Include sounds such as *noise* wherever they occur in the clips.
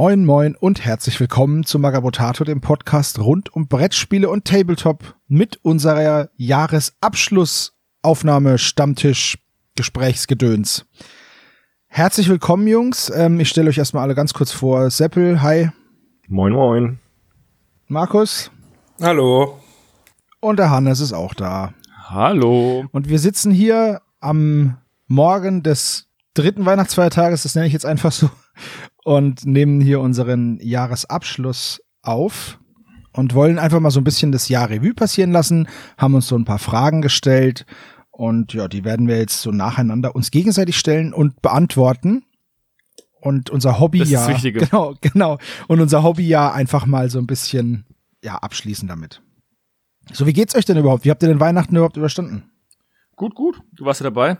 Moin, moin und herzlich willkommen zu Magabotato, dem Podcast rund um Brettspiele und Tabletop mit unserer Jahresabschlussaufnahme Stammtisch Gesprächsgedöns. Herzlich willkommen, Jungs. Ähm, ich stelle euch erstmal alle ganz kurz vor. Seppel, hi. Moin, moin. Markus. Hallo. Und der Hannes ist auch da. Hallo. Und wir sitzen hier am Morgen des dritten Weihnachtsfeiertages, das nenne ich jetzt einfach so, und nehmen hier unseren Jahresabschluss auf und wollen einfach mal so ein bisschen das Jahr Revue passieren lassen, haben uns so ein paar Fragen gestellt und ja, die werden wir jetzt so nacheinander uns gegenseitig stellen und beantworten. Und unser Hobby Das ist ja, das *laughs* genau, genau. Und unser Hobby ja einfach mal so ein bisschen, ja, abschließen damit. So, wie geht's euch denn überhaupt? Wie habt ihr den Weihnachten überhaupt überstanden? Gut, gut. Du warst ja dabei.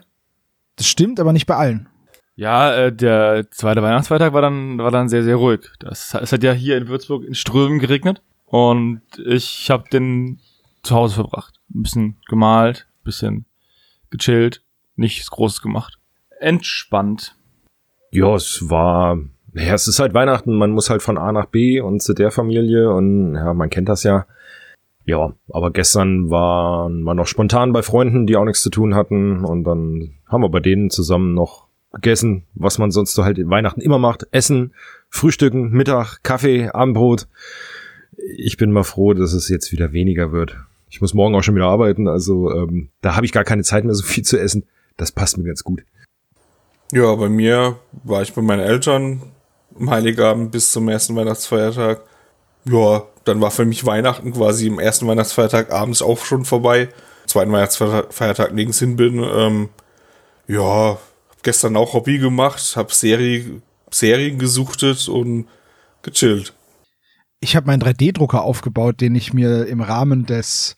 Das stimmt, aber nicht bei allen. Ja, äh, der zweite Weihnachtsfeiertag war dann, war dann sehr, sehr ruhig. Das, es hat ja hier in Würzburg in Strömen geregnet und ich habe den zu Hause verbracht. Ein bisschen gemalt, bisschen gechillt, nichts Großes gemacht. Entspannt. Ja, es war, naja, es ist halt Weihnachten, man muss halt von A nach B und zu der Familie und ja, man kennt das ja. Ja, aber gestern waren wir noch spontan bei Freunden, die auch nichts zu tun hatten und dann haben wir bei denen zusammen noch gegessen, was man sonst so halt in Weihnachten immer macht. Essen, Frühstücken, Mittag, Kaffee, Abendbrot. Ich bin mal froh, dass es jetzt wieder weniger wird. Ich muss morgen auch schon wieder arbeiten, also ähm, da habe ich gar keine Zeit mehr, so viel zu essen. Das passt mir ganz gut. Ja, bei mir war ich bei meinen Eltern am Heiligabend bis zum ersten Weihnachtsfeiertag. Ja, dann war für mich Weihnachten quasi im ersten Weihnachtsfeiertag abends auch schon vorbei. Zweiten Weihnachtsfeiertag nirgends hin bin. Ähm, ja, gestern auch Hobby gemacht, hab Serie, Serien gesuchtet und gechillt. Ich habe meinen 3D-Drucker aufgebaut, den ich mir im Rahmen des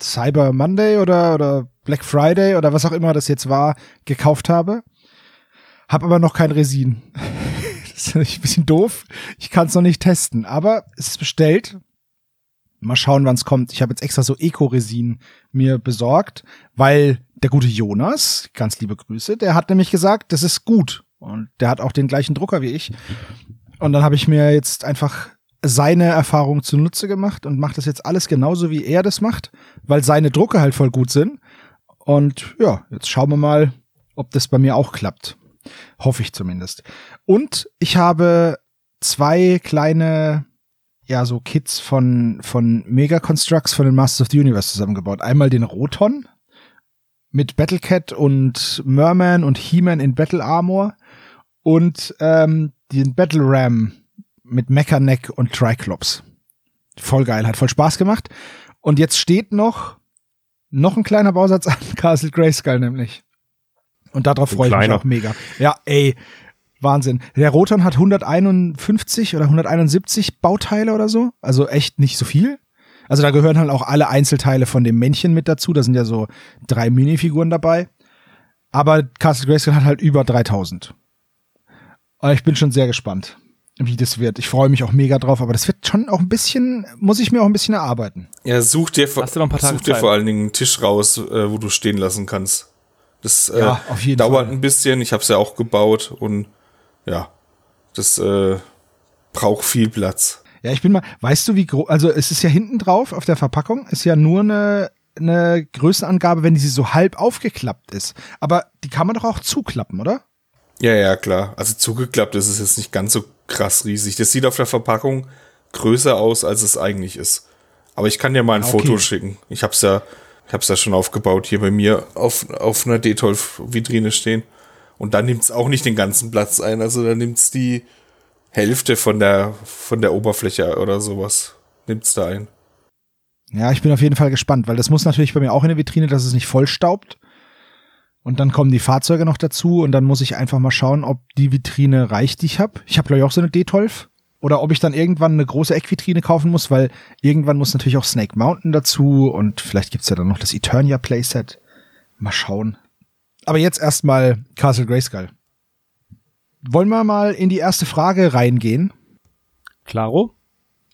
Cyber Monday oder, oder Black Friday oder was auch immer das jetzt war, gekauft habe. Hab aber noch kein Resin. *laughs* das ist ein bisschen doof. Ich kann es noch nicht testen, aber es ist bestellt. Mal schauen, wann es kommt. Ich habe jetzt extra so Eco-Resin mir besorgt, weil der gute Jonas, ganz liebe Grüße, der hat nämlich gesagt, das ist gut. Und der hat auch den gleichen Drucker wie ich. Und dann habe ich mir jetzt einfach seine Erfahrung zunutze gemacht und mache das jetzt alles genauso, wie er das macht, weil seine Drucke halt voll gut sind. Und ja, jetzt schauen wir mal, ob das bei mir auch klappt. Hoffe ich zumindest. Und ich habe zwei kleine, ja, so Kits von, von Mega Constructs von den Masters of the Universe zusammengebaut. Einmal den Roton mit Battlecat und Merman und He-Man in Battle Armor und ähm, den Battle Ram mit Mechaneck und Triclops. Voll geil, hat voll Spaß gemacht. Und jetzt steht noch noch ein kleiner Bausatz an *laughs* Castle Grayskull nämlich. Und darauf freue ich mich auch mega. Ja, ey, Wahnsinn. Der Roton hat 151 oder 171 Bauteile oder so. Also echt nicht so viel. Also da gehören halt auch alle Einzelteile von dem Männchen mit dazu. Da sind ja so drei Minifiguren dabei. Aber Castle Grayskull hat halt über 3000. Aber ich bin schon sehr gespannt, wie das wird. Ich freue mich auch mega drauf, aber das wird schon auch ein bisschen, muss ich mir auch ein bisschen erarbeiten. Ja, such dir, vor- Hast du noch ein paar Tage such dir vor allen Dingen einen Tisch raus, äh, wo du stehen lassen kannst. Das äh, Ja, auf jeden dauert Fall. ein bisschen. Ich habe es ja auch gebaut und ja, das äh, braucht viel Platz. Ja, ich bin mal, weißt du, wie groß, also es ist ja hinten drauf auf der Verpackung, ist ja nur eine, eine Größenangabe, wenn die so halb aufgeklappt ist. Aber die kann man doch auch zuklappen, oder? Ja, ja, klar. Also zugeklappt ist es jetzt nicht ganz so krass riesig. Das sieht auf der Verpackung größer aus, als es eigentlich ist. Aber ich kann dir mal ein Okay. Foto schicken. Ich hab's ja, ich hab's ja schon aufgebaut hier bei mir auf, auf einer D12-Vitrine stehen. Und da nimmt's auch nicht den ganzen Platz ein. Also da nimmt's die Hälfte von der, von der Oberfläche oder sowas. Nimmt's da ein. Ja, ich bin auf jeden Fall gespannt, weil das muss natürlich bei mir auch in der Vitrine, dass es nicht vollstaubt. Und dann kommen die Fahrzeuge noch dazu und dann muss ich einfach mal schauen, ob die Vitrine reicht, die ich habe. Ich habe glaube ich auch so eine D12. Oder ob ich dann irgendwann eine große Eckvitrine kaufen muss, weil irgendwann muss natürlich auch Snake Mountain dazu und vielleicht gibt's ja dann noch das Eternia Playset. Mal schauen. Aber jetzt erstmal Castle Grayskull. Wollen wir mal in die erste Frage reingehen? Klaro?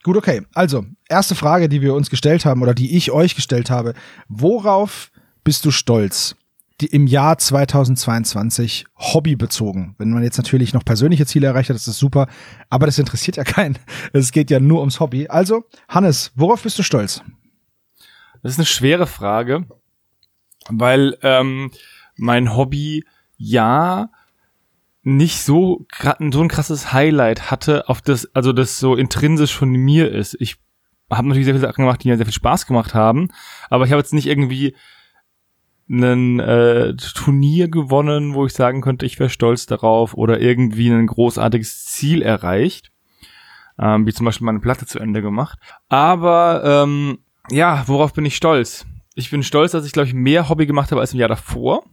Gut, okay. Also, erste Frage, die wir uns gestellt haben oder die ich euch gestellt habe. Worauf bist du stolz die im Jahr 2022 hobbybezogen. Wenn man jetzt natürlich noch persönliche Ziele erreicht hat, ist das super, aber das interessiert ja keinen. Es geht ja nur ums Hobby. Also, Hannes, worauf bist du stolz? Das ist eine schwere Frage, weil ähm, mein Hobby ja nicht so so ein krasses Highlight hatte, auf das also das so intrinsisch von mir ist. Ich habe natürlich sehr viele Sachen gemacht, die mir sehr viel Spaß gemacht haben, aber ich habe jetzt nicht irgendwie ein äh, Turnier gewonnen, wo ich sagen könnte, ich wäre stolz darauf oder irgendwie ein großartiges Ziel erreicht, ähm, wie zum Beispiel meine Platte zu Ende gemacht. Aber ähm, ja, worauf bin ich stolz? Ich bin stolz, dass ich glaube ich mehr Hobby gemacht habe als im Jahr davor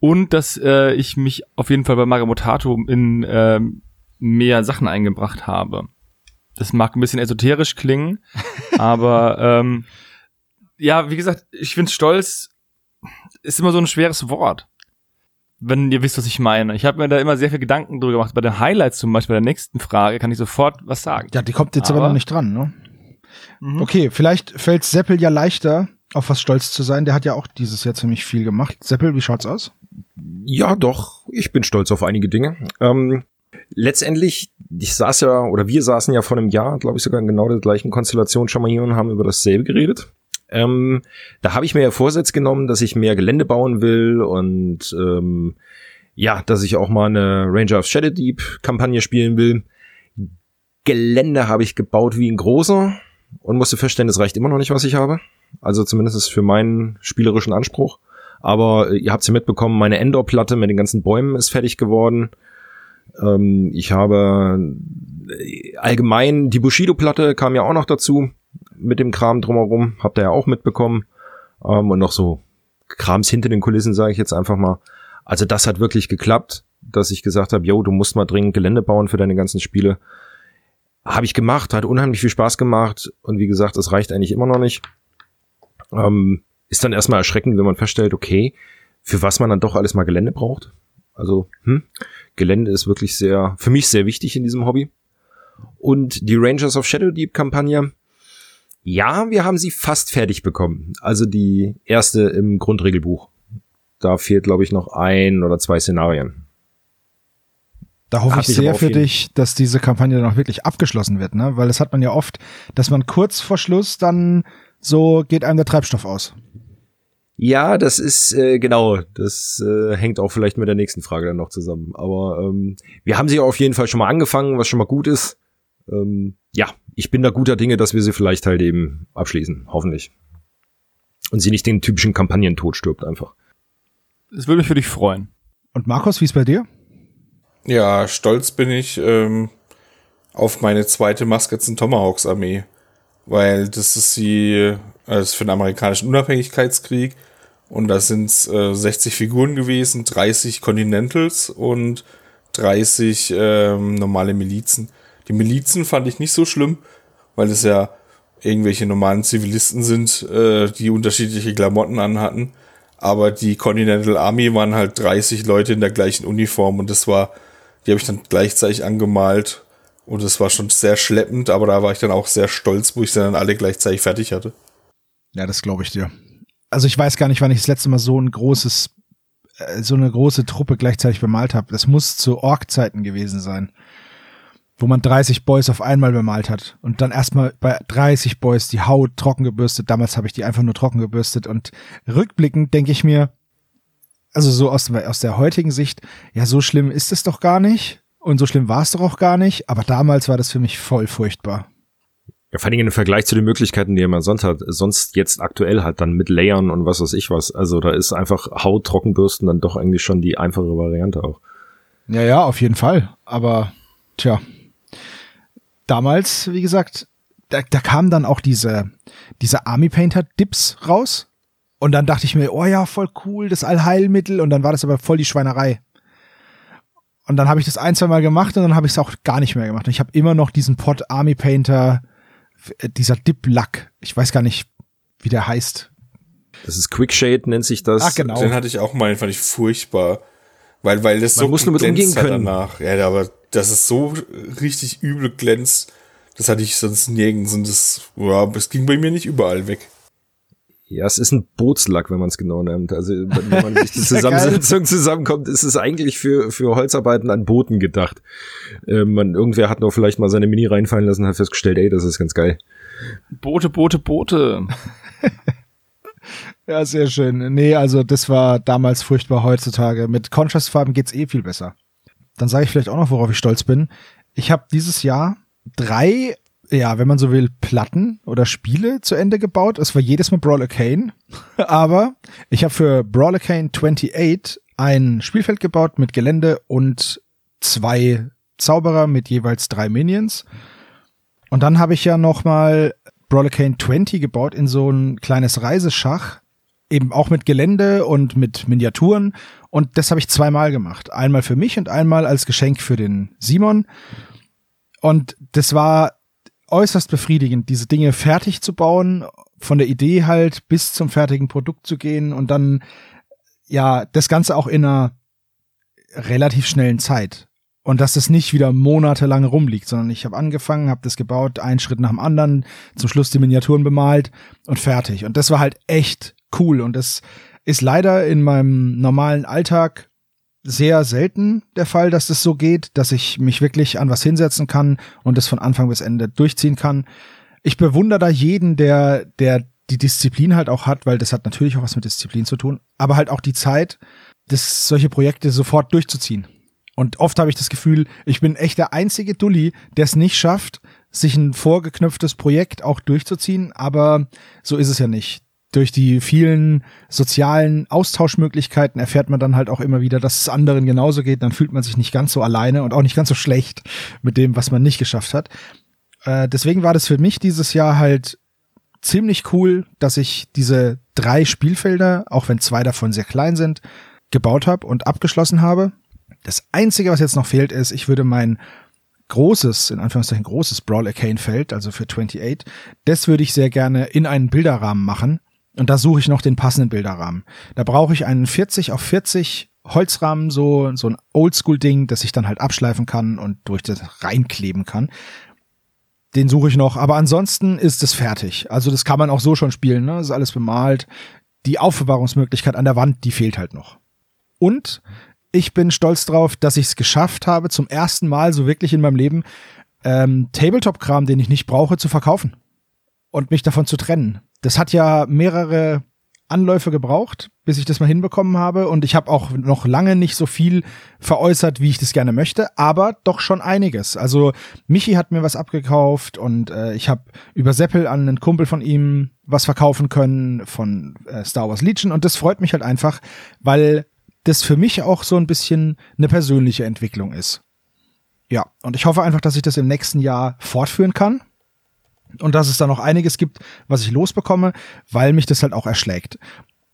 und dass äh, ich mich auf jeden Fall bei Mario Motato in äh, mehr Sachen eingebracht habe. Das mag ein bisschen esoterisch klingen, *laughs* aber ähm, ja, wie gesagt, ich finde stolz ist immer so ein schweres Wort. Wenn ihr wisst, was ich meine. Ich habe mir da immer sehr viel Gedanken drüber gemacht. Bei den Highlights zum Beispiel, bei der nächsten Frage, kann ich sofort was sagen. Ja, die kommt jetzt aber, aber noch nicht dran, ne? Mhm. Okay, vielleicht fällt Seppel ja leichter, auf was stolz zu sein. Der hat ja auch dieses Jahr ziemlich viel gemacht. Seppel, wie schaut's aus? Ja, doch. Ich bin stolz auf einige Dinge. Ähm, letztendlich, ich saß ja, oder wir saßen ja vor einem Jahr, glaube ich, sogar in genau der gleichen Konstellation schon mal hier und haben über dasselbe geredet. Ähm, da habe ich mir ja Vorsatz genommen, dass ich mehr Gelände bauen will und ähm, ja, dass ich auch mal eine Ranger of Shadow Deep Kampagne spielen will. Gelände habe ich gebaut wie ein großer und musste feststellen, es reicht immer noch nicht, was ich habe. Also zumindest für meinen spielerischen Anspruch. Aber äh, ihr habt ja mitbekommen, meine Endor-Platte mit den ganzen Bäumen ist fertig geworden. Ähm, ich habe äh, allgemein die Bushido-Platte kam ja auch noch dazu mit dem Kram drumherum, habt ihr ja auch mitbekommen. Ähm, und noch so Krams hinter den Kulissen, sage ich jetzt einfach mal. Also das hat wirklich geklappt, dass ich gesagt habe, yo, du musst mal dringend Gelände bauen für deine ganzen Spiele. Habe ich gemacht, hat unheimlich viel Spaß gemacht und wie gesagt, es reicht eigentlich immer noch nicht. Ähm, ist dann erstmal erschreckend, wenn man feststellt, okay, für was man dann doch alles mal Gelände braucht. Also, hm, Gelände ist wirklich sehr, für mich sehr wichtig in diesem Hobby. Und die Rangers of Shadow Deep Kampagne, ja, wir haben sie fast fertig bekommen. Also die erste im Grundregelbuch. Da fehlt, glaube ich, noch ein oder zwei Szenarien. Da hoffe ich sehr für dich, dass diese Kampagne dann auch wirklich abgeschlossen wird, ne? Weil das hat man ja oft, dass man kurz vor Schluss dann so geht einem der Treibstoff aus. Ja, das ist äh, genau, das äh, hängt auch vielleicht mit der nächsten Frage dann noch zusammen. Aber ähm, wir haben sie auf jeden Fall schon mal angefangen, was schon mal gut ist. Ähm, ja, ich bin da guter Dinge, dass wir sie vielleicht halt eben abschließen, hoffentlich. Und sie nicht den typischen Kampagnentod stirbt einfach. Das würde mich für dich freuen. Und Markus, wie ist bei dir? Ja, stolz bin ich ähm, auf meine zweite Muskets Tomahawks Armee, weil das ist die, das ist für den amerikanischen Unabhängigkeitskrieg und da sind äh, 60 Figuren gewesen, 30 Continentals und 30 ähm, normale Milizen. Die Milizen fand ich nicht so schlimm, weil es ja irgendwelche normalen Zivilisten sind, äh, die unterschiedliche Klamotten anhatten. Aber die Continental Army waren halt 30 Leute in der gleichen Uniform und das war, die habe ich dann gleichzeitig angemalt und das war schon sehr schleppend, aber da war ich dann auch sehr stolz, wo ich sie dann alle gleichzeitig fertig hatte. Ja, das glaube ich dir. Also ich weiß gar nicht, wann ich das letzte Mal so ein großes, äh, so eine große Truppe gleichzeitig bemalt habe. Das muss zu Org-Zeiten gewesen sein wo man 30 Boys auf einmal bemalt hat und dann erstmal bei 30 Boys die Haut trocken gebürstet. Damals habe ich die einfach nur trocken gebürstet und rückblickend denke ich mir, also so aus, aus der heutigen Sicht, ja, so schlimm ist es doch gar nicht und so schlimm war es doch auch gar nicht, aber damals war das für mich voll furchtbar. Ja, vor allem im Vergleich zu den Möglichkeiten, die man sonst hat, sonst jetzt aktuell hat, dann mit Layern und was weiß ich was. Also da ist einfach Haut trockenbürsten dann doch eigentlich schon die einfache Variante auch. Ja, ja, auf jeden Fall. Aber tja, damals, wie gesagt, da, da kamen dann auch diese, diese Army Painter Dips raus. Und dann dachte ich mir, oh ja, voll cool, das Allheilmittel. Und dann war das aber voll die Schweinerei. Und dann habe ich das ein, zwei Mal gemacht und dann habe ich es auch gar nicht mehr gemacht. Und ich habe immer noch diesen Pot Army Painter, äh, dieser Dip Lack. Ich weiß gar nicht, wie der heißt. Das ist Quickshade, nennt sich das. Ach, genau. Den hatte ich auch mal, den fand ich furchtbar. Weil, weil das Man so muss nur mit umgehen können. danach. Ja, aber dass es so richtig übel glänzt, das hatte ich sonst nirgends und das, ja, das ging bei mir nicht überall weg. Ja, es ist ein Bootslack, wenn man es genau nimmt. Also wenn man sich *laughs* die Zusammensetzung zusammenkommt, ist es eigentlich für, für Holzarbeiten an Booten gedacht. Äh, man, irgendwer hat noch vielleicht mal seine Mini reinfallen lassen und hat festgestellt, ey, das ist ganz geil. Boote, Boote, Boote. *laughs* ja, sehr schön. Nee, also das war damals furchtbar heutzutage. Mit Contrastfarben geht's eh viel besser. Dann sage ich vielleicht auch noch, worauf ich stolz bin. Ich habe dieses Jahr drei ja, wenn man so will, Platten oder Spiele zu Ende gebaut. Es war jedes Mal Brawler Kane. *laughs* Aber ich habe für Brawler Kane 28 ein Spielfeld gebaut mit Gelände und zwei Zauberer mit jeweils drei Minions. Und dann habe ich ja noch mal Brawler Kane 20 gebaut in so ein kleines Reiseschach. Eben auch mit Gelände und mit Miniaturen. Und das habe ich zweimal gemacht. Einmal für mich und einmal als Geschenk für den Simon. Und das war äußerst befriedigend, diese Dinge fertig zu bauen, von der Idee halt bis zum fertigen Produkt zu gehen und dann ja das Ganze auch in einer relativ schnellen Zeit. Und dass es nicht wieder monatelang rumliegt, sondern ich habe angefangen, habe das gebaut, einen Schritt nach dem anderen, zum Schluss die Miniaturen bemalt und fertig. Und das war halt echt cool. Und das ist leider in meinem normalen Alltag sehr selten der Fall, dass das so geht, dass ich mich wirklich an was hinsetzen kann und das von Anfang bis Ende durchziehen kann. Ich bewundere da jeden, der, der die Disziplin halt auch hat, weil das hat natürlich auch was mit Disziplin zu tun, aber halt auch die Zeit, das, solche Projekte sofort durchzuziehen. Und oft habe ich das Gefühl, ich bin echt der einzige Dulli, der es nicht schafft, sich ein vorgeknüpftes Projekt auch durchzuziehen, aber so ist es ja nicht durch die vielen sozialen Austauschmöglichkeiten erfährt man dann halt auch immer wieder, dass es anderen genauso geht. Dann fühlt man sich nicht ganz so alleine und auch nicht ganz so schlecht mit dem, was man nicht geschafft hat. Äh, deswegen war das für mich dieses Jahr halt ziemlich cool, dass ich diese drei Spielfelder, auch wenn zwei davon sehr klein sind, gebaut habe und abgeschlossen habe. Das Einzige, was jetzt noch fehlt, ist, ich würde mein großes, in Anführungszeichen großes Brawl Arcane Feld, also für 28, das würde ich sehr gerne in einen Bilderrahmen machen und da suche ich noch den passenden Bilderrahmen. Da brauche ich einen 40 auf 40 Holzrahmen, so, so ein Oldschool-Ding, das ich dann halt abschleifen kann und durch das reinkleben kann. Den suche ich noch, aber ansonsten ist es fertig. Also das kann man auch so schon spielen, ne? Das ist alles bemalt. Die Aufbewahrungsmöglichkeit an der Wand, die fehlt halt noch. Und ich bin stolz drauf, dass ich es geschafft habe, zum ersten Mal so wirklich in meinem Leben ähm, Tabletop-Kram, den ich nicht brauche, zu verkaufen und mich davon zu trennen das hat ja mehrere Anläufe gebraucht, bis ich das mal hinbekommen habe. Und ich habe auch noch lange nicht so viel veräußert, wie ich das gerne möchte, aber doch schon einiges. Also Michi hat mir was abgekauft und äh, ich habe über Seppel an einen Kumpel von ihm was verkaufen können von äh, Star Wars Legion. Und das freut mich halt einfach, weil das für mich auch so ein bisschen eine persönliche Entwicklung ist. Ja, und ich hoffe einfach, dass ich das im nächsten Jahr fortführen kann und dass es da noch einiges gibt, was ich losbekomme, weil mich das halt auch erschlägt.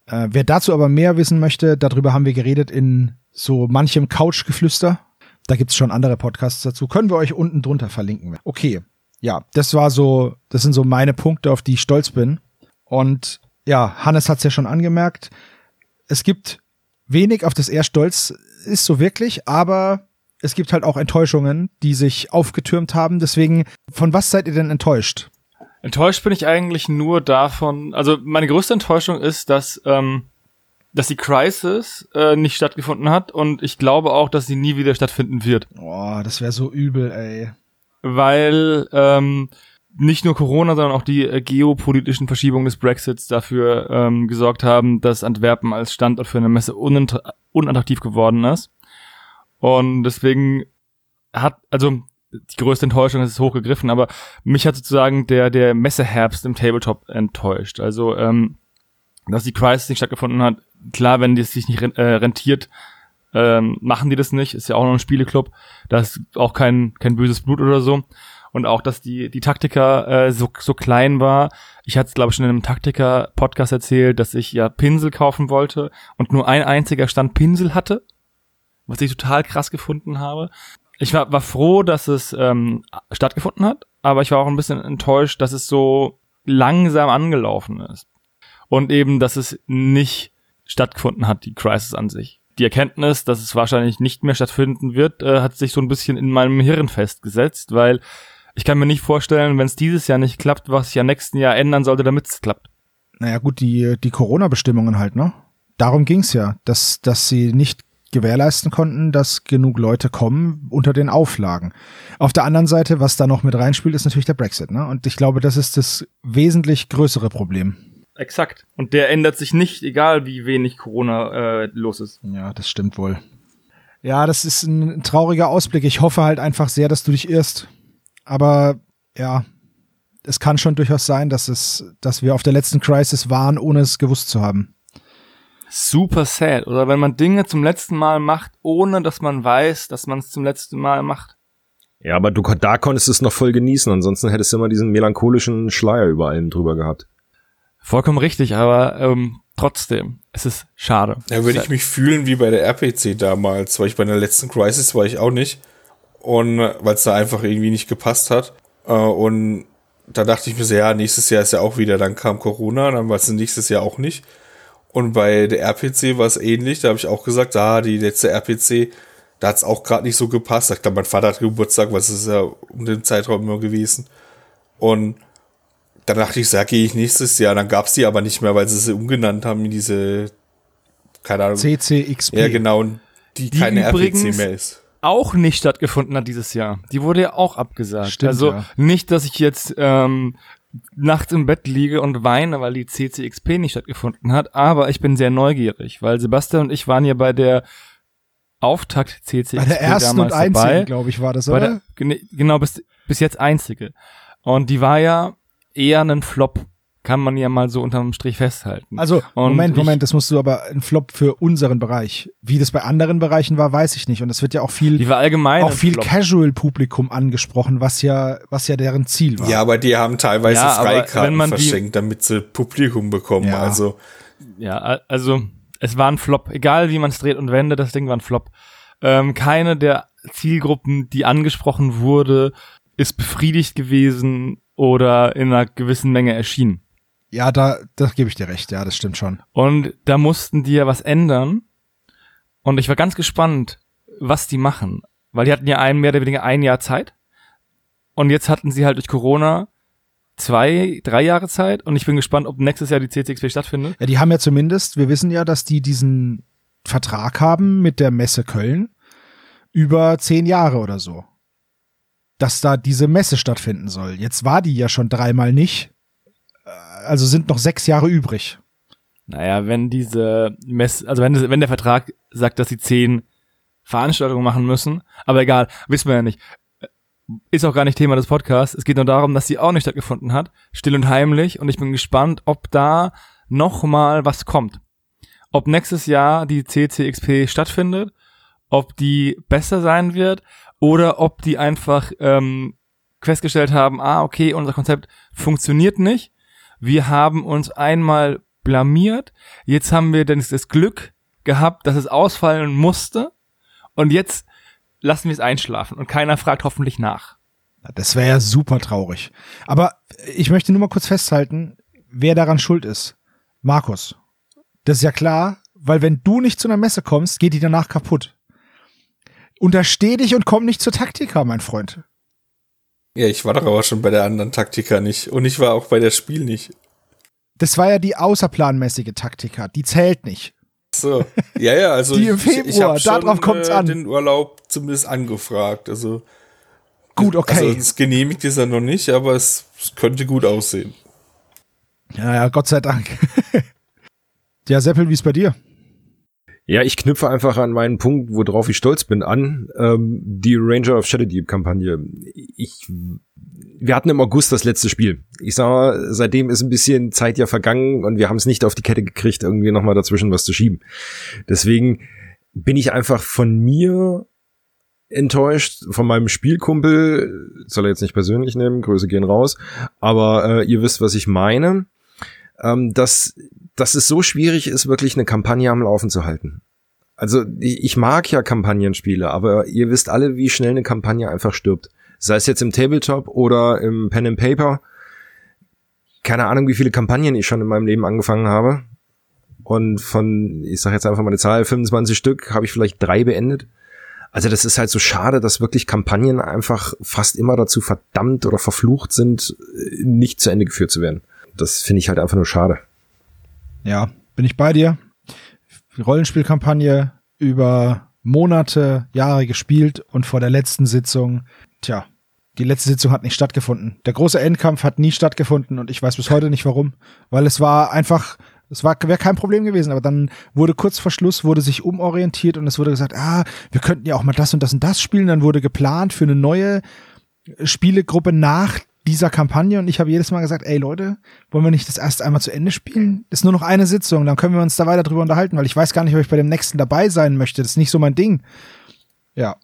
Äh, wer dazu aber mehr wissen möchte, darüber haben wir geredet in so manchem Couchgeflüster. Da gibt's schon andere Podcasts dazu. Können wir euch unten drunter verlinken. Okay, ja, das war so, das sind so meine Punkte, auf die ich stolz bin. Und ja, Hannes hat's ja schon angemerkt. Es gibt wenig, auf das er stolz ist, so wirklich, aber es gibt halt auch Enttäuschungen, die sich aufgetürmt haben. Deswegen, von was seid ihr denn enttäuscht? Enttäuscht bin ich eigentlich nur davon, also meine größte Enttäuschung ist, dass, ähm, dass die Crisis äh, nicht stattgefunden hat und ich glaube auch, dass sie nie wieder stattfinden wird. Boah, das wäre so übel, ey. Weil ähm, nicht nur Corona, sondern auch die äh, geopolitischen Verschiebungen des Brexits dafür ähm, gesorgt haben, dass Antwerpen als Standort für eine Messe unattraktiv geworden ist. Und deswegen hat, also die größte Enttäuschung ist hochgegriffen, aber mich hat sozusagen der, der Messeherbst im Tabletop enttäuscht. Also, ähm, dass die Crisis nicht stattgefunden hat, klar, wenn die sich nicht äh, rentiert, ähm, machen die das nicht. Ist ja auch noch ein Spieleclub. Da ist auch kein, kein böses Blut oder so. Und auch, dass die, die Taktiker äh, so, so klein war. Ich hatte es, glaube ich, schon in einem Taktiker-Podcast erzählt, dass ich ja Pinsel kaufen wollte und nur ein einziger Stand Pinsel hatte was ich total krass gefunden habe. Ich war, war froh, dass es ähm, stattgefunden hat, aber ich war auch ein bisschen enttäuscht, dass es so langsam angelaufen ist. Und eben, dass es nicht stattgefunden hat, die Crisis an sich. Die Erkenntnis, dass es wahrscheinlich nicht mehr stattfinden wird, äh, hat sich so ein bisschen in meinem Hirn festgesetzt, weil ich kann mir nicht vorstellen, wenn es dieses Jahr nicht klappt, was sich ja nächsten Jahr ändern sollte, damit es klappt. Naja, gut, die, die Corona-Bestimmungen halt, ne? Darum ging's ja, dass, dass sie nicht gewährleisten konnten, dass genug Leute kommen unter den Auflagen. Auf der anderen Seite, was da noch mit reinspielt, ist natürlich der Brexit, ne? Und ich glaube, das ist das wesentlich größere Problem. Exakt. Und der ändert sich nicht, egal wie wenig Corona äh, los ist. Ja, das stimmt wohl. Ja, das ist ein trauriger Ausblick. Ich hoffe halt einfach sehr, dass du dich irrst. Aber ja, es kann schon durchaus sein, dass es, dass wir auf der letzten Crisis waren, ohne es gewusst zu haben. Super sad. Oder wenn man Dinge zum letzten Mal macht, ohne dass man weiß, dass man es zum letzten Mal macht. Ja, aber du, da konntest du es noch voll genießen, ansonsten hättest du immer diesen melancholischen Schleier über allem drüber gehabt. Vollkommen richtig, aber ähm, trotzdem, es ist schade. Ja, würde ich mich fühlen wie bei der RPC damals, weil ich bei der letzten Crisis war ich auch nicht. Und weil es da einfach irgendwie nicht gepasst hat. Äh, und da dachte ich mir so, ja, nächstes Jahr ist ja auch wieder, dann kam Corona, dann war es nächstes Jahr auch nicht. Und bei der RPC war es ähnlich, da habe ich auch gesagt, ah, die letzte RPC, da hat es auch gerade nicht so gepasst. Ich glaube, mein Vater hat Geburtstag, was ist ja um den Zeitraum immer gewesen. Und dann dachte ich, sag, gehe ich nächstes Jahr. Dann gab's die aber nicht mehr, weil sie sie umgenannt haben in diese, keine Ahnung. CCXP. Ja, genau, die, Die keine RPC mehr ist. auch nicht stattgefunden hat dieses Jahr. Die wurde ja auch abgesagt. Stimmt, also ja. nicht, dass ich jetzt ähm, nachts im Bett liege und weine, weil die CCXP nicht stattgefunden hat, aber ich bin sehr neugierig, weil Sebastian und ich waren ja bei der Auftakt CCXP Bei der ersten und damals dabei. einzigen, glaube ich, war das, oder? der, genau, bis, bis jetzt einzige. Und die war ja eher ein Flop, kann man ja mal so unterm Strich festhalten. Also, Und Moment, Moment, das musst du aber ein Flop für unseren Bereich. Wie das bei anderen Bereichen war, weiß ich nicht. Und es wird ja auch viel, die war allgemein auch viel. Casual-Publikum angesprochen, was ja, was ja deren Ziel war. Ja, aber die haben teilweise Ja, Freikarten man die- verschenkt, damit sie Publikum bekommen. Ja. Also, Ja, also es war ein Flop. Egal wie man es dreht und wendet, das Ding war ein Flop. Ähm, keine der Zielgruppen, die angesprochen wurde, ist befriedigt gewesen oder in einer gewissen Menge erschienen. Ja, da, da gebe ich dir recht. Ja, das stimmt schon. Und da mussten die ja was ändern. Und ich war ganz gespannt, was die machen. Weil die hatten ja ein, mehr oder weniger ein Jahr Zeit. Und jetzt hatten sie halt durch Corona zwei, drei Jahre Zeit. Und ich bin gespannt, ob nächstes Jahr die CCXP stattfindet. Ja, die haben ja zumindest, wir wissen ja, dass die diesen Vertrag haben mit der Messe Köln über zehn Jahre oder so. Dass da diese Messe stattfinden soll. Jetzt war die ja schon dreimal nicht. Also sind noch sechs Jahre übrig. Naja, wenn diese Mess, also wenn, wenn der Vertrag sagt, dass sie zehn Veranstaltungen machen müssen, aber egal, wissen wir ja nicht. Ist auch gar nicht Thema des Podcasts. Es geht nur darum, dass sie auch nicht stattgefunden hat. Still und heimlich. Und ich bin gespannt, ob da noch mal was kommt. Ob nächstes Jahr die CCXP stattfindet, ob die besser sein wird oder ob die einfach ähm, festgestellt haben, ah, okay, unser Konzept funktioniert nicht. Wir haben uns einmal blamiert. Jetzt haben wir dann das Glück gehabt, dass es ausfallen musste. Und jetzt lassen wir es einschlafen und keiner fragt hoffentlich nach. Das wäre ja super traurig. Aber ich möchte nur mal kurz festhalten, wer daran schuld ist. Markus. Das ist ja klar, weil wenn du nicht zu einer Messe kommst, geht die danach kaputt. Untersteh dich und komm nicht zur Taktika, mein Freund. Ja, ich war doch aber schon bei der anderen Taktika nicht. Und ich war auch bei der Spiel nicht. Das war ja die außerplanmäßige Taktika. Die zählt nicht. So. Ja, ja, also *laughs* Die im ich, ich Februar, hab schon, darauf kommt's äh, an. den Urlaub zumindest angefragt. Also Gut, okay. Also es genehmigt ist er noch nicht, aber es, es könnte gut aussehen. ja, ja, Gott sei Dank. *laughs* ja, Seppel, wie ist bei dir? Ja, ich knüpfe einfach an meinen Punkt, worauf ich stolz bin, an. Ähm, die Ranger of Shadow Deep Kampagne. Ich, wir hatten im August das letzte Spiel. Ich mal, seitdem ist ein bisschen Zeit ja vergangen und wir haben es nicht auf die Kette gekriegt, irgendwie nochmal dazwischen was zu schieben. Deswegen bin ich einfach von mir enttäuscht, von meinem Spielkumpel, soll er jetzt nicht persönlich nehmen, Grüße gehen raus, aber äh, ihr wisst, was ich meine, ähm, dass dass es so schwierig ist, wirklich eine Kampagne am Laufen zu halten. Also ich mag ja Kampagnenspiele, aber ihr wisst alle, wie schnell eine Kampagne einfach stirbt. Sei es jetzt im Tabletop oder im Pen and Paper. Keine Ahnung, wie viele Kampagnen ich schon in meinem Leben angefangen habe. Und von, ich sage jetzt einfach mal eine Zahl, 25 Stück, habe ich vielleicht drei beendet. Also das ist halt so schade, dass wirklich Kampagnen einfach fast immer dazu verdammt oder verflucht sind, nicht zu Ende geführt zu werden. Das finde ich halt einfach nur schade. Ja, bin ich bei dir. Rollenspielkampagne über Monate, Jahre gespielt und vor der letzten Sitzung, tja, die letzte Sitzung hat nicht stattgefunden. Der große Endkampf hat nie stattgefunden und ich weiß bis heute nicht warum, weil es war einfach, es war wäre kein Problem gewesen, aber dann wurde kurz vor Schluss wurde sich umorientiert und es wurde gesagt, ah, wir könnten ja auch mal das und das und das spielen, dann wurde geplant für eine neue Spielegruppe nach dieser Kampagne und ich habe jedes Mal gesagt, ey Leute, wollen wir nicht das erst einmal zu Ende spielen? Ist nur noch eine Sitzung, dann können wir uns da weiter drüber unterhalten, weil ich weiß gar nicht, ob ich bei dem nächsten dabei sein möchte. Das ist nicht so mein Ding. Ja.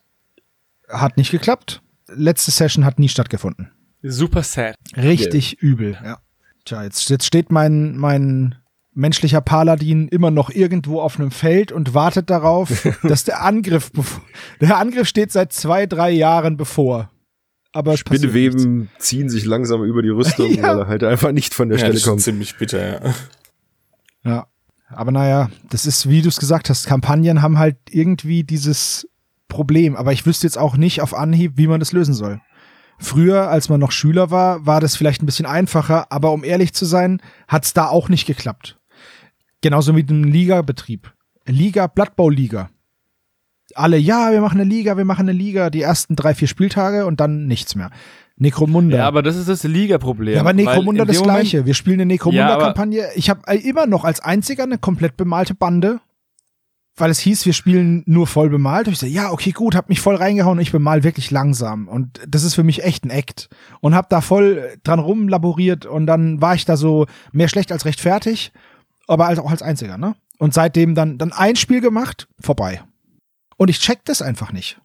Hat nicht geklappt. Letzte Session hat nie stattgefunden. Super sad. Richtig übel, ja. Tja, jetzt, jetzt steht mein, mein menschlicher Paladin immer noch irgendwo auf einem Feld und wartet darauf, *laughs* dass der Angriff, bevor- der Angriff steht seit zwei, drei Jahren bevor. Aber. Spinneweben ziehen sich langsam über die Rüstung, *laughs* Ja. weil er halt einfach nicht von der Ja, Stelle das ist kommt. ziemlich bitter, ja. Ja. Aber naja, das ist, wie du es gesagt hast, Kampagnen haben halt irgendwie dieses Problem. Aber ich wüsste jetzt auch nicht auf Anhieb, wie man das lösen soll. Früher, als man noch Schüler war, war das vielleicht ein bisschen einfacher, aber um ehrlich zu sein, hat es da auch nicht geklappt. Genauso wie im Liga-Betrieb. Liga, Blattbauliga. Alle, ja, wir machen eine Liga, wir machen eine Liga, die ersten drei, vier Spieltage und dann nichts mehr. Necromunda. Ja, aber das ist das Liga-Problem. Ja, aber Necromunda das Moment- gleiche. Wir spielen eine Ja, Necromunda-Kampagne. ich habe immer noch als einziger eine komplett bemalte Bande, weil es hieß, wir spielen nur voll bemalt. Und ich so, ja, okay, gut, hab mich voll reingehauen und ich bemal wirklich langsam. Und das ist für mich echt ein Act. Und hab da voll dran rumlaboriert und dann war ich da so mehr schlecht als recht fertig, aber halt auch als einziger, ne? Und seitdem dann, dann ein Spiel gemacht, vorbei. Und ich check das einfach nicht.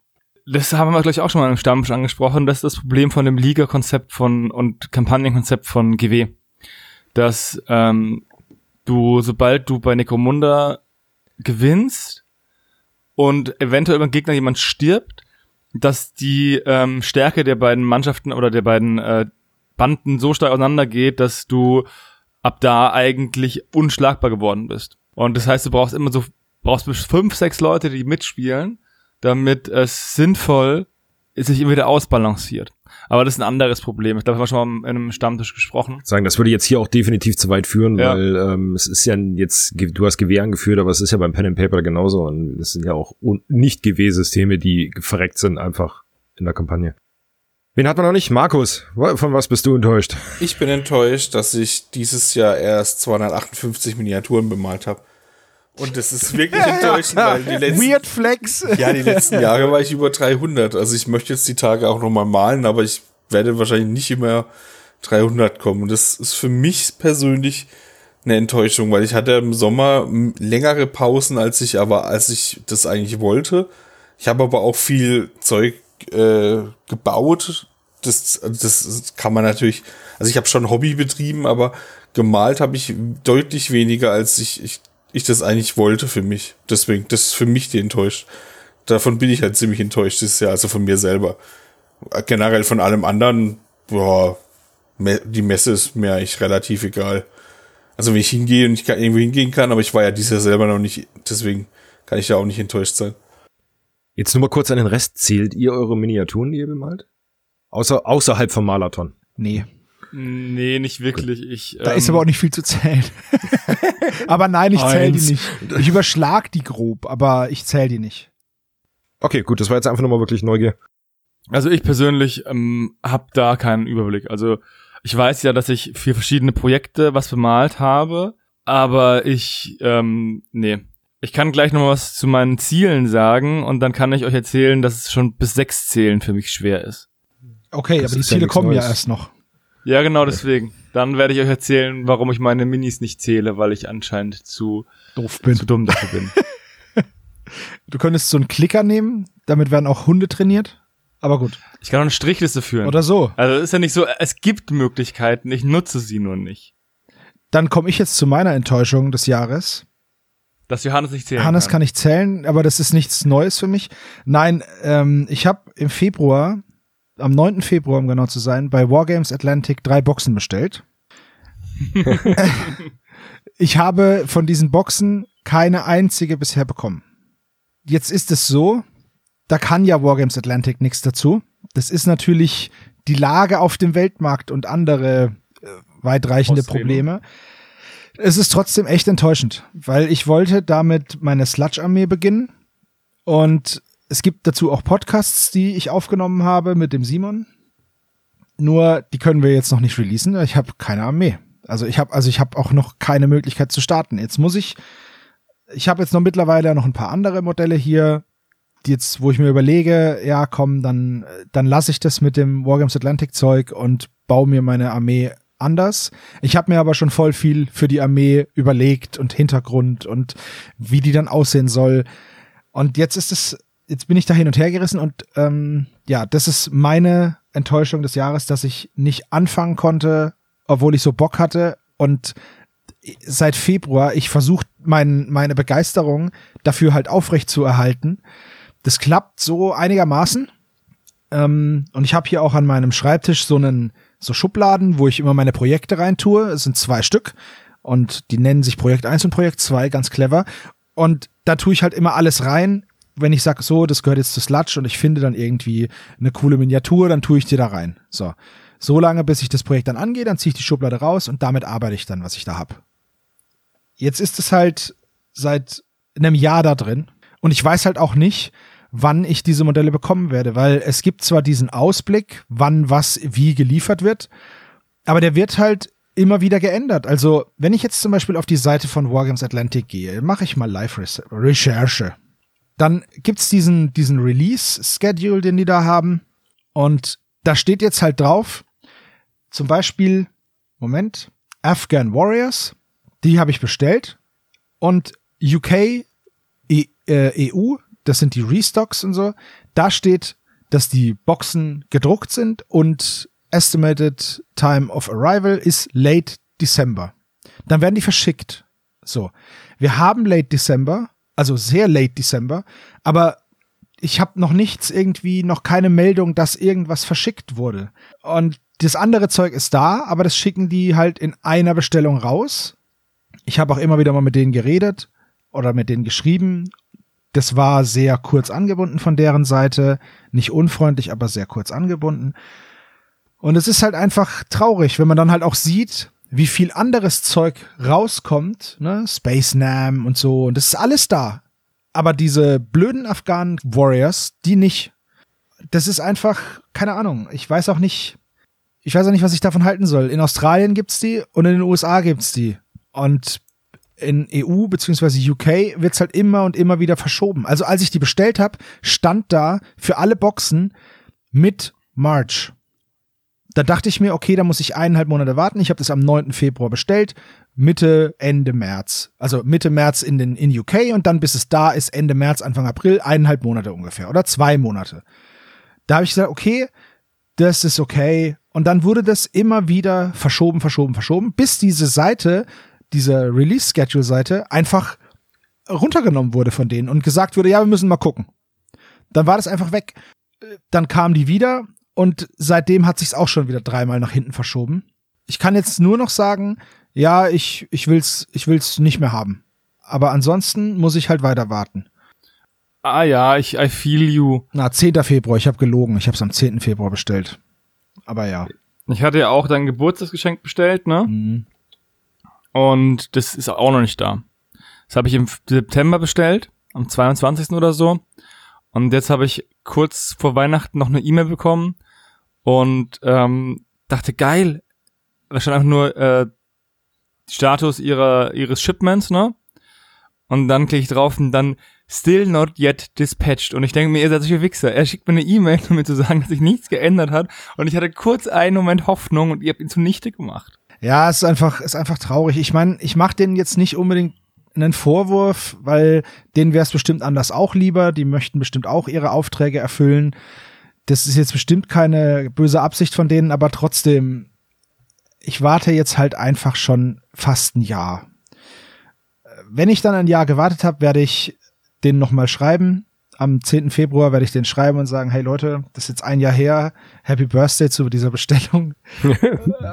Das haben wir gleich auch schon mal im Stammtisch angesprochen. Das ist das Problem von dem Liga-Konzept von und Kampagnenkonzept von GW. Dass ähm, du, sobald du bei Necromunda gewinnst und eventuell beim Gegner jemand stirbt, dass die ähm, Stärke der beiden Mannschaften oder der beiden äh, Banden so stark auseinandergeht, dass du ab da eigentlich unschlagbar geworden bist. Und das heißt, du brauchst immer so, brauchst bis fünf, sechs Leute, die mitspielen, damit es sinnvoll sich immer wieder ausbalanciert. Aber das ist ein anderes Problem. Ich glaube, wir haben schon mal in einem Stammtisch gesprochen. Sagen, das würde jetzt hier auch definitiv zu weit führen, Ja. weil ähm, es ist ja jetzt, du hast Gewehr angeführt, aber es ist ja beim Pen and Paper genauso und es sind ja auch nicht GW-Systeme, die verreckt sind einfach in der Kampagne. Wen hat man noch nicht? Markus, von was bist du enttäuscht? Ich bin enttäuscht, dass ich dieses Jahr erst 258 Miniaturen bemalt habe. Und das ist wirklich enttäuschend, weil die letzten, Weird Flex. ja, die letzten Jahre war ich über 300. Also ich möchte jetzt die Tage auch nochmal malen, aber ich werde wahrscheinlich nicht immer 300 kommen. Und das ist für mich persönlich eine Enttäuschung, weil ich hatte im Sommer längere Pausen, als ich aber, als ich das eigentlich wollte. Ich habe aber auch viel Zeug äh, gebaut. Das, das kann man natürlich, also ich habe schon Hobby betrieben, aber gemalt habe ich deutlich weniger, als ich, ich, ich das eigentlich wollte für mich. Deswegen, das ist für mich die enttäuscht. Davon bin ich halt ziemlich enttäuscht dieses Jahr, also von mir selber. Generell von allem anderen, boah, die Messe ist mir eigentlich relativ egal. Also wenn ich hingehe und ich kann irgendwo hingehen kann, aber ich war ja dieses Jahr selber noch nicht, deswegen kann ich ja auch nicht enttäuscht sein. Jetzt nur mal kurz an den Rest. Zählt ihr eure Miniaturen, die ihr bemalt? Außer, außerhalb vom Malathon. Nee. Nee, nicht wirklich. Ich, Da ähm, ist aber auch nicht viel zu zählen. *laughs* aber nein, ich zähle die nicht. Ich überschlag die grob, aber ich zähle die nicht. Okay, gut, das war jetzt einfach nur mal wirklich Neugier. Also ich persönlich ähm, habe da keinen Überblick. Also ich weiß ja, dass ich für verschiedene Projekte was bemalt habe, aber ich, ähm, nee. Ich kann gleich noch mal was zu meinen Zielen sagen und dann kann ich euch erzählen, dass es schon bis sechs Zählen für mich schwer ist. Okay, Das aber die ist ja Ziele nichts kommen ja Neues. erst noch. Ja, genau deswegen. Dann werde ich euch erzählen, warum ich meine Minis nicht zähle, weil ich anscheinend zu, Doof bin. zu dumm dafür bin. *laughs* Du könntest so einen Klicker nehmen, damit werden auch Hunde trainiert. Aber gut. Ich kann auch eine Strichliste führen. Oder so. Also es ist ja nicht so, es gibt Möglichkeiten, ich nutze sie nur nicht. Dann komme ich jetzt zu meiner Enttäuschung des Jahres. Dass Johannes nicht zählen Hannes kann. kann ich zählen, aber das ist nichts Neues für mich. Nein, ähm, ich habe im Februar, am 9. Februar, um genau zu sein, bei Wargames Atlantic drei Boxen bestellt. *laughs* ich habe von diesen Boxen keine einzige bisher bekommen. Jetzt ist es so, da kann ja Wargames Atlantic nichts dazu. Das ist natürlich die Lage auf dem Weltmarkt und andere äh, weitreichende Außerdem. Probleme. Es ist trotzdem echt enttäuschend, weil ich wollte damit meine Sludge-Armee beginnen und es gibt dazu auch Podcasts, die ich aufgenommen habe mit dem Simon. Nur die können wir jetzt noch nicht releasen. Ich habe keine Armee. Also ich habe also ich habe auch noch keine Möglichkeit zu starten. Jetzt muss ich ich habe jetzt noch mittlerweile noch ein paar andere Modelle hier, die jetzt wo ich mir überlege, ja, komm, dann dann lasse ich das mit dem Wargames Atlantic Zeug und baue mir meine Armee anders. Ich habe mir aber schon voll viel für die Armee überlegt und Hintergrund und wie die dann aussehen soll. Und jetzt ist es, jetzt bin ich da hin und her gerissen und ähm, ja, das ist meine Enttäuschung des Jahres, dass ich nicht anfangen konnte, obwohl ich so Bock hatte und seit Februar ich versucht mein, meine Begeisterung dafür halt aufrecht zu erhalten. Das klappt so einigermaßen. Ähm, und ich habe hier auch an meinem Schreibtisch so einen so Schubladen, wo ich immer meine Projekte reintue. Es sind zwei Stück und die nennen sich Projekt 1 und Projekt 2, ganz clever. Und da tue ich halt immer alles rein. Wenn ich sage, so, das gehört jetzt zu Sludge und ich finde dann irgendwie eine coole Miniatur, dann tue ich die da rein. So. So lange, bis ich das Projekt dann angehe, dann ziehe ich die Schublade raus und damit arbeite ich dann, was ich da hab. Jetzt ist es halt seit einem Jahr da drin und ich weiß halt auch nicht, wann ich diese Modelle bekommen werde, weil es gibt zwar diesen Ausblick, wann was wie geliefert wird, aber der wird halt immer wieder geändert. Also, wenn ich jetzt zum Beispiel auf die Seite von Wargames Atlantic gehe, mache ich mal Live-Recherche. Dann gibt's diesen, diesen Release-Schedule, den die da haben. Und da steht jetzt halt drauf, zum Beispiel, Moment, Afghan Warriors, die habe ich bestellt. Und UK, e, äh, EU, das sind die Restocks und so. Da steht, dass die Boxen gedruckt sind und estimated time of arrival ist late December. Dann werden die verschickt. So. Wir haben late December, also sehr late December, aber ich habe noch nichts irgendwie, noch keine Meldung, dass irgendwas verschickt wurde. Und das andere Zeug ist da, aber das schicken die halt in einer Bestellung raus. Ich habe auch immer wieder mal mit denen geredet oder mit denen geschrieben das war sehr kurz angebunden von deren Seite. Nicht unfreundlich, aber sehr kurz angebunden. Und es ist halt einfach traurig, wenn man dann halt auch sieht, wie viel anderes Zeug rauskommt, ne? Space Nam und so. Und das ist alles da. Aber diese blöden Afghanen Warriors, die nicht. Das ist einfach, keine Ahnung. Ich weiß auch nicht, ich weiß auch nicht, was ich davon halten soll. In Australien gibt's die und in den USA gibt's die. Und in EU bzw. UK wird's halt immer und immer wieder verschoben. Also als ich die bestellt habe, stand da für alle Boxen mit March. Da dachte ich mir, okay, da muss ich eineinhalb Monate warten. Ich habe das am 9. Februar bestellt, Mitte, Ende März. Also Mitte März in den in UK und dann bis es da ist, Ende März, Anfang April, eineinhalb Monate ungefähr oder zwei Monate. Da habe ich gesagt, okay, das ist okay. Und dann wurde das immer wieder verschoben, verschoben, verschoben, bis diese Seite dieser Release-Schedule-Seite einfach runtergenommen wurde von denen und gesagt wurde, ja, wir müssen mal gucken. Dann war das einfach weg. Dann kam die wieder und seitdem hat sich's auch schon wieder dreimal nach hinten verschoben. Ich kann jetzt nur noch sagen, ja, ich, ich will's, ich will's nicht mehr haben. Aber ansonsten muss ich halt weiter warten. Ah ja, ich I feel you. Na, 10. Februar, ich habe gelogen. Ich habe es am 10. Februar bestellt. Aber ja. Ich hatte ja auch dein Geburtstagsgeschenk bestellt, ne? Mhm. Und das ist auch noch nicht da. Das habe ich im September bestellt, am 22. oder so. Und jetzt habe ich kurz vor Weihnachten noch eine E-Mail bekommen und ähm, dachte, geil, da stand einfach nur äh, Status ihrer, ihres Shipments, ne? Und dann klicke ich drauf und dann still not yet dispatched. Und ich denke mir, ihr seid solche Wichser. Er schickt mir eine E-Mail, *laughs* um mir zu sagen, dass sich nichts geändert hat. Und ich hatte kurz einen Moment Hoffnung und ihr habt ihn zunichte gemacht. Ja, es ist einfach, ist einfach traurig. Ich meine, ich mache denen jetzt nicht unbedingt einen Vorwurf, weil denen wäre es bestimmt anders auch lieber. Die möchten bestimmt auch ihre Aufträge erfüllen. Das ist jetzt bestimmt keine böse Absicht von denen, aber trotzdem, ich warte jetzt halt einfach schon fast ein Jahr. Wenn ich dann ein Jahr gewartet habe, werde ich denen nochmal schreiben am 10. Februar werde ich den schreiben und sagen, hey Leute, das ist jetzt ein Jahr her, Happy Birthday zu dieser Bestellung. *laughs*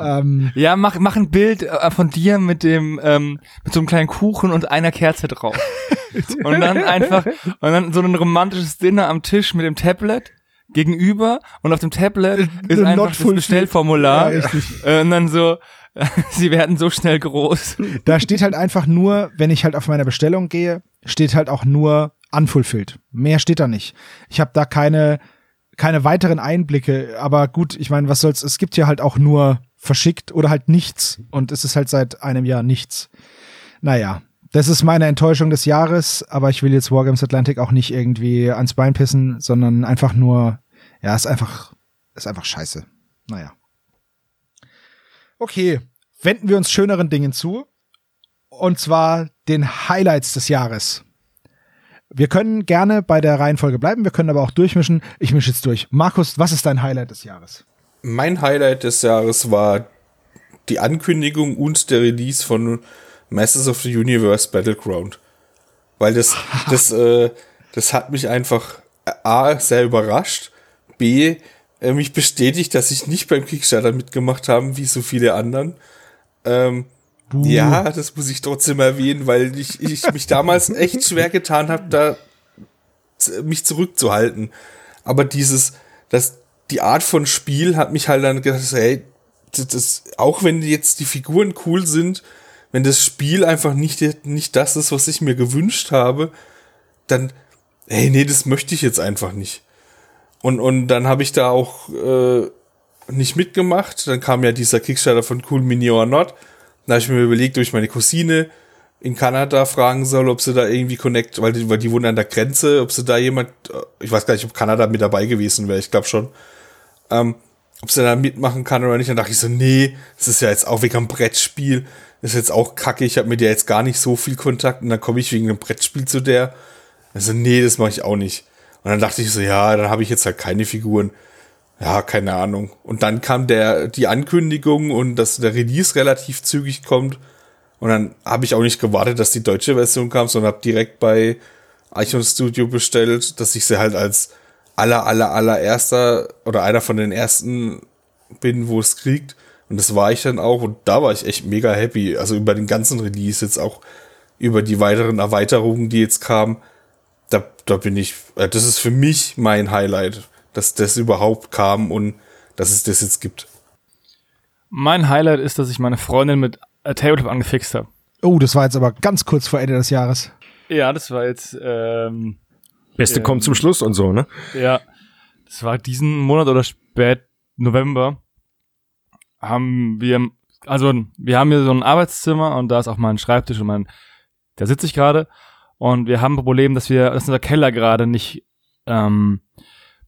ähm, ja, mach, mach ein Bild äh, von dir mit dem, ähm, mit so einem kleinen Kuchen und einer Kerze drauf. *laughs* und dann einfach, und dann so ein romantisches Dinner am Tisch mit dem Tablet, gegenüber und auf dem Tablet ist Not einfach das. Bestellformular. Ja. Äh, und dann so, *laughs* sie werden so schnell groß. Da steht halt einfach nur, wenn ich halt auf meine Bestellung gehe, steht halt auch nur unfulfilled. Mehr steht da nicht. Ich habe da keine keine weiteren Einblicke, aber gut, ich meine, was soll's, es gibt ja halt auch nur verschickt oder halt nichts und es ist halt seit einem Jahr nichts. Naja, das ist meine Enttäuschung des Jahres, aber ich will jetzt Wargames Atlantic auch nicht irgendwie ans Bein pissen, sondern einfach nur, ja, ist einfach, ist einfach scheiße. Naja. Okay, wenden wir uns schöneren Dingen zu. Und zwar den Highlights des Jahres. Wir können gerne bei der Reihenfolge bleiben, wir können aber auch durchmischen. Ich mische jetzt durch. Markus, was ist dein Highlight des Jahres? Mein Highlight des Jahres war die Ankündigung und der Release von Masters of the Universe Battleground. Weil das, *laughs* das, äh, das hat mich einfach äh, A, sehr überrascht, B, äh, mich bestätigt, dass ich nicht beim Kickstarter mitgemacht habe, wie so viele anderen. Ähm, ja, das muss ich trotzdem erwähnen, weil ich, ich mich damals *laughs* echt schwer getan habe, da mich zurückzuhalten. Aber dieses, das, die Art von Spiel hat mich halt dann gedacht, hey, das, das, auch wenn jetzt die Figuren cool sind, wenn das Spiel einfach nicht, nicht das ist, was ich mir gewünscht habe, dann, hey, nee, das möchte ich jetzt einfach nicht. Und, und dann habe ich da auch äh, nicht mitgemacht. Dann kam ja dieser Kickstarter von Cool Mini or Not. Da habe ich mir überlegt, ob ich meine Cousine in Kanada fragen soll, ob sie da irgendwie connect, weil die, weil die wohnen an der Grenze, ob sie da jemand, äh, ich weiß gar nicht, ob Kanada mit dabei gewesen wäre, ich glaube schon, ähm, ob sie da mitmachen kann oder nicht. Dann dachte ich so, nee, das ist ja jetzt auch wegen einem Brettspiel, ist jetzt auch kacke, ich habe mit der jetzt gar nicht so viel Kontakt und dann komme ich wegen einem Brettspiel zu der. Also nee, das mache ich auch nicht. Und dann dachte ich so, ja, dann habe ich jetzt halt keine Figuren. Ja, keine Ahnung. Und dann kam der die Ankündigung und dass der Release relativ zügig kommt. Und dann habe ich auch nicht gewartet, dass die deutsche Version kam, sondern habe direkt bei Icon Studio bestellt, dass ich sie halt als aller, aller, allererster oder einer von den ersten bin, wo es kriegt. Und das war ich dann auch. Und da war ich echt mega happy. Also über den ganzen Release, jetzt auch über die weiteren Erweiterungen, die jetzt kamen. Da, da bin ich, äh, das ist für mich mein Highlight, dass das überhaupt kam und dass es das jetzt gibt. Mein Highlight ist, dass ich meine Freundin mit äh, Tabletop angefixt habe. Oh, das war jetzt aber ganz kurz vor Ende des Jahres. Ja, das war jetzt, ähm, Beste Ähm, kommt zum Schluss und so, ne? ja, das war diesen Monat oder spät November, haben wir, also wir haben hier so ein Arbeitszimmer und da ist auch mein Schreibtisch und mein, da sitze ich gerade und wir haben ein Problem, dass wir, dass unser Keller gerade nicht ähm,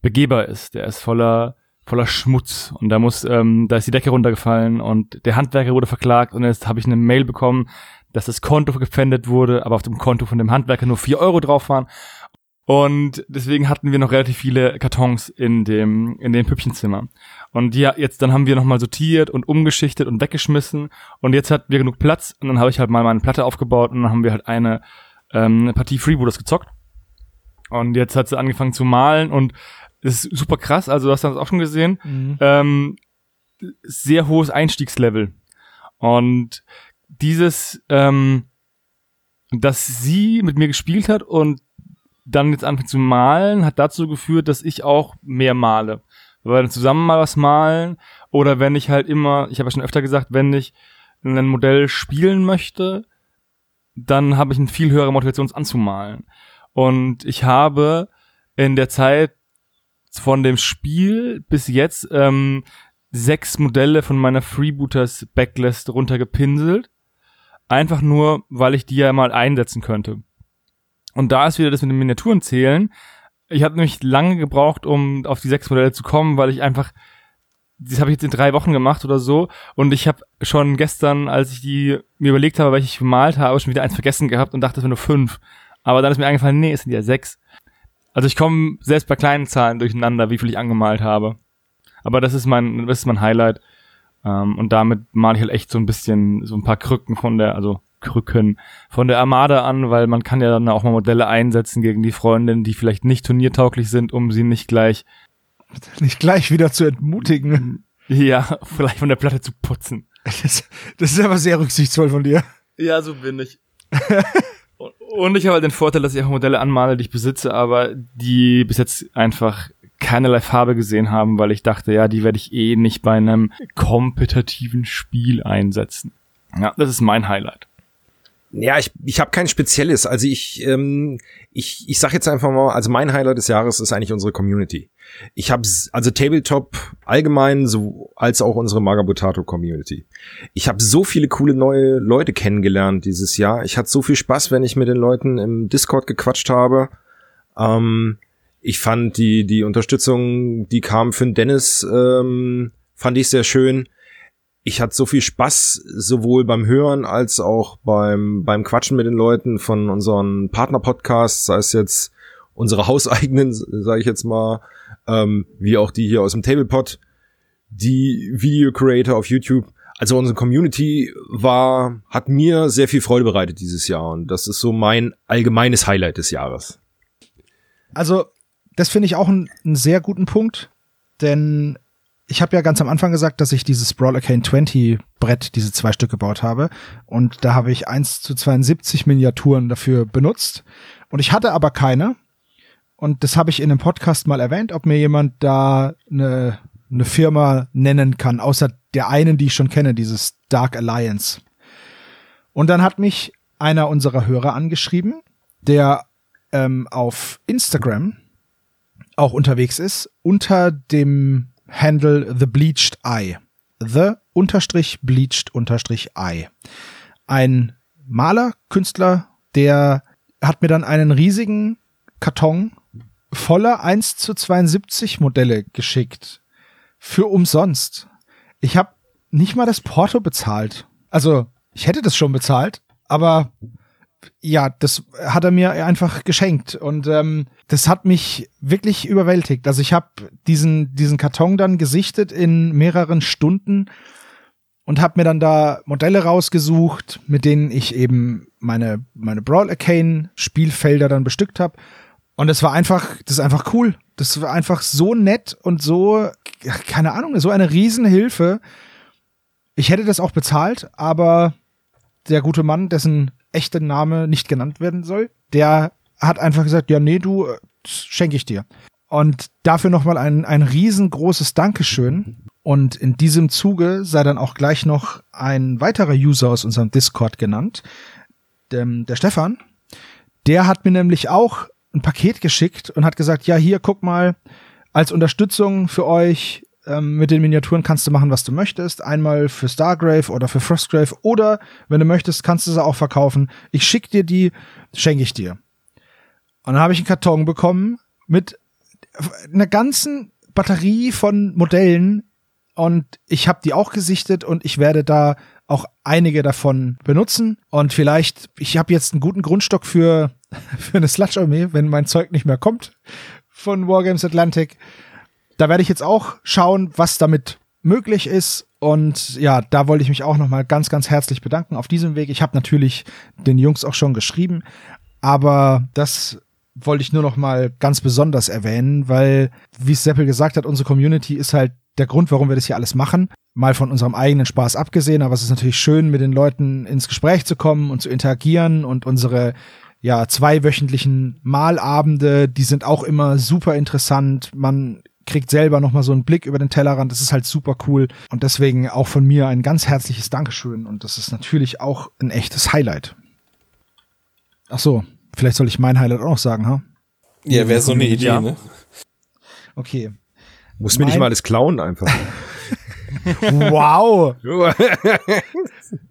begehbar ist. Der ist voller voller Schmutz und da muss, ähm, da ist die Decke runtergefallen und der Handwerker wurde verklagt und jetzt habe ich eine Mail bekommen, dass das Konto gepfändet wurde, aber auf dem Konto von dem Handwerker nur vier Euro drauf waren. Und deswegen hatten wir noch relativ viele Kartons in dem, in dem Püppchenzimmer. Und ja, jetzt, dann haben wir nochmal sortiert und umgeschichtet und weggeschmissen. Und jetzt hatten wir genug Platz. Und dann habe ich halt mal meine Platte aufgebaut und dann haben wir halt eine, ähm, eine Partie Freebooters gezockt. Und jetzt hat sie angefangen zu malen und es ist super krass. Also, du hast das auch schon gesehen. Ähm, sehr hohes Einstiegslevel. Und dieses, ähm, dass sie mit mir gespielt hat und dann jetzt anfängt zu malen, hat dazu geführt, dass ich auch mehr male. Weil dann zusammen mal was malen oder wenn ich halt immer, ich habe ja schon öfter gesagt, wenn ich ein Modell spielen möchte, dann habe ich eine viel höhere Motivation, es anzumalen. Und ich habe in der Zeit von dem Spiel bis jetzt ähm, sechs Modelle von meiner Freebooters Backlist runtergepinselt. Einfach nur, weil ich die ja mal einsetzen könnte. Und da ist wieder das mit den Miniaturen zählen. Ich habe nämlich lange gebraucht, um auf die sechs Modelle zu kommen, weil ich einfach, das habe ich jetzt in drei Wochen gemacht oder so. Und ich habe schon gestern, als ich die mir überlegt habe, welche ich gemalt habe, schon wieder eins vergessen gehabt und dachte, es wären nur fünf. Aber dann ist mir eingefallen, nee, es sind ja sechs. Also ich komme selbst bei kleinen Zahlen durcheinander, wie viel ich angemalt habe. Aber das ist mein, das ist mein Highlight. Ähm, und damit male ich halt echt so ein bisschen so ein paar Krücken von der, also Krücken von der Armada an, weil man kann ja dann auch mal Modelle einsetzen gegen die Freundin, die vielleicht nicht turniertauglich sind, um sie nicht gleich, *laughs* Nicht gleich wieder zu entmutigen. ja, *laughs* vielleicht von der Platte zu putzen. Das, das ist aber sehr rücksichtsvoll von dir. Ja, so bin ich. und, *laughs* und ich habe halt den Vorteil, dass ich auch Modelle anmale, die ich besitze, aber die bis jetzt einfach keinerlei Farbe gesehen haben, weil ich dachte, ja, die werde ich eh nicht bei einem kompetitiven Spiel einsetzen. Ja, das ist mein Highlight. Ja, ich, ich habe kein spezielles. Also ich, ähm, ich, ich sag jetzt einfach mal, also mein Highlight des Jahres ist eigentlich unsere Community. Ich habe also Tabletop allgemein so als auch unsere Magabotato Community. Ich habe so viele coole neue Leute kennengelernt dieses Jahr. Ich hatte so viel Spaß, wenn ich mit den Leuten im Discord gequatscht habe. Ähm, ich fand die die Unterstützung, die kam für den Dennis, ähm, fand ich sehr schön ich hatte so viel Spaß, sowohl beim Hören als auch beim, beim Quatschen mit den Leuten von unseren Partner-Podcasts, sei es jetzt unsere hauseigenen, sage ich jetzt mal, ähm, wie auch die hier aus dem Tablepod, die Video Creator auf YouTube. Also unsere Community war, hat mir sehr viel Freude bereitet dieses Jahr und das ist so mein allgemeines Highlight des Jahres. Also, das finde ich auch einen sehr guten Punkt, denn ich habe ja ganz am Anfang gesagt, dass ich dieses Brawl Arcane 20 Brett, diese zwei Stück gebaut habe. Und da habe ich 1 zu 72 Miniaturen dafür benutzt. Und ich hatte aber keine. Und das habe ich in einem Podcast mal erwähnt, ob mir jemand da eine, eine Firma nennen kann, außer der einen, die ich schon kenne, dieses Dark Alliance. Und dann hat mich einer unserer Hörer angeschrieben, der ähm, auf Instagram auch unterwegs ist, unter dem Handle The Bleached Eye. The unterstrich bleached unterstrich eye. Ein Maler, Künstler, der hat mir dann einen riesigen Karton voller 1 zu 72 Modelle geschickt. Für umsonst. Ich habe nicht mal das Porto bezahlt. Also, ich hätte das schon bezahlt, aber ja, das hat er mir einfach geschenkt und ähm, das hat mich wirklich überwältigt. Also ich habe diesen diesen Karton dann gesichtet in mehreren Stunden und habe mir dann da Modelle rausgesucht, mit denen ich eben meine meine Brawl Arcane Spielfelder dann bestückt habe und es war einfach, das ist einfach cool. Das war einfach so nett und so keine Ahnung, so eine Riesenhilfe. Ich hätte das auch bezahlt, aber der gute Mann, dessen echter Name nicht genannt werden soll, der hat einfach gesagt, ja, nee, du, äh, schenke ich dir. Und dafür nochmal ein, ein riesengroßes Dankeschön. Und in diesem Zuge sei dann auch gleich noch ein weiterer User aus unserem Discord genannt, der, der Stefan. Der hat mir nämlich auch ein Paket geschickt und hat gesagt, ja, hier, guck mal, als Unterstützung für euch ähm, mit den Miniaturen kannst du machen, was du möchtest. Einmal für Stargrave oder für Frostgrave oder wenn du möchtest, kannst du sie auch verkaufen. Ich schick dir die, schenke ich dir. Und dann habe ich einen Karton bekommen mit einer ganzen Batterie von Modellen und ich habe die auch gesichtet und ich werde da auch einige davon benutzen und vielleicht ich habe jetzt einen guten Grundstock für *laughs* für eine Sludge Armee, wenn mein Zeug nicht mehr kommt von Wargames Atlantic da werde ich jetzt auch schauen, was damit möglich ist. Und ja, da wollte ich mich auch nochmal ganz, ganz herzlich bedanken auf diesem Weg. Ich habe natürlich den Jungs auch schon geschrieben, aber das wollte ich nur noch mal ganz besonders erwähnen, weil, wie Seppel gesagt hat, unsere Community ist halt der Grund, warum wir das hier alles machen. Mal von unserem eigenen Spaß abgesehen, aber es ist natürlich schön, mit den Leuten ins Gespräch zu kommen und zu interagieren und unsere ja, zweiwöchentlichen Malabende, die sind auch immer super interessant. Man kriegt selber nochmal so einen Blick über den Tellerrand. Das ist halt super cool. Und deswegen auch von mir ein ganz herzliches Dankeschön. Und das ist natürlich auch ein echtes Highlight. Ach so, vielleicht soll ich mein Highlight auch noch sagen, ha? Ja, wäre so eine Idee, ja. ne? Okay. Muss mir nicht mal alles klauen einfach. *laughs* wow. *laughs*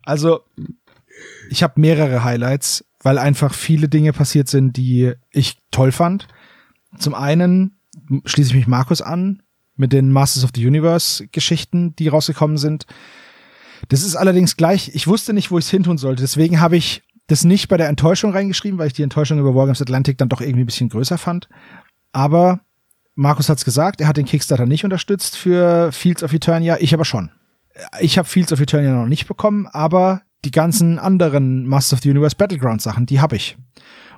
also, ich habe mehrere Highlights, weil einfach viele Dinge passiert sind, die ich toll fand. Zum einen schließe ich mich Markus an mit den Masters of the Universe Geschichten, die rausgekommen sind. Das ist allerdings gleich, ich wusste nicht, wo ich es hintun sollte. Deswegen habe ich das nicht bei der Enttäuschung reingeschrieben, weil ich die Enttäuschung über Wargames Atlantic dann doch irgendwie ein bisschen größer fand. Aber Markus hat's gesagt, er hat den Kickstarter nicht unterstützt für Fields of Eternia, ich aber schon. Ich habe Fields of Eternia noch nicht bekommen, aber die ganzen anderen Masters of the Universe Battleground Sachen, die habe ich.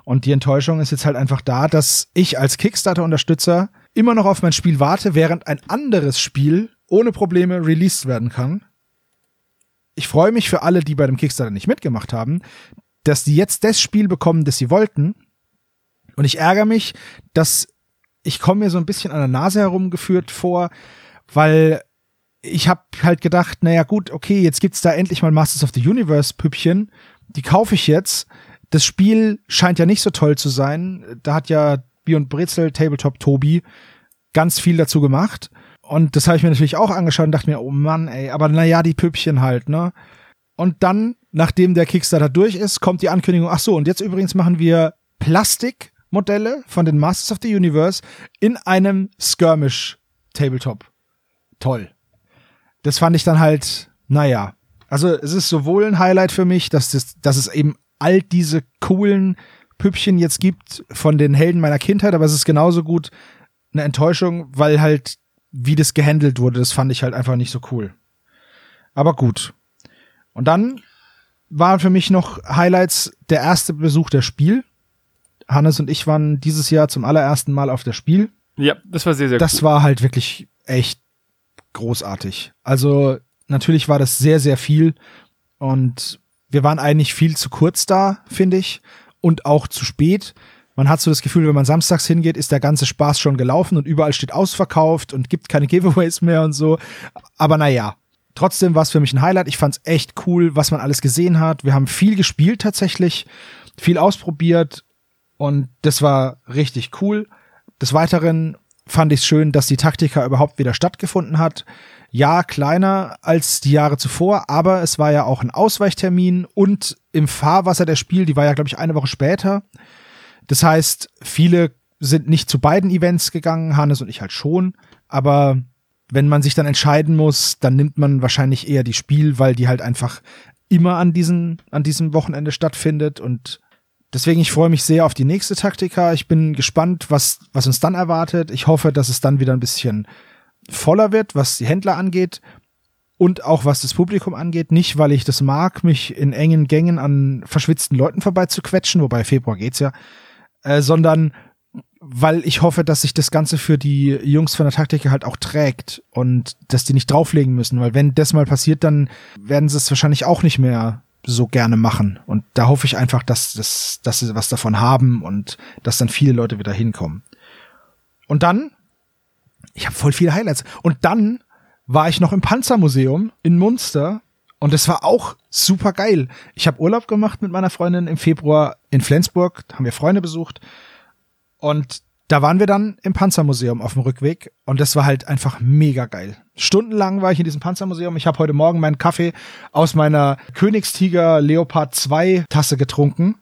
Und die Enttäuschung ist jetzt halt einfach da, dass ich als Kickstarter-Unterstützer immer noch auf mein Spiel warte, während ein anderes Spiel ohne Probleme released werden kann. Ich freue mich für alle, die bei dem Kickstarter nicht mitgemacht haben, dass die jetzt das Spiel bekommen, das sie wollten. Und ich ärgere mich, dass ich komme mir so ein bisschen an der Nase herumgeführt vor, weil ich habe halt gedacht, naja gut, okay, jetzt gibt's da endlich mal Masters of the Universe Püppchen, die kaufe ich jetzt. Das Spiel scheint ja nicht so toll zu sein. Da hat ja Beyond Brezel Tabletop Tobi ganz viel dazu gemacht. Und das habe ich mir natürlich auch angeschaut und dachte mir, oh Mann, ey, aber naja, die Püppchen halt, ne? Und dann, nachdem der Kickstarter durch ist, kommt die Ankündigung, ach so, und jetzt übrigens machen wir Plastikmodelle von den Masters of the Universe in einem Skirmish Tabletop. Toll. Das fand ich dann halt, naja. Also es ist sowohl ein Highlight für mich, dass, das, dass es eben all diese coolen Püppchen jetzt gibt von den Helden meiner Kindheit, aber es ist genauso gut eine Enttäuschung, weil halt, wie das gehandelt wurde, das fand ich halt einfach nicht so cool. Aber gut. Und dann waren für mich noch Highlights der erste Besuch der Spiel. Hannes und ich waren dieses Jahr zum allerersten Mal auf der Spiel. Ja, das war sehr, sehr Das cool. war halt wirklich echt großartig. Also natürlich war das sehr, sehr viel und wir waren eigentlich viel zu kurz da, finde ich, und auch zu spät. Man hat so das Gefühl, wenn man samstags hingeht, ist der ganze Spaß schon gelaufen und überall steht ausverkauft und gibt keine *laughs* Giveaways mehr und so. Aber naja, trotzdem war es für mich ein Highlight. Ich fand es echt cool, was man alles gesehen hat. Wir haben viel gespielt tatsächlich, viel ausprobiert und das war richtig cool. Des Weiteren fand ich es schön, dass die Taktika überhaupt wieder stattgefunden hat. Ja, kleiner als die Jahre zuvor, aber es war ja auch ein Ausweichtermin und im Fahrwasser der Spiel, die war ja, glaube ich, eine Woche später. Das heißt, viele sind nicht zu beiden Events gegangen, Hannes und ich halt schon, aber wenn man sich dann entscheiden muss, dann nimmt man wahrscheinlich eher die Spiel, weil die halt einfach immer an diesen, an diesem Wochenende stattfindet und Deswegen, ich freue mich sehr auf die nächste Taktika. Ich bin gespannt, was, was uns dann erwartet. Ich hoffe, dass es dann wieder ein bisschen voller wird, was die Händler angeht und auch was das Publikum angeht. Nicht, weil ich das mag, mich in engen Gängen an verschwitzten Leuten vorbeizuquetschen, wobei Februar geht's ja, äh, sondern weil ich hoffe, dass sich das Ganze für die Jungs von der Taktika halt auch trägt und dass die nicht drauflegen müssen, weil wenn das mal passiert, dann werden sie es wahrscheinlich auch nicht mehr so gerne machen. Und da hoffe ich einfach, dass, das, dass sie was davon haben und dass dann viele Leute wieder hinkommen. Und dann, ich habe voll viele Highlights. Und dann war ich noch im Panzermuseum in Munster und es war auch super geil. Ich habe Urlaub gemacht mit meiner Freundin im Februar in Flensburg, haben wir Freunde besucht und da waren wir dann im Panzermuseum auf dem Rückweg und das war halt einfach mega geil. Stundenlang war ich in diesem Panzermuseum. Ich habe heute Morgen meinen Kaffee aus meiner Königstiger Leopard 2 Tasse getrunken.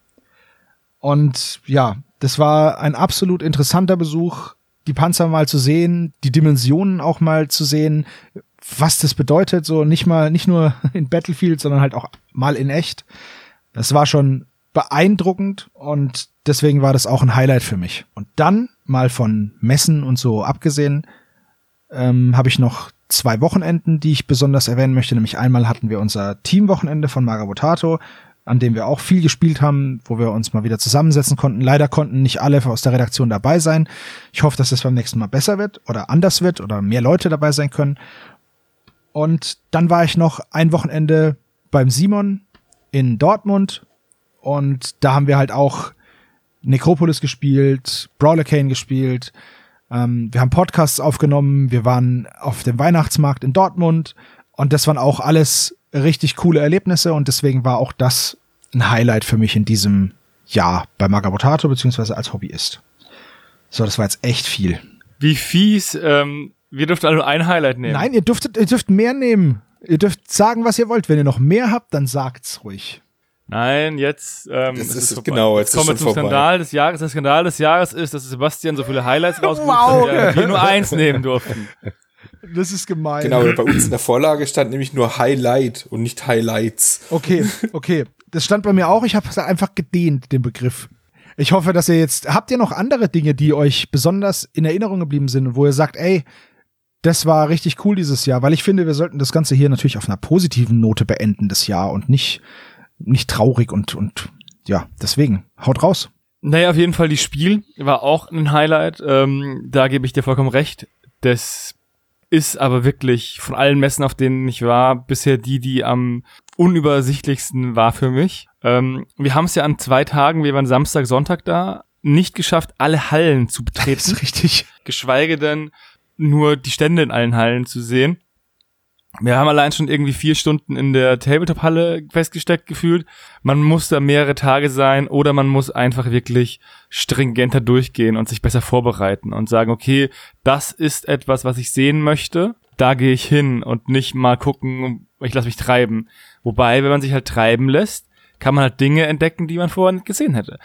Und ja, das war ein absolut interessanter Besuch, die Panzer mal zu sehen, die Dimensionen auch mal zu sehen, was das bedeutet, so nicht mal, nicht nur *laughs* in Battlefield, sondern halt auch mal in echt. Das war schon beeindruckend und deswegen war das auch ein Highlight für mich. Und dann, mal von Messen und so abgesehen, ähm, habe ich noch zwei Wochenenden, die ich besonders erwähnen möchte. Nämlich einmal hatten wir unser Teamwochenende von Magabotato, an dem wir auch viel gespielt haben, wo wir uns mal wieder zusammensetzen konnten. Leider konnten nicht alle aus der Redaktion dabei sein. Ich hoffe, dass es beim nächsten Mal besser wird oder anders wird oder mehr Leute dabei sein können. Und dann war ich noch ein Wochenende beim Simon in Dortmund und da haben wir halt auch Necropolis gespielt, Brawler Kane gespielt. Ähm, wir haben Podcasts aufgenommen. Wir waren auf dem Weihnachtsmarkt in Dortmund. Und das waren auch alles richtig coole Erlebnisse. Und deswegen war auch das ein Highlight für mich in diesem Jahr bei Magabotato, beziehungsweise als Hobbyist. So, das war jetzt echt viel. Wie fies. Ähm, wir dürften alle nur ein Highlight nehmen. Nein, ihr dürftet, ihr dürft mehr nehmen. Ihr dürft sagen, was ihr wollt. Wenn ihr noch mehr habt, dann sagt's ruhig. Nein, jetzt ähm, Das es ist vorbei. genau, jetzt ist kommen wir zum vorbei. Skandal des Jahres. Der Skandal des Jahres ist, dass Sebastian so viele Highlights rausgesucht Wow. hat, während wir nur eins nehmen durften. *laughs* Das ist gemein. Genau, bei uns in der Vorlage stand nämlich nur Highlight und nicht Highlights. Okay, okay. Das stand bei mir auch. Ich habe es einfach gedehnt, den Begriff. Ich hoffe, dass ihr jetzt. Habt ihr noch andere Dinge, die euch besonders in Erinnerung geblieben sind und wo ihr sagt, ey, das war richtig cool dieses Jahr, weil ich finde, wir sollten das Ganze hier natürlich auf einer positiven Note beenden, das Jahr und nicht, nicht traurig und, und ja, deswegen, haut raus. Naja, auf jeden Fall die Spiel war auch ein Highlight. Ähm, da gebe ich dir vollkommen recht. Das ist aber wirklich von allen Messen, auf denen ich war, bisher die, die am unübersichtlichsten war für mich. Ähm, wir haben es ja an zwei Tagen, wir waren Samstag, Sonntag da. nicht geschafft, alle Hallen zu betreten. Das ist richtig. Geschweige denn nur die Stände in allen Hallen zu sehen. Wir haben allein schon irgendwie vier Stunden in der Tabletop-Halle festgesteckt gefühlt. Man muss da mehrere Tage sein oder man muss einfach wirklich stringenter durchgehen und sich besser vorbereiten und sagen, okay, das ist etwas, was ich sehen möchte. Da gehe ich hin und nicht mal gucken, ich lasse mich treiben. Wobei, wenn man sich halt treiben lässt, kann man halt Dinge entdecken, die man vorher nicht gesehen hätte.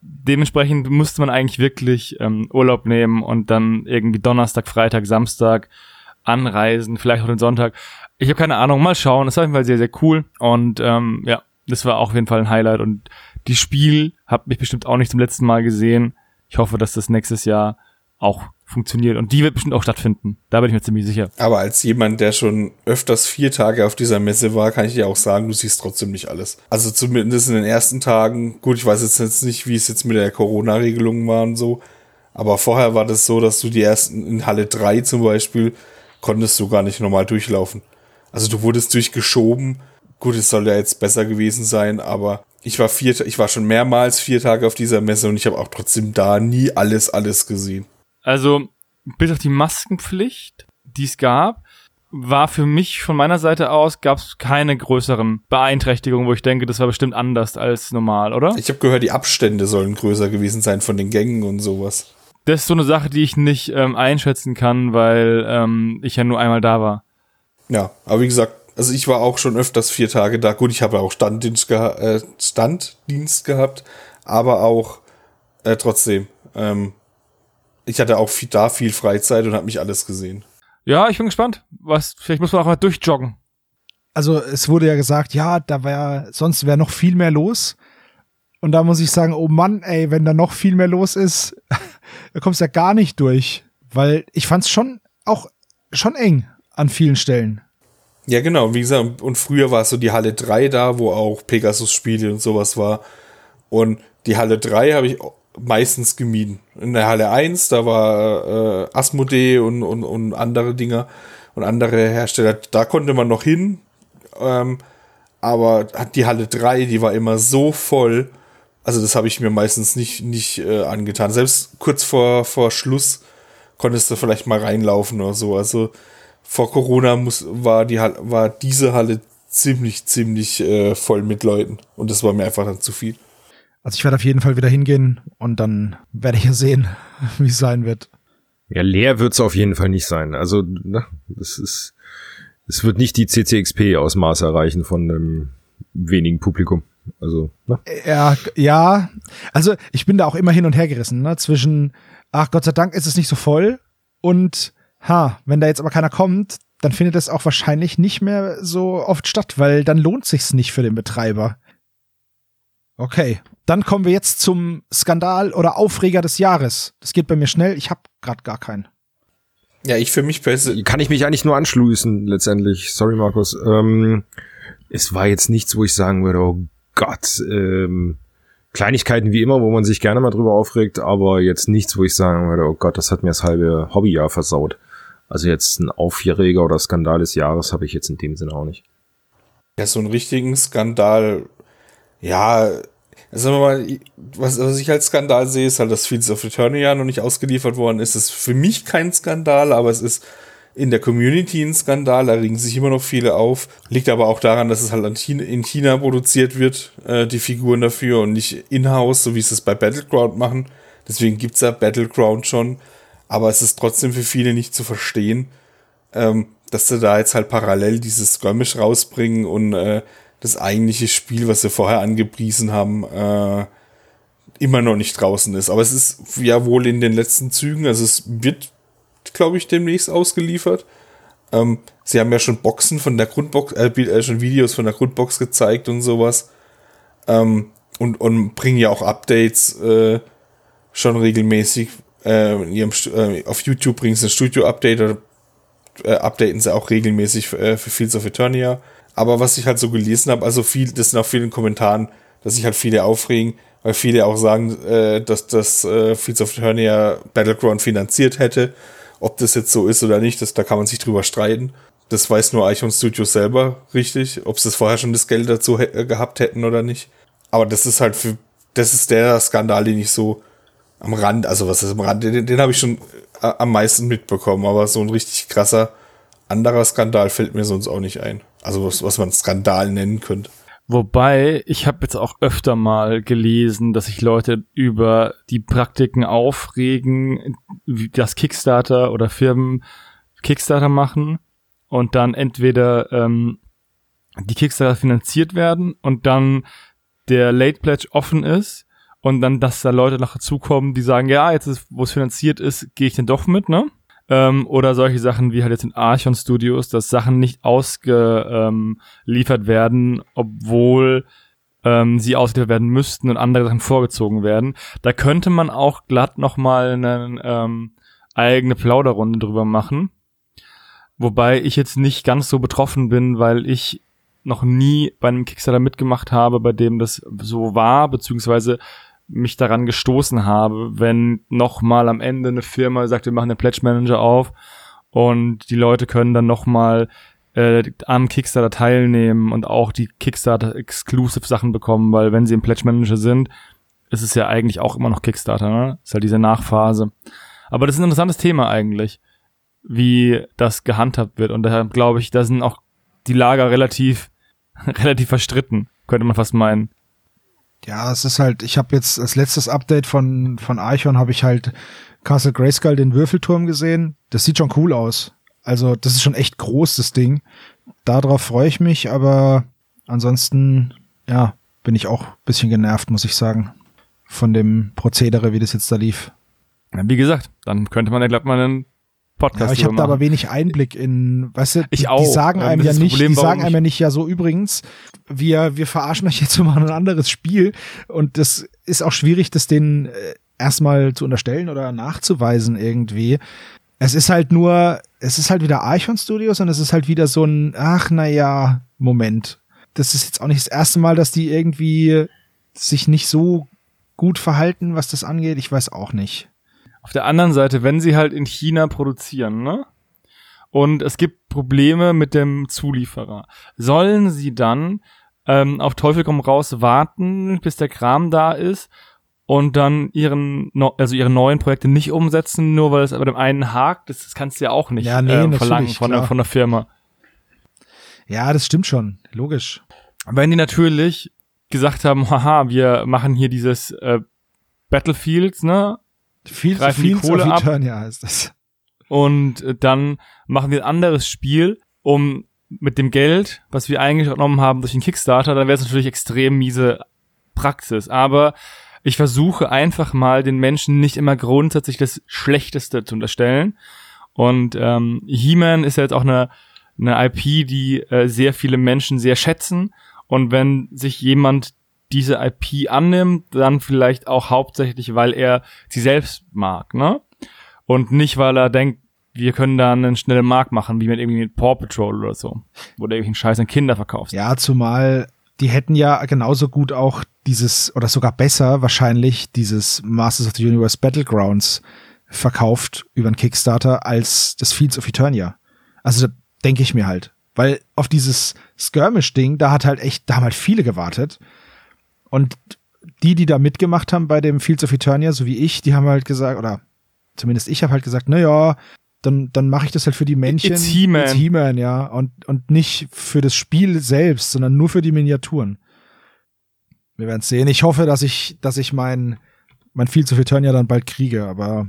Dementsprechend musste man eigentlich wirklich ähm, Urlaub nehmen und dann irgendwie Donnerstag, Freitag, Samstag anreisen, vielleicht auch den Sonntag. Ich habe keine Ahnung, mal schauen. Es war auf jeden Fall sehr, sehr cool. Und ähm, ja, das war auch auf jeden Fall ein Highlight. Und die Spiel habe ich bestimmt auch nicht zum letzten Mal gesehen. Ich hoffe, dass das nächstes Jahr auch funktioniert. Und die wird bestimmt auch stattfinden. Da bin ich mir ziemlich sicher. Aber als jemand, der schon öfters vier Tage auf dieser Messe war, kann ich dir auch sagen, du siehst trotzdem nicht alles. Also zumindest in den ersten Tagen, gut, ich weiß jetzt nicht, wie es jetzt mit der Corona-Regelung war und so. Aber vorher war das so, dass du die ersten in Halle 3 zum Beispiel konntest du gar nicht normal durchlaufen. Also du wurdest durchgeschoben. Gut, es soll ja jetzt besser gewesen sein, aber ich war vier, ich war schon mehrmals vier Tage auf dieser Messe und ich habe auch trotzdem da nie alles, alles gesehen. Also, bis auf die Maskenpflicht, die es gab, war für mich von meiner Seite aus, gab es keine größeren Beeinträchtigungen, wo ich denke, das war bestimmt anders als normal, oder? Ich habe gehört, die Abstände sollen größer gewesen sein von den Gängen und sowas. Das ist so eine Sache, die ich nicht ähm, einschätzen kann, weil ähm, ich ja nur einmal da war. Ja, aber wie gesagt, also ich war auch schon öfters vier Tage da. Gut, ich habe auch Standdienst, geha äh, Standdienst gehabt, aber auch äh, trotzdem. Ähm, ich hatte auch viel, da viel Freizeit und habe mich alles gesehen. Ja, ich bin gespannt. Was, vielleicht muss man auch mal durchjoggen. Also es wurde ja gesagt, ja, da wäre, sonst wäre noch viel mehr los. Und da muss ich sagen, oh Mann, ey, wenn da noch viel mehr los ist, *laughs* da kommst du ja gar nicht durch. Weil ich fand's schon auch schon eng an vielen Stellen. Ja, genau. Wie gesagt, und früher war es so die Halle 3 da, wo auch Pegasus-Spiele und sowas war. Und die Halle 3 habe ich meistens gemieden. In der Halle 1, da war äh, Asmodee und, und, und andere Dinger und andere Hersteller, da konnte man noch hin. Ähm, aber die Halle 3, die war immer so voll. Also das habe ich mir meistens nicht, nicht äh, angetan. Selbst kurz vor, vor Schluss konntest du vielleicht mal reinlaufen oder so. Also vor Corona muss, war, die, war diese Halle ziemlich, ziemlich äh, voll mit Leuten. Und das war mir einfach dann zu viel. Also ich werde auf jeden Fall wieder hingehen und dann werde ich ja sehen, *laughs* wie es sein wird. Ja, leer wird's auf jeden Fall nicht sein. Also, ne, das ist, es wird nicht die CCXP-Ausmaß erreichen von einem wenigen Publikum. Also, ne? Ja, ja. Also ich bin da auch immer hin und her gerissen, ne? Zwischen, ach Gott sei Dank ist es nicht so voll und ha, wenn da jetzt aber keiner kommt, dann findet es auch wahrscheinlich nicht mehr so oft statt, weil dann lohnt sich's nicht für den Betreiber. Okay, dann kommen wir jetzt zum Skandal oder Aufreger des Jahres. Das geht bei mir schnell, ich habe gerade gar keinen. Ja, ich für mich persönlich. Kann ich mich eigentlich nur anschließen, letztendlich. Sorry, Markus. Ähm, es war jetzt nichts, wo ich sagen würde, oh Gott, ähm, Kleinigkeiten wie immer, wo man sich gerne mal drüber aufregt, aber jetzt nichts, wo ich sagen würde, oh Gott, das hat mir das halbe Hobbyjahr versaut. Also jetzt ein Aufreger oder Skandal des Jahres habe ich jetzt in dem Sinne auch nicht. Ja, so einen richtigen Skandal, ja, also mal, was, was ich als Skandal sehe, ist halt, dass Fields of Eternia noch nicht ausgeliefert worden ist. Das ist für mich kein Skandal, aber es ist in der Community ein Skandal, da regen sich immer noch viele auf. Liegt aber auch daran, dass es halt in China produziert wird, äh, die Figuren dafür und nicht in-house, so wie sie es bei Battleground machen. Deswegen gibt's ja Battleground schon. Aber es ist trotzdem für viele nicht zu verstehen, ähm, dass sie da jetzt halt parallel dieses Skirmish rausbringen und äh, das eigentliche Spiel, was sie vorher angepriesen haben, äh, immer noch nicht draußen ist. Aber es ist ja wohl in den letzten Zügen, also es wird glaube ich, demnächst ausgeliefert. Ähm, sie haben ja schon Boxen von der Grundbox, äh, äh, schon Videos von der Grundbox gezeigt und sowas. Ähm, und, und bringen ja auch Updates äh, schon regelmäßig. Äh, in ihrem, äh, auf YouTube bringen sie ein Studio-Update oder äh, updaten sie auch regelmäßig für, äh, für Fields of Eternia. Aber was ich halt so gelesen habe, also viel, das sind auch vielen Kommentaren, dass sich halt viele aufregen, weil viele auch sagen, äh, dass das äh, Fields of Eternia Battleground finanziert hätte ob das jetzt so ist oder nicht, das, da kann man sich drüber streiten. Das weiß nur Eichhorn Studios selber richtig, ob sie vorher schon das Geld dazu gehabt hätten oder nicht. Aber das ist halt für, das ist der Skandal, den ich so am Rand, also was ist am Rand, den, den habe ich schon äh, am meisten mitbekommen, aber so ein richtig krasser anderer Skandal fällt mir sonst auch nicht ein. Also was, was man Skandal nennen könnte. Wobei, ich habe jetzt auch öfter mal gelesen, dass sich Leute über die Praktiken aufregen, wie das Kickstarter oder Firmen Kickstarter machen und dann entweder ähm, die Kickstarter finanziert werden und dann der Late Pledge offen ist und dann, dass da Leute noch dazukommen, die sagen, ja, jetzt ist, wo es finanziert ist, gehe ich denn doch mit, ne? Ähm, oder solche Sachen wie halt jetzt in Archon Studios, dass Sachen nicht ausgeliefert ähm, werden, obwohl ähm, sie ausgeliefert werden müssten und andere Sachen vorgezogen werden. Da könnte man auch glatt nochmal eine ähm, eigene Plauderrunde drüber machen. Wobei ich jetzt nicht ganz so betroffen bin, weil ich noch nie bei einem Kickstarter mitgemacht habe, bei dem das so war, beziehungsweise mich daran gestoßen habe, wenn nochmal am Ende eine Firma sagt, wir machen den Pledge Manager auf und die Leute können dann nochmal äh, am Kickstarter teilnehmen und auch die Kickstarter Exclusive Sachen bekommen, weil wenn sie im Pledge Manager sind, ist es ja eigentlich auch immer noch Kickstarter, ne? Ist halt diese Nachphase. Aber das ist ein interessantes Thema eigentlich, wie das gehandhabt wird und daher glaube ich, da sind auch die Lager relativ *laughs* relativ verstritten, könnte man fast meinen. Ja, es ist halt, ich habe jetzt als letztes Update von, von Archon habe ich halt Castle Grayskull, den Würfelturm gesehen. Das sieht schon cool aus. Also, das ist schon echt groß, das Ding. Darauf freue ich mich, aber ansonsten, ja, bin ich auch bisschen genervt, muss ich sagen. Von dem Prozedere, wie das jetzt da lief. Wie gesagt, dann könnte man ja glatt mal einen Podcast. Ja, ich habe da aber wenig Einblick in, weißt du, ich die, auch. die sagen einem ja nicht, Problem, die sagen einem ja nicht, ja so übrigens, wir, wir verarschen euch jetzt *laughs* mal ein anderes Spiel und das ist auch schwierig, das denen äh, erstmal zu unterstellen oder nachzuweisen irgendwie. Es ist halt nur, es ist halt wieder Archon Studios und es ist halt wieder so ein, ach na ja, Moment. Das ist jetzt auch nicht das erste Mal, dass die irgendwie sich nicht so gut verhalten, was das angeht. Ich weiß auch nicht. Auf der anderen Seite, wenn sie halt in China produzieren, ne? Und es gibt Probleme mit dem Zulieferer, sollen sie dann ähm, auf Teufel komm raus warten, bis der Kram da ist und dann ihren, also ihre neuen Projekte nicht umsetzen, nur weil es bei dem einen hakt? Das, das kannst du ja auch nicht Ja, nee, ähm, verlangen von der, von der Firma. Ja, das stimmt schon. Logisch. Wenn die natürlich gesagt haben, haha, wir machen hier dieses äh, Battlefields, ne? Viel zu Greifen die viel Kohle of ab. Eternia heißt das. und äh, dann machen wir ein anderes Spiel, um mit dem Geld, was wir eingenommen haben durch den Kickstarter, dann wäre es natürlich extrem miese Praxis. Aber ich versuche einfach mal den Menschen nicht immer grundsätzlich das Schlechteste zu unterstellen. Und ähm, He-Man ist ja jetzt auch eine, eine IP, die äh, sehr viele Menschen sehr schätzen. Und wenn sich jemand diese IP annimmt, dann vielleicht auch hauptsächlich, weil er sie selbst mag, ne? Und nicht, weil er denkt, wir können da einen schnellen Markt machen, wie mit irgendwie mit Paw Patrol oder so. Wo du irgendwelchen Scheiß an Kinder verkaufst. Ja, zumal die hätten ja genauso gut auch dieses, oder sogar besser wahrscheinlich, dieses Masters of the Universe Battlegrounds verkauft über einen Kickstarter als das Fields of Eternia. Also denke ich mir halt. Weil auf dieses Skirmish-Ding, da hat halt echt, da haben halt viele gewartet. Und die, die da mitgemacht haben bei dem Fields of Eternia, so wie ich, die haben halt gesagt, oder zumindest ich habe halt gesagt, na ja, dann, dann mache ich das halt für die Männchen. It's He-Man. It's He-Man, ja. Und, und nicht für das Spiel selbst, sondern nur für die Miniaturen. Wir werden sehen. Ich hoffe, dass ich, dass ich mein, mein Fields of Eternia dann bald kriege, aber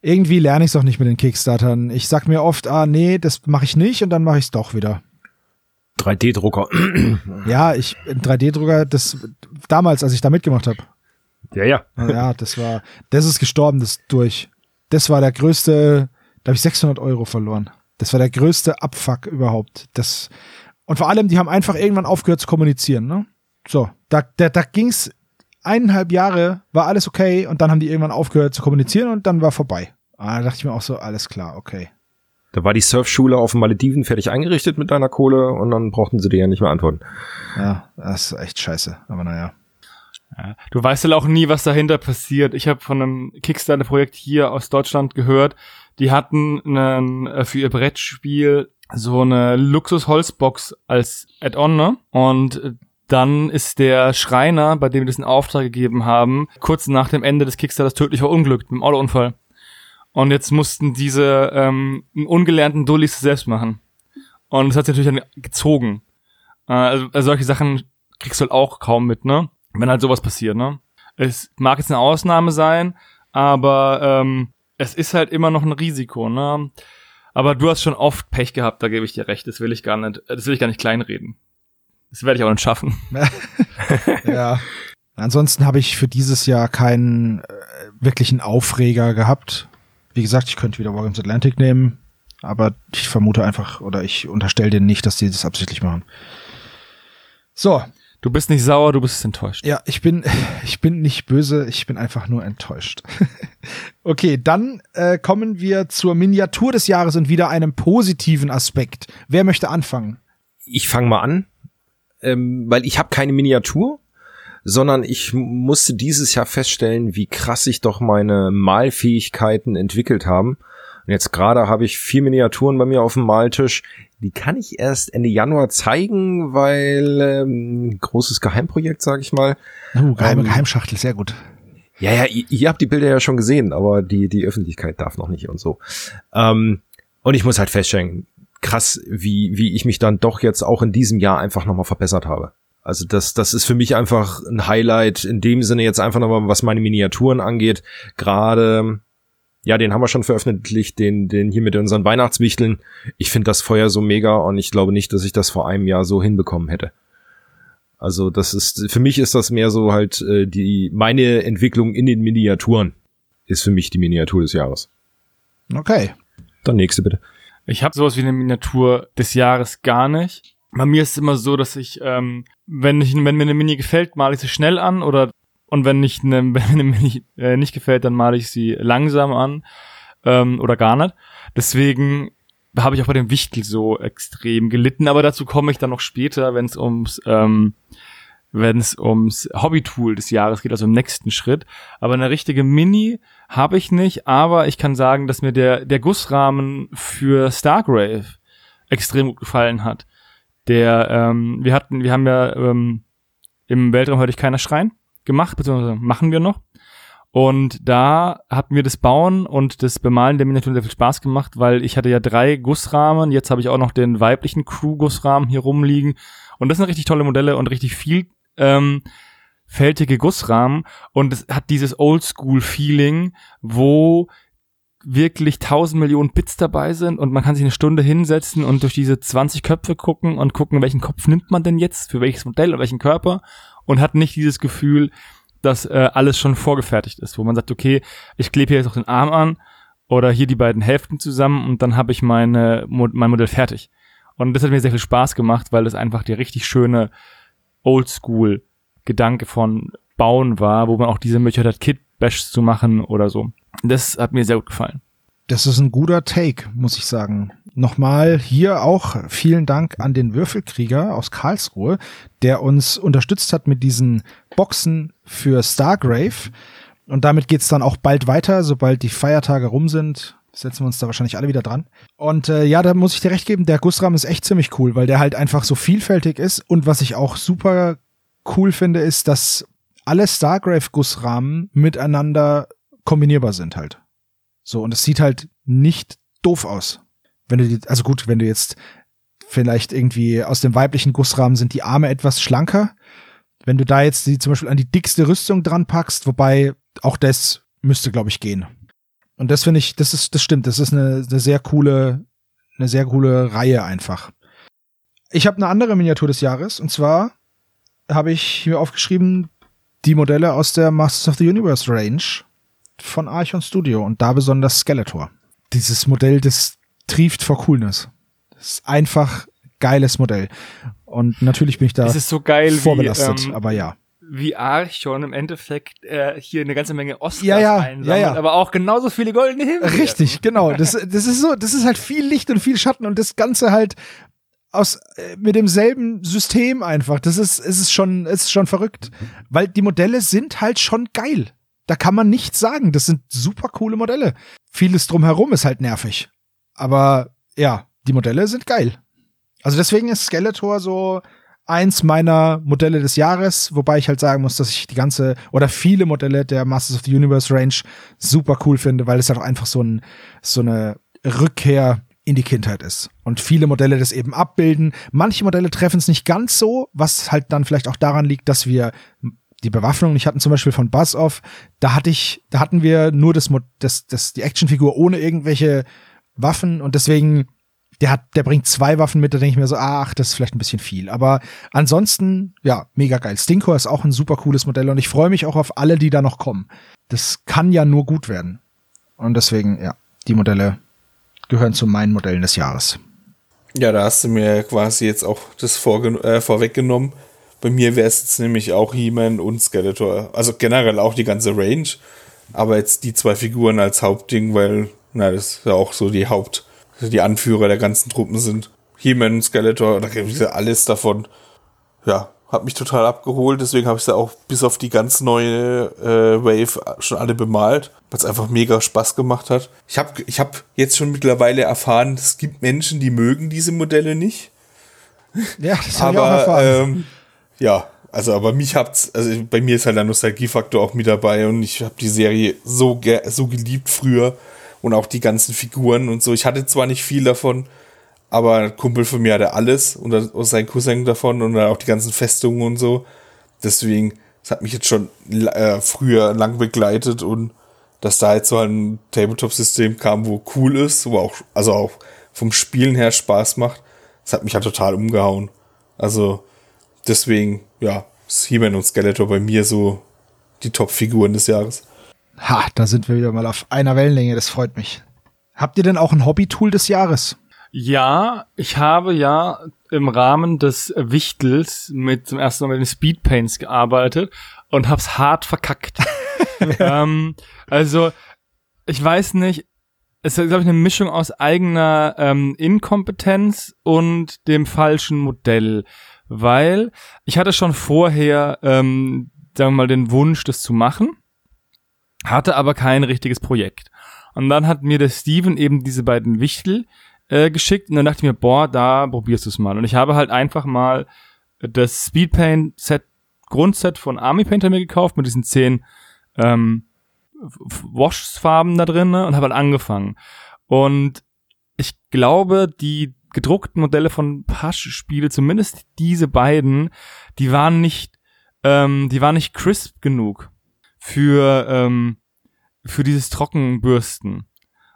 irgendwie lerne ich es auch nicht mit den Kickstartern. Ich sag mir oft, ah, nee, das mache ich nicht und dann mache ich es doch wieder. 3D-Drucker. Ja, ich, ein 3D-Drucker, das, damals, als ich da mitgemacht habe, ja, ja. ja, das war, das ist gestorben, das durch. Das war der größte, da habe ich 600 Euro verloren. Das war der größte Abfuck überhaupt. Das, und vor allem, die haben einfach irgendwann aufgehört zu kommunizieren, ne? So, da, da, da ging's eineinhalb Jahre, war alles okay und dann haben die irgendwann aufgehört zu kommunizieren und dann war vorbei. Ah, da dachte ich mir auch so, alles klar, okay. Da war die Surfschule auf den Malediven fertig eingerichtet mit deiner Kohle und dann brauchten sie dir ja nicht mehr antworten. Ja, das ist echt scheiße, aber naja. Ja. Du weißt ja auch nie, was dahinter passiert. Ich habe von einem Kickstarter-Projekt hier aus Deutschland gehört, die hatten einen, äh, für ihr Brettspiel so eine Luxus-Holzbox als Add-on, ne? Und dann ist der Schreiner, bei dem wir das in Auftrag gegeben haben, kurz nach dem Ende des Kickstarters tödlich verunglückt mit dem Autounfall. Und jetzt mussten diese ähm, ungelernten Dullis selbst machen. Und das hat sich natürlich dann gezogen. Äh, also, also solche Sachen kriegst du halt auch kaum mit, ne? Wenn halt sowas passiert, ne? Es mag jetzt eine Ausnahme sein, aber ähm, es ist halt immer noch ein Risiko, ne? Aber du hast schon oft Pech gehabt, da gebe ich dir recht. Das will ich gar nicht, das will ich gar nicht kleinreden. Das werde ich auch nicht schaffen. *laughs* ja. Ansonsten habe ich für dieses Jahr keinen äh, wirklichen Aufreger gehabt. Wie gesagt, ich könnte wieder Wargames Atlantic nehmen, aber ich vermute einfach oder ich unterstelle denen nicht, dass die das absichtlich machen. So. Du bist nicht sauer, du bist enttäuscht. Ja, ich bin, *laughs* ich bin nicht böse, ich bin einfach nur enttäuscht. *laughs* okay, dann äh, kommen wir zur Miniatur des Jahres und wieder einem positiven Aspekt. Wer möchte anfangen? Ich fange mal an, ähm, weil ich habe keine Miniatur, sondern ich musste dieses Jahr feststellen, wie krass sich doch meine Malfähigkeiten entwickelt haben. Und jetzt gerade habe ich vier Miniaturen bei mir auf dem Maltisch. Die kann ich erst Ende Januar zeigen, weil ähm, großes Geheimprojekt, sage ich mal. Uh, geheime ähm, Geheimschachtel, sehr gut. Ja, ja, ihr, ihr, habt die Bilder ja schon gesehen, aber die, die Öffentlichkeit darf noch nicht und so. Ähm, und ich muss halt feststellen, krass, wie, wie ich mich dann doch jetzt auch in diesem Jahr einfach nochmal verbessert habe. Also das, das ist für mich einfach ein Highlight in dem Sinne jetzt einfach nochmal, was meine Miniaturen angeht. Gerade, ja, den haben wir schon veröffentlicht, den, den hier mit unseren Weihnachtswichteln. Ich finde das Feuer so mega und ich glaube nicht, dass ich das vor einem Jahr so hinbekommen hätte. Also das ist, für mich ist das mehr so halt äh, die, meine Entwicklung in den Miniaturen ist für mich die Miniatur des Jahres. Okay. Dann nächste bitte. Ich habe sowas wie eine Miniatur des Jahres gar nicht. Bei mir ist es immer so, dass ich, ähm, wenn, ich, wenn mir eine Mini gefällt, male ich sie schnell an oder und wenn, nicht eine, *laughs* wenn mir eine Mini äh, nicht gefällt, dann male ich sie langsam an ähm, oder gar nicht. Deswegen habe ich auch bei dem Wichtel so extrem gelitten, aber dazu komme ich dann noch später, wenn es ums ähm, wenn es ums Hobbytool des Jahres geht, also im nächsten Schritt. Aber eine richtige Mini habe ich nicht, aber ich kann sagen, dass mir der, der Gussrahmen für Stargrave extrem gut gefallen hat. Der, ähm, wir hatten, wir haben ja ähm, im Weltraum heute keiner Schrein gemacht, beziehungsweise machen wir noch. Und da hat mir das Bauen und das Bemalen der Miniaturen sehr viel Spaß gemacht, weil ich hatte ja drei Gussrahmen, jetzt habe ich auch noch den weiblichen Crew-Gussrahmen hier rumliegen. Und das sind richtig tolle Modelle und richtig viel ähm, fältige Gussrahmen und es hat dieses Oldschool-Feeling, wo wirklich tausend Millionen Bits dabei sind und man kann sich eine Stunde hinsetzen und durch diese 20 Köpfe gucken und gucken, welchen Kopf nimmt man denn jetzt, für welches Modell und welchen Körper und hat nicht dieses Gefühl, dass äh, alles schon vorgefertigt ist, wo man sagt, okay, ich klebe hier jetzt noch den Arm an oder hier die beiden Hälften zusammen und dann habe ich meine, mein Modell fertig. Und das hat mir sehr viel Spaß gemacht, weil es einfach die richtig schöne Oldschool-Gedanke von Bauen war, wo man auch diese Möglichkeit hat, Kit-Bash zu machen oder so. Das hat mir sehr gut gefallen. Das ist ein guter Take, muss ich sagen. Nochmal hier auch vielen Dank an den Würfelkrieger aus Karlsruhe, der uns unterstützt hat mit diesen Boxen für Stargrave. Und damit geht's dann auch bald weiter, sobald die Feiertage rum sind setzen wir uns da wahrscheinlich alle wieder dran. Und äh, ja, da muss ich dir recht geben, der Gussrahmen ist echt ziemlich cool, weil der halt einfach so vielfältig ist. Und was ich auch super cool finde, ist, dass alle Stargrave-Gussrahmen miteinander kombinierbar sind halt. So, und es sieht halt nicht doof aus. Wenn du die, also gut, wenn du jetzt vielleicht irgendwie aus dem weiblichen Gussrahmen sind die Arme etwas schlanker. Wenn du da jetzt die zum Beispiel an die dickste Rüstung dran packst, wobei auch das müsste, glaube ich, gehen. Und das finde ich, das ist, das stimmt, das ist eine, eine sehr coole, eine sehr coole Reihe einfach. Ich habe eine andere Miniatur des Jahres und zwar habe ich mir aufgeschrieben die Modelle aus der Masters of the Universe Range von Archon Studio und da besonders Skeletor. Dieses Modell, das trieft vor Coolness. Das ist einfach geiles Modell. Und natürlich bin ich da so geil vorbelastet, wie, ähm, aber ja wie Archon im Endeffekt äh, hier eine ganze Menge Oscars ja, ja, einsammelt, ja, ja. aber auch genauso viele goldene Himmel. Richtig, genau. Das, das ist so, das ist halt viel Licht und viel Schatten und das Ganze halt aus äh, mit demselben System einfach. Das ist, es ist schon, es ist schon verrückt, weil die Modelle sind halt schon geil. Da kann man nichts sagen. Das sind super coole Modelle. Vieles drumherum ist halt nervig, aber ja, die Modelle sind geil. Also deswegen ist Skeletor so eins meiner Modelle des Jahres, wobei ich halt sagen muss, dass ich die ganze oder viele Modelle der Masters of the Universe Range super cool finde, weil es halt auch einfach so, ein, so eine Rückkehr in die Kindheit ist. Und viele Modelle das eben abbilden. Manche Modelle treffen es nicht ganz so, was halt dann vielleicht auch daran liegt, dass wir die Bewaffnung nicht hatten, zum Beispiel von Buzz Off. Da hatte ich, da hatten wir nur das, das, das, die Actionfigur ohne irgendwelche Waffen und deswegen der hat, der bringt zwei Waffen mit, da denke ich mir so, ach, das ist vielleicht ein bisschen viel. Aber ansonsten, ja, mega geil. Stinkor ist auch ein super cooles Modell und ich freue mich auch auf alle, die da noch kommen. Das kann ja nur gut werden. Und deswegen, ja, die Modelle gehören zu meinen Modellen des Jahres. Ja, da hast du mir quasi jetzt auch das äh, vorweggenommen. Bei mir wäre es jetzt nämlich auch He-Man und Skeletor. Also generell auch die ganze Range. Aber jetzt die zwei Figuren als Hauptding, weil, na, das ist ja auch so die Haupt, die Anführer der ganzen Truppen sind. He-Man und Skeletor, da gibt es ja alles davon. Ja, hat mich total abgeholt, deswegen habe ich sie auch bis auf die ganz neue äh, Wave schon alle bemalt, weil es einfach mega Spaß gemacht hat. Ich habe ich hab jetzt schon mittlerweile erfahren, es gibt Menschen, die mögen diese Modelle nicht. Ja, das habe ich auch erfahren. Ähm, ja, also aber mich habt's, also bei mir ist halt der Nostalgiefaktor auch mit dabei und ich habe die Serie so, so geliebt früher und auch die ganzen Figuren und so. Ich hatte zwar nicht viel davon, aber ein Kumpel von mir hatte alles und sein Cousin davon und auch die ganzen Festungen und so. Deswegen, das hat mich jetzt schon äh, früher lang begleitet und dass da jetzt so ein Tabletop-System kam, wo cool ist, wo auch, also auch vom Spielen her Spaß macht, das hat mich ja total umgehauen. Also deswegen, ja, ist He-Man und Skeletor bei mir so die Top-Figuren des Jahres. Ha, da sind wir wieder mal auf einer Wellenlänge, das freut mich. Habt ihr denn auch ein Hobby-Tool des Jahres? Ja, ich habe ja im Rahmen des Wichtels mit zum ersten Mal mit den Speedpaints gearbeitet und hab's hart verkackt. *laughs* ähm, also, ich weiß nicht, es ist, glaube ich, eine Mischung aus eigener ähm, Inkompetenz und dem falschen Modell. Weil ich hatte schon vorher, ähm, sagen wir mal, den Wunsch, das zu machen, hatte aber kein richtiges Projekt. Und dann hat mir der Steven eben diese beiden Wichtel äh, geschickt und dann dachte ich mir, boah, da probierst du es mal. Und ich habe halt einfach mal das Speedpaint Set, Grundset von Army Painter mir gekauft mit diesen zehn ähm, Wash-Farben da drin ne, und habe halt angefangen. Und ich glaube, die gedruckten Modelle von Pasch-Spiele, zumindest diese beiden, die waren nicht, ähm, die waren nicht crisp genug für ähm, für dieses Trockenbürsten.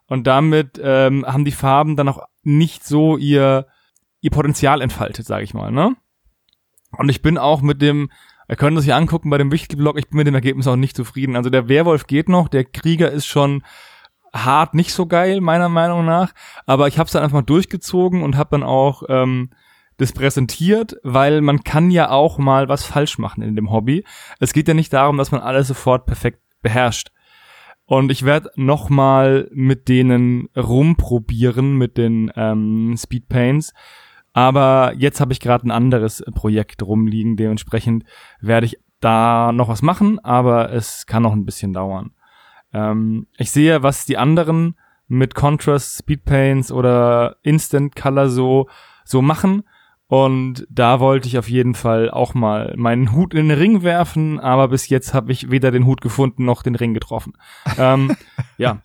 Und damit ähm, haben die Farben dann auch nicht so ihr, ihr Potenzial entfaltet, sage ich mal. Ne? Und ich bin auch mit dem, ihr könnt es sich angucken bei dem Wichtelblock, ich bin mit dem Ergebnis auch nicht zufrieden. Also der Werwolf geht noch, der Krieger ist schon hart nicht so geil, meiner Meinung nach. Aber ich habe es dann einfach mal durchgezogen und habe dann auch ähm, das präsentiert, weil man kann ja auch mal was falsch machen in dem Hobby. Es geht ja nicht darum, dass man alles sofort perfekt beherrscht. Und ich werde nochmal mit denen rumprobieren, mit den ähm, Speedpaints. Aber jetzt habe ich gerade ein anderes Projekt rumliegen. Dementsprechend werde ich da noch was machen, aber es kann noch ein bisschen dauern. Ähm, ich sehe, was die anderen mit Contrast, Speedpaints oder Instant Color so, so machen und da wollte ich auf jeden Fall auch mal meinen Hut in den Ring werfen, aber bis jetzt habe ich weder den Hut gefunden noch den Ring getroffen. ähm, *laughs* ja,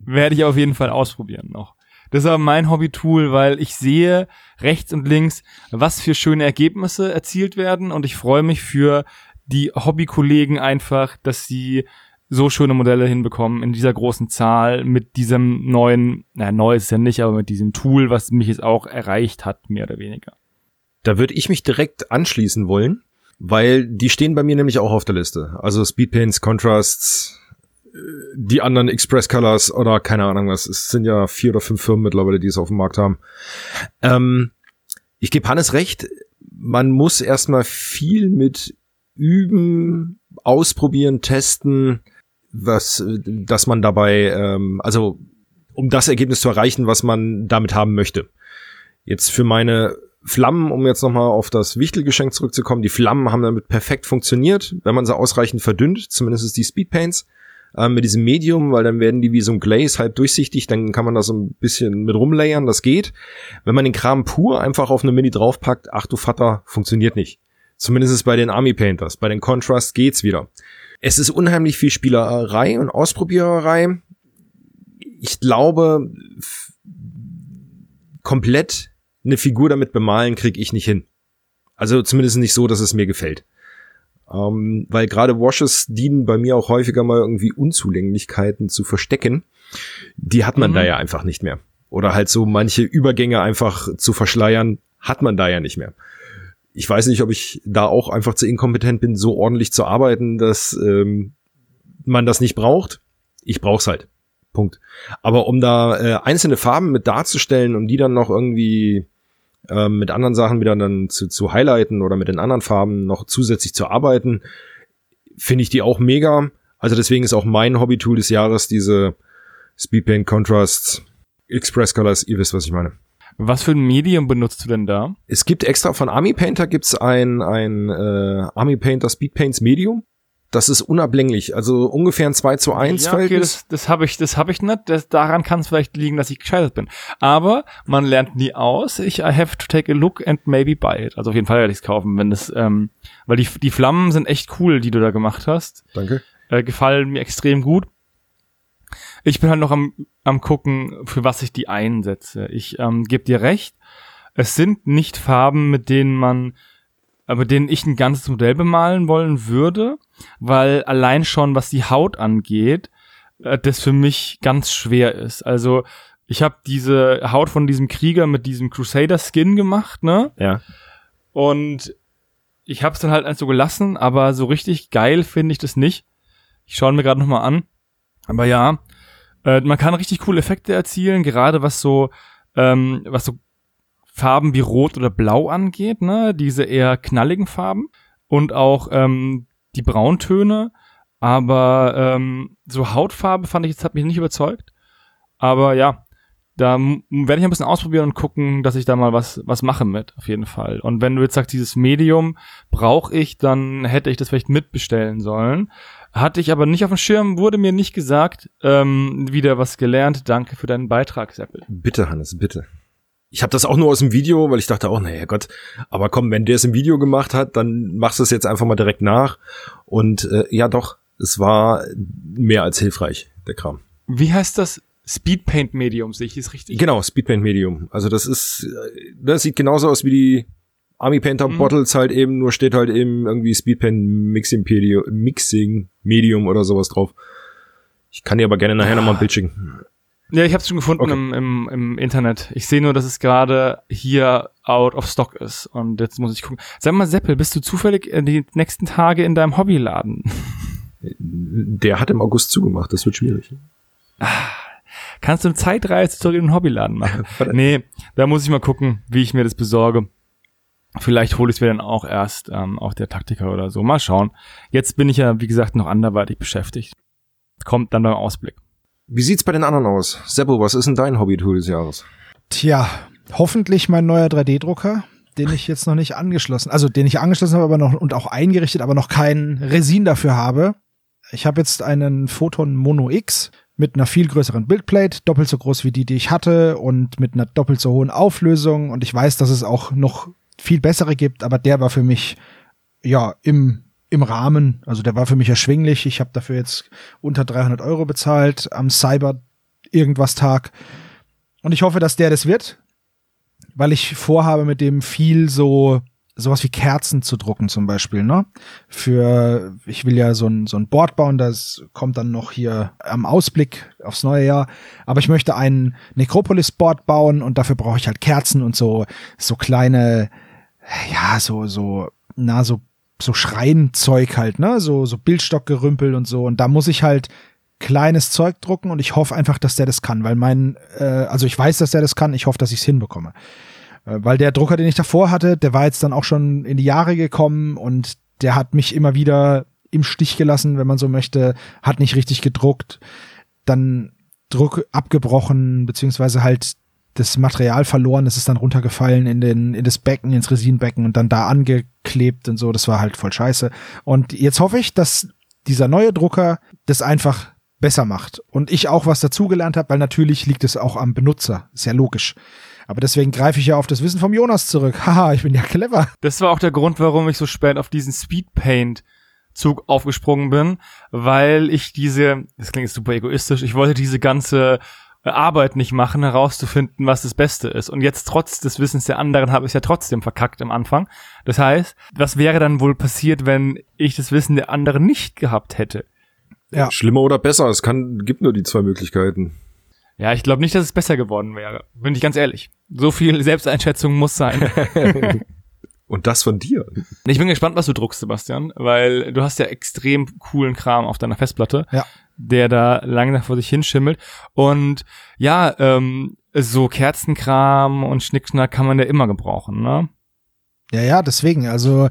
werde ich auf jeden Fall ausprobieren noch. Das ist aber mein Hobby-Tool, weil ich sehe rechts und links, was für schöne Ergebnisse erzielt werden und ich freue mich für die Hobbykollegen einfach, dass sie so schöne Modelle hinbekommen in dieser großen Zahl mit diesem neuen, naja, neu ist es ja nicht, aber mit diesem Tool, was mich jetzt auch erreicht hat, mehr oder weniger. Da würde ich mich direkt anschließen wollen, weil die stehen bei mir nämlich auch auf der Liste. Also Speedpaints, Contrasts, äh, die anderen Express Colors oder keine Ahnung was. Es sind ja vier oder fünf Firmen mittlerweile, die es auf dem Markt haben. Ähm, ich gebe Hannes recht, man muss erstmal viel mit üben, ausprobieren, testen, was, dass man dabei, ähm, also um das Ergebnis zu erreichen, was man damit haben möchte. Jetzt für meine Flammen, um jetzt nochmal auf das Wichtelgeschenk zurückzukommen, die Flammen haben damit perfekt funktioniert, wenn man sie ausreichend verdünnt, zumindest die Speedpaints. äh, mit diesem Medium, weil dann werden die wie so ein Glaze halb durchsichtig, dann kann man da so ein bisschen mit rumlayern, das geht. Wenn man den Kram pur einfach auf eine Mini draufpackt, ach du Vater, funktioniert nicht. Zumindest ist bei den Army Painters. Bei den Contrast geht's wieder. Es ist unheimlich viel Spielerei und Ausprobiererei. Ich glaube, komplett eine Figur damit bemalen kriege ich nicht hin. Also zumindest nicht so, dass es mir gefällt. Ähm, weil gerade Washes dienen bei mir auch häufiger mal irgendwie Unzulänglichkeiten zu verstecken. Die hat man mhm. da ja einfach nicht mehr. Oder halt so manche Übergänge einfach zu verschleiern, hat man da ja nicht mehr. Ich weiß nicht, ob ich da auch einfach zu inkompetent bin, so ordentlich zu arbeiten, dass ähm, man das nicht braucht. Ich brauch's halt. Punkt. Aber um da äh, einzelne Farben mit darzustellen, um die dann noch irgendwie ähm, mit anderen Sachen wieder dann zu, zu highlighten oder mit den anderen Farben noch zusätzlich zu arbeiten, finde ich die auch mega. Also deswegen ist auch mein Hobby-Tool des Jahres diese Speedpaint Contrasts Express Colors. Ihr wisst, was ich meine. Was für ein Medium benutzt du denn da? Es gibt extra von Army Painter gibt's ein, ein äh, Army Painter Speedpaints Medium das ist unablänglich. Also ungefähr ein 2 zu 1 ja, okay, das, das habe ich, das habe ich nicht. Das, daran kann es vielleicht liegen, dass ich gescheitert bin. Aber man lernt nie aus. Ich I have to take a look and maybe buy it. Also auf jeden Fall werde ich es kaufen, wenn das, ähm, weil die, die Flammen sind echt cool, die du da gemacht hast. Danke. Äh, gefallen mir extrem gut. Ich bin halt noch am, am gucken, für was ich die einsetze. Ich ähm, gebe dir recht. Es sind nicht Farben, mit denen man aber denen ich ein ganzes Modell bemalen wollen würde, weil allein schon, was die Haut angeht, äh, das für mich ganz schwer ist. Also ich habe diese Haut von diesem Krieger mit diesem Crusader-Skin gemacht, ne? Ja. Und ich habe es dann halt so gelassen, aber so richtig geil finde ich das nicht. Ich schaue mir gerade noch mal an. Aber ja, äh, man kann richtig coole Effekte erzielen, gerade was so ähm, was so Farben wie Rot oder Blau angeht, ne? Diese eher knalligen Farben und auch ähm, die Brauntöne. Aber ähm, so Hautfarbe fand ich jetzt hat mich nicht überzeugt. Aber ja, da werde ich ein bisschen ausprobieren und gucken, dass ich da mal was was mache mit, auf jeden Fall. Und wenn du jetzt sagst, dieses Medium brauche ich, dann hätte ich das vielleicht mitbestellen sollen. Hatte ich aber nicht auf dem Schirm, wurde mir nicht gesagt. Ähm, wieder was gelernt. Danke für deinen Beitrag, Seppel. Bitte, Hannes, bitte ich habe das auch nur aus dem Video, weil ich dachte, oh naja Gott, aber komm, wenn der es im Video gemacht hat, dann machst du es jetzt einfach mal direkt nach. Und äh, ja doch, es war mehr als hilfreich, der Kram. Wie heißt das? Speedpaint Medium, sehe ich es richtig? Genau, Speedpaint Medium. Also das ist, äh, das sieht genauso aus wie die Army Painter mhm. Bottles halt eben, nur steht halt eben irgendwie Speedpaint Mixing, Medium, Mixing Medium oder sowas drauf. Ich kann dir aber gerne nachher ah. nochmal ein Bild schicken. Ja, ich habe es schon gefunden okay. im, im, im Internet. Ich sehe nur, dass es gerade hier out of stock ist. Und jetzt muss ich gucken. Sag mal, Seppel, bist du zufällig in die nächsten Tage in deinem Hobbyladen? *laughs* Der hat im August zugemacht, das wird schwierig. Ah, kannst du eine Zeitreise zurück in den Hobbyladen machen? *laughs* nee, da muss ich mal gucken, wie ich mir das besorge. Vielleicht hole ich es mir dann auch erst ähm, auf der Taktiker oder so. Mal schauen. Jetzt bin ich ja, wie gesagt, noch anderweitig beschäftigt. Kommt dann beim Ausblick. Wie sieht's bei den anderen aus? Seppo, was ist denn dein Hobby-Tool des Jahres? Tja, hoffentlich mein neuer 3D-Drucker, den ich jetzt noch nicht angeschlossen, also den ich angeschlossen habe, aber noch und auch eingerichtet, aber noch kein Resin dafür habe. Ich habe jetzt einen Photon Mono X mit einer viel größeren Bildplate, doppelt so groß wie die, die ich hatte und mit einer doppelt so hohen Auflösung und ich weiß, dass es auch noch viel bessere gibt, aber der war für mich ja im im Rahmen. Also der war für mich erschwinglich. Ich habe dafür jetzt unter 300 Euro bezahlt am Cyber irgendwas Tag. Und ich hoffe, dass der das wird, weil ich vorhabe, mit dem viel so sowas wie Kerzen zu drucken zum Beispiel, ne? Für, ich will ja so ein, so ein Board bauen, das kommt dann noch hier am Ausblick aufs neue Jahr. Aber ich möchte ein Necropolis-Board bauen und dafür brauche ich halt Kerzen und so, so kleine, ja, so, so, na, so so Schreinzeug halt, ne? So, so Bildstockgerümpel und so. Und da muss ich halt kleines Zeug drucken und ich hoffe einfach, dass der das kann, weil mein, äh, also ich weiß, dass der das kann, ich hoffe, dass ich es hinbekomme. Äh, weil der Drucker, den ich davor hatte, der war jetzt dann auch schon in die Jahre gekommen und der hat mich immer wieder im Stich gelassen, wenn man so möchte, hat nicht richtig gedruckt, dann Druck abgebrochen, beziehungsweise halt das Material verloren, es ist dann runtergefallen in den in das Becken, ins Resinbecken und dann da angeklebt und so. Das war halt voll scheiße. Und jetzt hoffe ich, dass dieser neue Drucker das einfach besser macht. Und ich auch was dazugelernt habe, weil natürlich liegt es auch am Benutzer. Ist ja logisch. Aber deswegen greife ich ja auf das Wissen vom Jonas zurück. *laughs* Haha, ich bin ja clever. Das war auch der Grund, warum ich so spät auf diesen Speedpaint Zug aufgesprungen bin, weil ich diese, das klingt super egoistisch, ich wollte diese ganze Arbeit nicht machen, herauszufinden, was das Beste ist. Und jetzt trotz des Wissens der anderen habe ich es ja trotzdem verkackt am Anfang. Das heißt, was wäre dann wohl passiert, wenn ich das Wissen der anderen nicht gehabt hätte? Ja. Schlimmer oder besser, es kann, gibt nur die zwei Möglichkeiten. Ja, ich glaube nicht, dass es besser geworden wäre. Bin ich ganz ehrlich. So viel Selbsteinschätzung muss sein. *laughs* Und das von dir. Ich bin gespannt, was du druckst, Sebastian, weil du hast ja extrem coolen Kram auf deiner Festplatte, ja. Der da langsam vor sich hinschimmelt. Und ja, ähm, so Kerzenkram und Schnickschnack kann man ja immer gebrauchen, ne? Ja, ja, deswegen. Also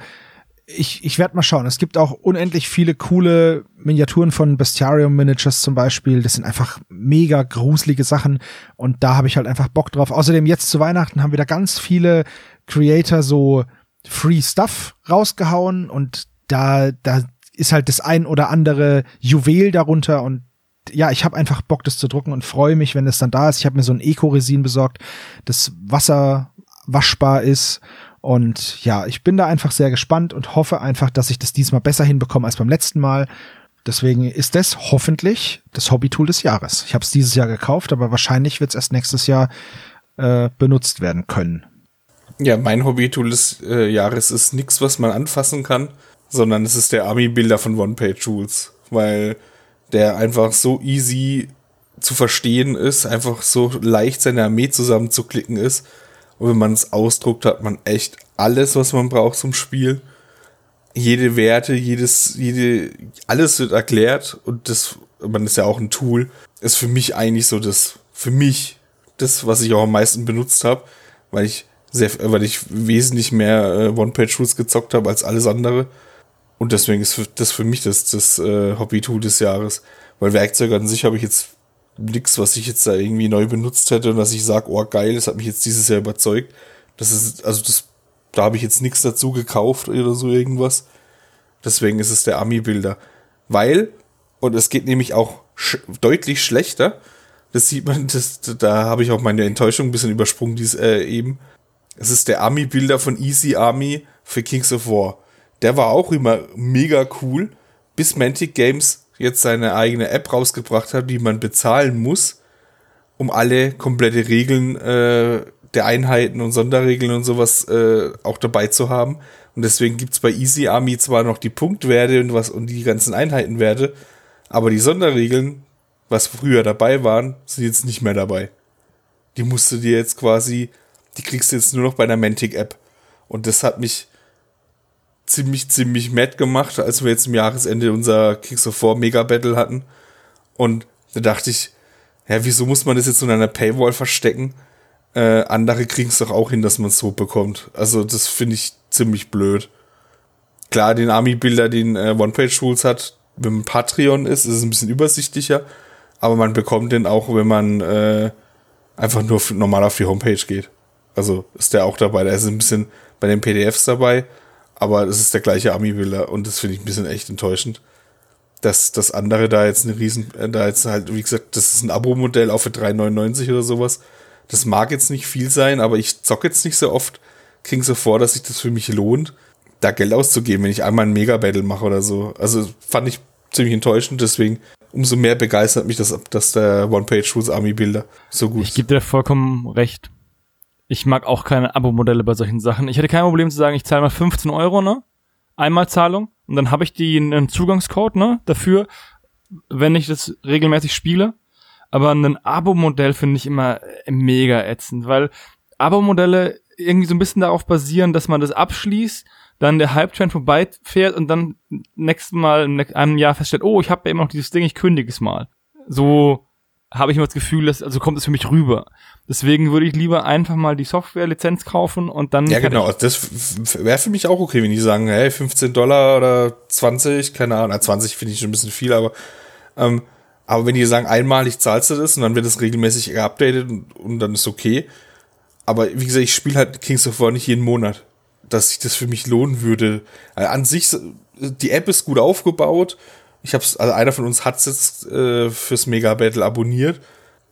ich, ich werde mal schauen. Es gibt auch unendlich viele coole Miniaturen von Bestiarium Miniatures zum Beispiel. Das sind einfach mega gruselige Sachen und da habe ich halt einfach Bock drauf. Außerdem jetzt zu Weihnachten haben wieder ganz viele Creator so Free Stuff rausgehauen und da, da ist halt das ein oder andere Juwel darunter und ja, ich habe einfach Bock, das zu drucken und freue mich, wenn es dann da ist. Ich habe mir so ein Eco-Resin besorgt, das wasserwaschbar ist und ja, ich bin da einfach sehr gespannt und hoffe einfach, dass ich das diesmal besser hinbekomme als beim letzten Mal. Deswegen ist das hoffentlich das Hobbytool des Jahres. Ich habe es dieses Jahr gekauft, aber wahrscheinlich wird es erst nächstes Jahr äh, benutzt werden können. Ja, mein Hobbytool des äh, Jahres ist nichts, was man anfassen kann, sondern es ist der Army-Bilder von One-Page-Tools, weil der einfach so easy zu verstehen ist, einfach so leicht seine Armee zusammenzuklicken ist und wenn man es ausdruckt, hat man echt alles, was man braucht zum Spiel. Jede Werte, jedes, jede, alles wird erklärt und das, man ist ja auch ein Tool, ist für mich eigentlich so das, für mich, das, was ich auch am meisten benutzt habe, weil ich sehr, weil ich wesentlich mehr äh, One-Page-Tools gezockt habe als alles andere. Und deswegen ist das für mich das, das äh, Hobby-Tool des Jahres. Weil Werkzeuge an sich habe ich jetzt nichts, was ich jetzt da irgendwie neu benutzt hätte und dass ich sage, oh geil, das hat mich jetzt dieses Jahr überzeugt. Das ist, also das, da habe ich jetzt nichts dazu gekauft oder so irgendwas. Deswegen ist es der Ami-Bilder. Weil, und es geht nämlich auch sch deutlich schlechter, das sieht man, das, da habe ich auch meine Enttäuschung ein bisschen übersprungen, dies, äh, eben. Es ist der Ami-Bilder von Easy Army für Kings of War. Der war auch immer mega cool, bis Mantic Games jetzt seine eigene App rausgebracht hat, die man bezahlen muss, um alle komplette Regeln äh, der Einheiten und Sonderregeln und sowas äh, auch dabei zu haben. Und deswegen gibt's bei Easy Army zwar noch die Punktwerte und was und die ganzen Einheitenwerte, aber die Sonderregeln, was früher dabei waren, sind jetzt nicht mehr dabei. Die musst du dir jetzt quasi, die kriegst du jetzt nur noch bei der Mantic App. Und das hat mich ziemlich, ziemlich mad gemacht, als wir jetzt im Jahresende unser Kings of War Mega Battle hatten. Und da dachte ich, ja, wieso muss man das jetzt in einer Paywall verstecken? Äh, andere kriegen es doch auch hin, dass man es so bekommt. Also das finde ich ziemlich blöd. Klar, den Army-Bilder, den äh, One-Page-Tools hat, wenn man Patreon ist, ist es ein bisschen übersichtlicher. Aber man bekommt den auch, wenn man äh, einfach nur normal auf die Homepage geht. Also ist der auch dabei. Da ist ein bisschen bei den PDFs dabei aber es ist der gleiche Ami-Bilder und das finde ich ein bisschen echt enttäuschend. Dass das andere da jetzt eine riesen, äh, da jetzt halt, wie gesagt, das ist ein Abo-Modell auch für 3,99 oder sowas. Das mag jetzt nicht viel sein, aber ich zocke jetzt nicht so oft. Krieg so vor, dass sich das für mich lohnt, da Geld auszugeben, wenn ich einmal ein Mega-Battle mache oder so. Also fand ich ziemlich enttäuschend, deswegen umso mehr begeistert mich das, dass der One-Page-Shoes-Army-Bilder so gut Ich gebe dir vollkommen recht. Ich mag auch keine Abo-Modelle bei solchen Sachen. Ich hätte kein Problem zu sagen, ich zahle mal 15 Euro, ne? Einmalzahlung. Und dann habe ich die einen Zugangscode, ne? Dafür, wenn ich das regelmäßig spiele. Aber ein Abo-Modell finde ich immer mega ätzend, weil Abo-Modelle irgendwie so ein bisschen darauf basieren, dass man das abschließt, dann der Hype-Train vorbeifährt und dann nächstes Mal in einem Jahr feststellt, oh, ich habe ja immer noch dieses Ding, ich kündige es mal. So habe ich immer das Gefühl, dass, also kommt es für mich rüber. Deswegen würde ich lieber einfach mal die Software-Lizenz kaufen und dann. Ja, genau. Das wäre für mich auch okay, wenn die sagen, hey, 15 Dollar oder 20, keine Ahnung, 20 finde ich schon ein bisschen viel, aber, ähm, aber wenn die sagen, einmalig zahlst du das und dann wird das regelmäßig geupdatet und, und dann ist okay. Aber wie gesagt, ich spiele halt Kings of War nicht jeden Monat. Dass sich das für mich lohnen würde. Also an sich, die App ist gut aufgebaut Ich hab's, also einer von uns hat's jetzt äh, fürs Mega Battle abonniert.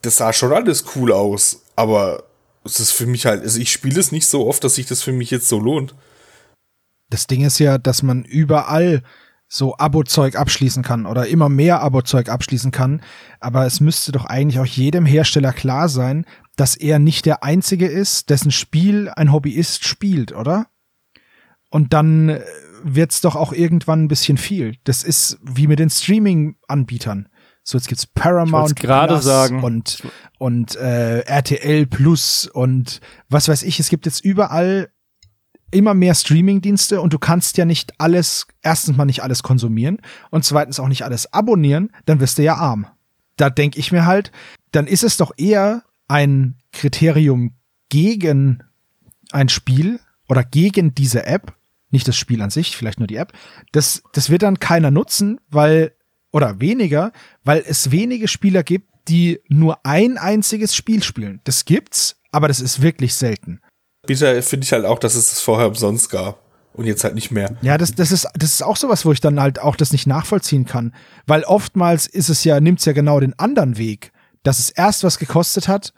Das sah schon alles cool aus, aber es ist für mich halt, also ich spiele es nicht so oft, dass sich das für mich jetzt so lohnt. Das Ding ist ja, dass man überall so Abo-Zeug abschließen kann oder immer mehr Abo-Zeug abschließen kann. Aber es müsste doch eigentlich auch jedem Hersteller klar sein, dass er nicht der Einzige ist, dessen Spiel ein Hobbyist spielt, oder? Und dann äh, wird's doch auch irgendwann ein bisschen viel. Das ist wie mit den Streaming-Anbietern. So, jetzt gibt's Paramount gerade sagen. und, und äh, RTL Plus und was weiß ich. Es gibt jetzt überall immer mehr Streaming-Dienste und du kannst ja nicht alles, erstens mal nicht alles konsumieren und zweitens auch nicht alles abonnieren, dann wirst du ja arm. Da denke ich mir halt, dann ist es doch eher ein Kriterium gegen ein Spiel oder gegen diese App, nicht das Spiel an sich, vielleicht nur die App. Das, das wird dann keiner nutzen, weil, oder weniger, weil es wenige Spieler gibt, die nur ein einziges Spiel spielen. Das gibt's, aber das ist wirklich selten. Bitter finde ich halt auch, dass es das vorher umsonst gab. Und jetzt halt nicht mehr. Ja, das, das ist, das ist auch sowas, wo ich dann halt auch das nicht nachvollziehen kann. Weil oftmals ist es ja, nimmt's ja genau den anderen Weg, dass es erst was gekostet hat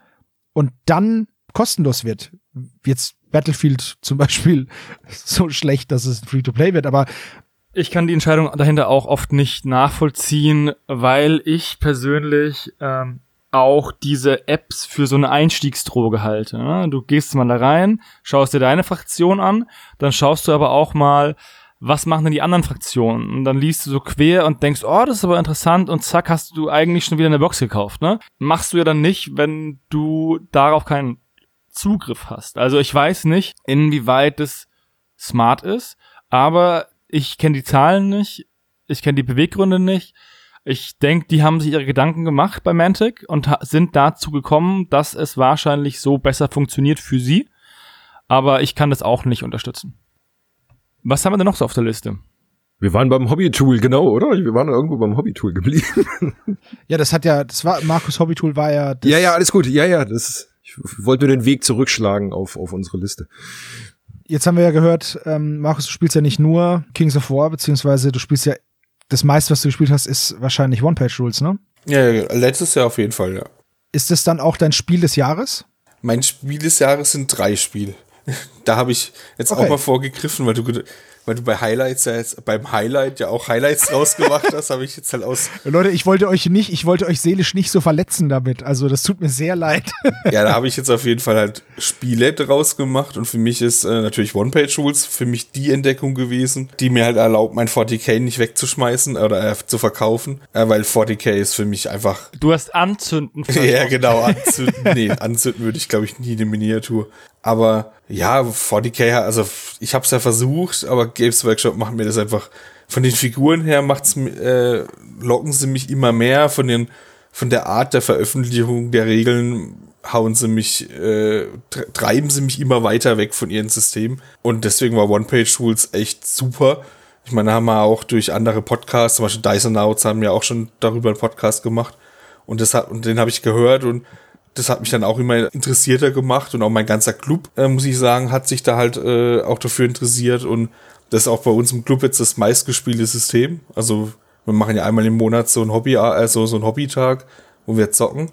und dann kostenlos wird. Jetzt Battlefield zum Beispiel *laughs* so schlecht, dass es Free-to-Play wird, aber Ich kann die Entscheidung dahinter auch oft nicht nachvollziehen, weil ich persönlich ähm, auch diese Apps für so eine Einstiegsdroge halte. Ne? Du gehst mal da rein, schaust dir deine Fraktion an, dann schaust du aber auch mal, was machen denn die anderen Fraktionen? Und dann liest du so quer und denkst, oh, das ist aber interessant und zack, hast du eigentlich schon wieder eine Box gekauft. Ne? Machst du ja dann nicht, wenn du darauf keinen Zugriff hast. Also ich weiß nicht, inwieweit das smart ist, aber ich kenne die Zahlen nicht, ich kenne die Beweggründe nicht. Ich denke, die haben sich ihre Gedanken gemacht bei Mantic und sind dazu gekommen, dass es wahrscheinlich so besser funktioniert für sie. Aber ich kann das auch nicht unterstützen. Was haben wir denn noch so auf der Liste? Wir waren beim Hobby-Tool, genau, oder? Wir waren irgendwo beim Hobby-Tool geblieben. *laughs* ja, das hat ja, das war, Markus Hobbytool war ja, das, ja, ja, alles gut. Ja, ja, das, ich wollte nur den Weg zurückschlagen auf, auf unsere Liste. Jetzt haben wir ja gehört, ähm, Markus, du spielst ja nicht nur Kings of War, beziehungsweise du spielst ja, das meiste, was du gespielt hast, ist wahrscheinlich One-Page-Rules, ne? Ja, ja, letztes Jahr auf jeden Fall, ja. Ist das dann auch dein Spiel des Jahres? Mein Spiel des Jahres sind drei Spiele. *laughs* Da habe ich jetzt Okay. auch mal vorgegriffen, weil du, weil du bei Highlights ja jetzt, beim Highlight ja auch Highlights rausgemacht hast, habe ich jetzt halt aus, Leute, ich wollte euch nicht, ich wollte euch seelisch nicht so verletzen damit. Also das tut mir sehr leid. *laughs* ja, da habe ich jetzt auf jeden Fall halt Spiele draus gemacht und für mich ist äh, natürlich One-Page-Rules für mich die Entdeckung gewesen, die mir halt erlaubt, mein 40k nicht wegzuschmeißen oder äh, zu verkaufen, äh, weil 40k ist für mich einfach Du hast Anzünden. *laughs* Ja, genau, anzünden. nee, anzünden würde ich, glaube ich, nie eine Miniatur. Aber ja, 40k, also ich habe es ja versucht, aber Games Workshop macht mir das einfach von den Figuren her macht's äh, locken sie mich immer mehr. Von den von der Art der Veröffentlichung der Regeln hauen sie mich äh, tre- treiben sie mich immer weiter weg von ihrem System und deswegen war One Page Rules echt super. Ich meine, haben wir auch durch andere Podcasts, zum Beispiel Dyson Outs haben ja auch schon darüber einen Podcast gemacht. Und das hat, und den habe ich gehört und das hat mich dann auch immer interessierter gemacht und auch mein ganzer Club, äh, muss ich sagen, hat sich da halt äh, auch dafür interessiert und das ist auch bei uns im Club jetzt das meistgespielte System. Also wir machen ja einmal im Monat so ein Hobby, also so ein Hobbytag, wo wir zocken.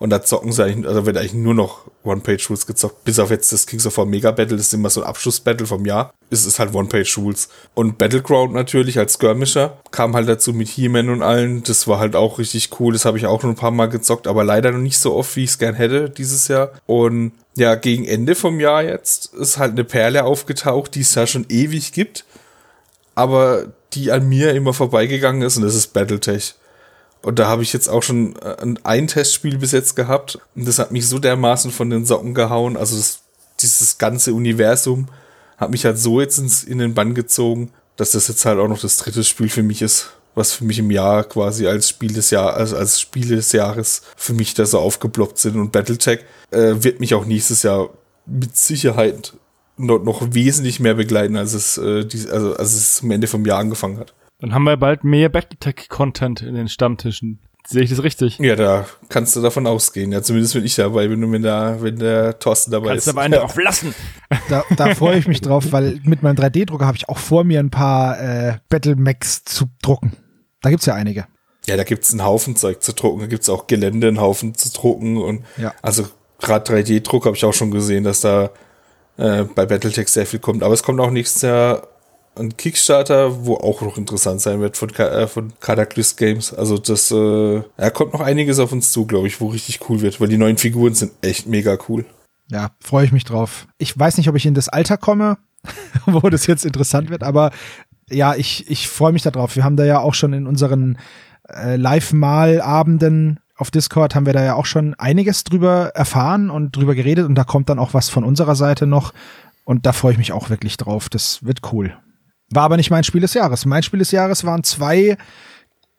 Und da zocken sie eigentlich, also wird eigentlich nur noch One-Page-Rules gezockt, bis auf jetzt das Kings of War Mega Battle, das ist immer so ein Abschlussbattle vom Jahr. Es ist halt One-Page-Rules. Und Battleground natürlich als Skirmisher kam halt dazu mit He-Man und allen. Das war halt auch richtig cool. Das habe ich auch schon ein paar Mal gezockt, aber leider noch nicht so oft, wie ich es gern hätte dieses Jahr. Und ja, gegen Ende vom Jahr jetzt ist halt eine Perle aufgetaucht, die es ja schon ewig gibt, aber die an mir immer vorbeigegangen ist und das ist Battletech. Und da habe ich jetzt auch schon äh, ein, Testspiel bis jetzt gehabt. Und das hat mich so dermaßen von den Socken gehauen. Also das, dieses ganze Universum hat mich halt so jetzt ins, in den Bann gezogen, dass das jetzt halt auch noch das dritte Spiel für mich ist, was für mich im Jahr quasi als Spiel des Jahres, also als Spiel des Jahres für mich da so aufgeploppt sind. Und Battletech äh, wird mich auch nächstes Jahr mit Sicherheit noch, noch wesentlich mehr begleiten, als es, äh, die, also, als es zum Ende vom Jahr angefangen hat. Dann haben wir bald mehr Battletech-Content in den Stammtischen. Sehe ich das richtig? Ja, da kannst du davon ausgehen. Ja, zumindest wenn ich dabei bin und wenn, da, wenn der Thorsten dabei Kannst ist. aber einen *laughs* darauf lassen. Da, da freue ich mich drauf, weil mit meinem 3D-Drucker habe ich auch vor mir ein paar äh, Battle Max zu drucken. Da gibt's ja einige. Ja, da gibt's einen Haufen Zeug zu drucken, da gibt's auch Gelände, einen Haufen zu drucken und Ja. also gerade 3D-Druck habe ich auch schon gesehen, dass da äh, bei Battletech sehr viel kommt. Aber es kommt auch nächstes Jahr ein Kickstarter, wo auch noch interessant sein wird von, äh, von Cataclysm Games. Also das, äh, da kommt noch einiges auf uns zu, glaube ich, wo richtig cool wird, weil die neuen Figuren sind echt mega cool. Ja, freue ich mich drauf. Ich weiß nicht, ob ich in das Alter komme, *laughs* wo das jetzt interessant wird, aber ja, ich, ich freue mich darauf. Wir haben da ja auch schon in unseren äh, Live-Mal-Abenden auf Discord haben wir da ja auch schon einiges drüber erfahren und drüber geredet und da kommt dann auch was von unserer Seite noch und da freue ich mich auch wirklich drauf. Das wird cool. War aber nicht mein Spiel des Jahres. Mein Spiel des Jahres waren zwei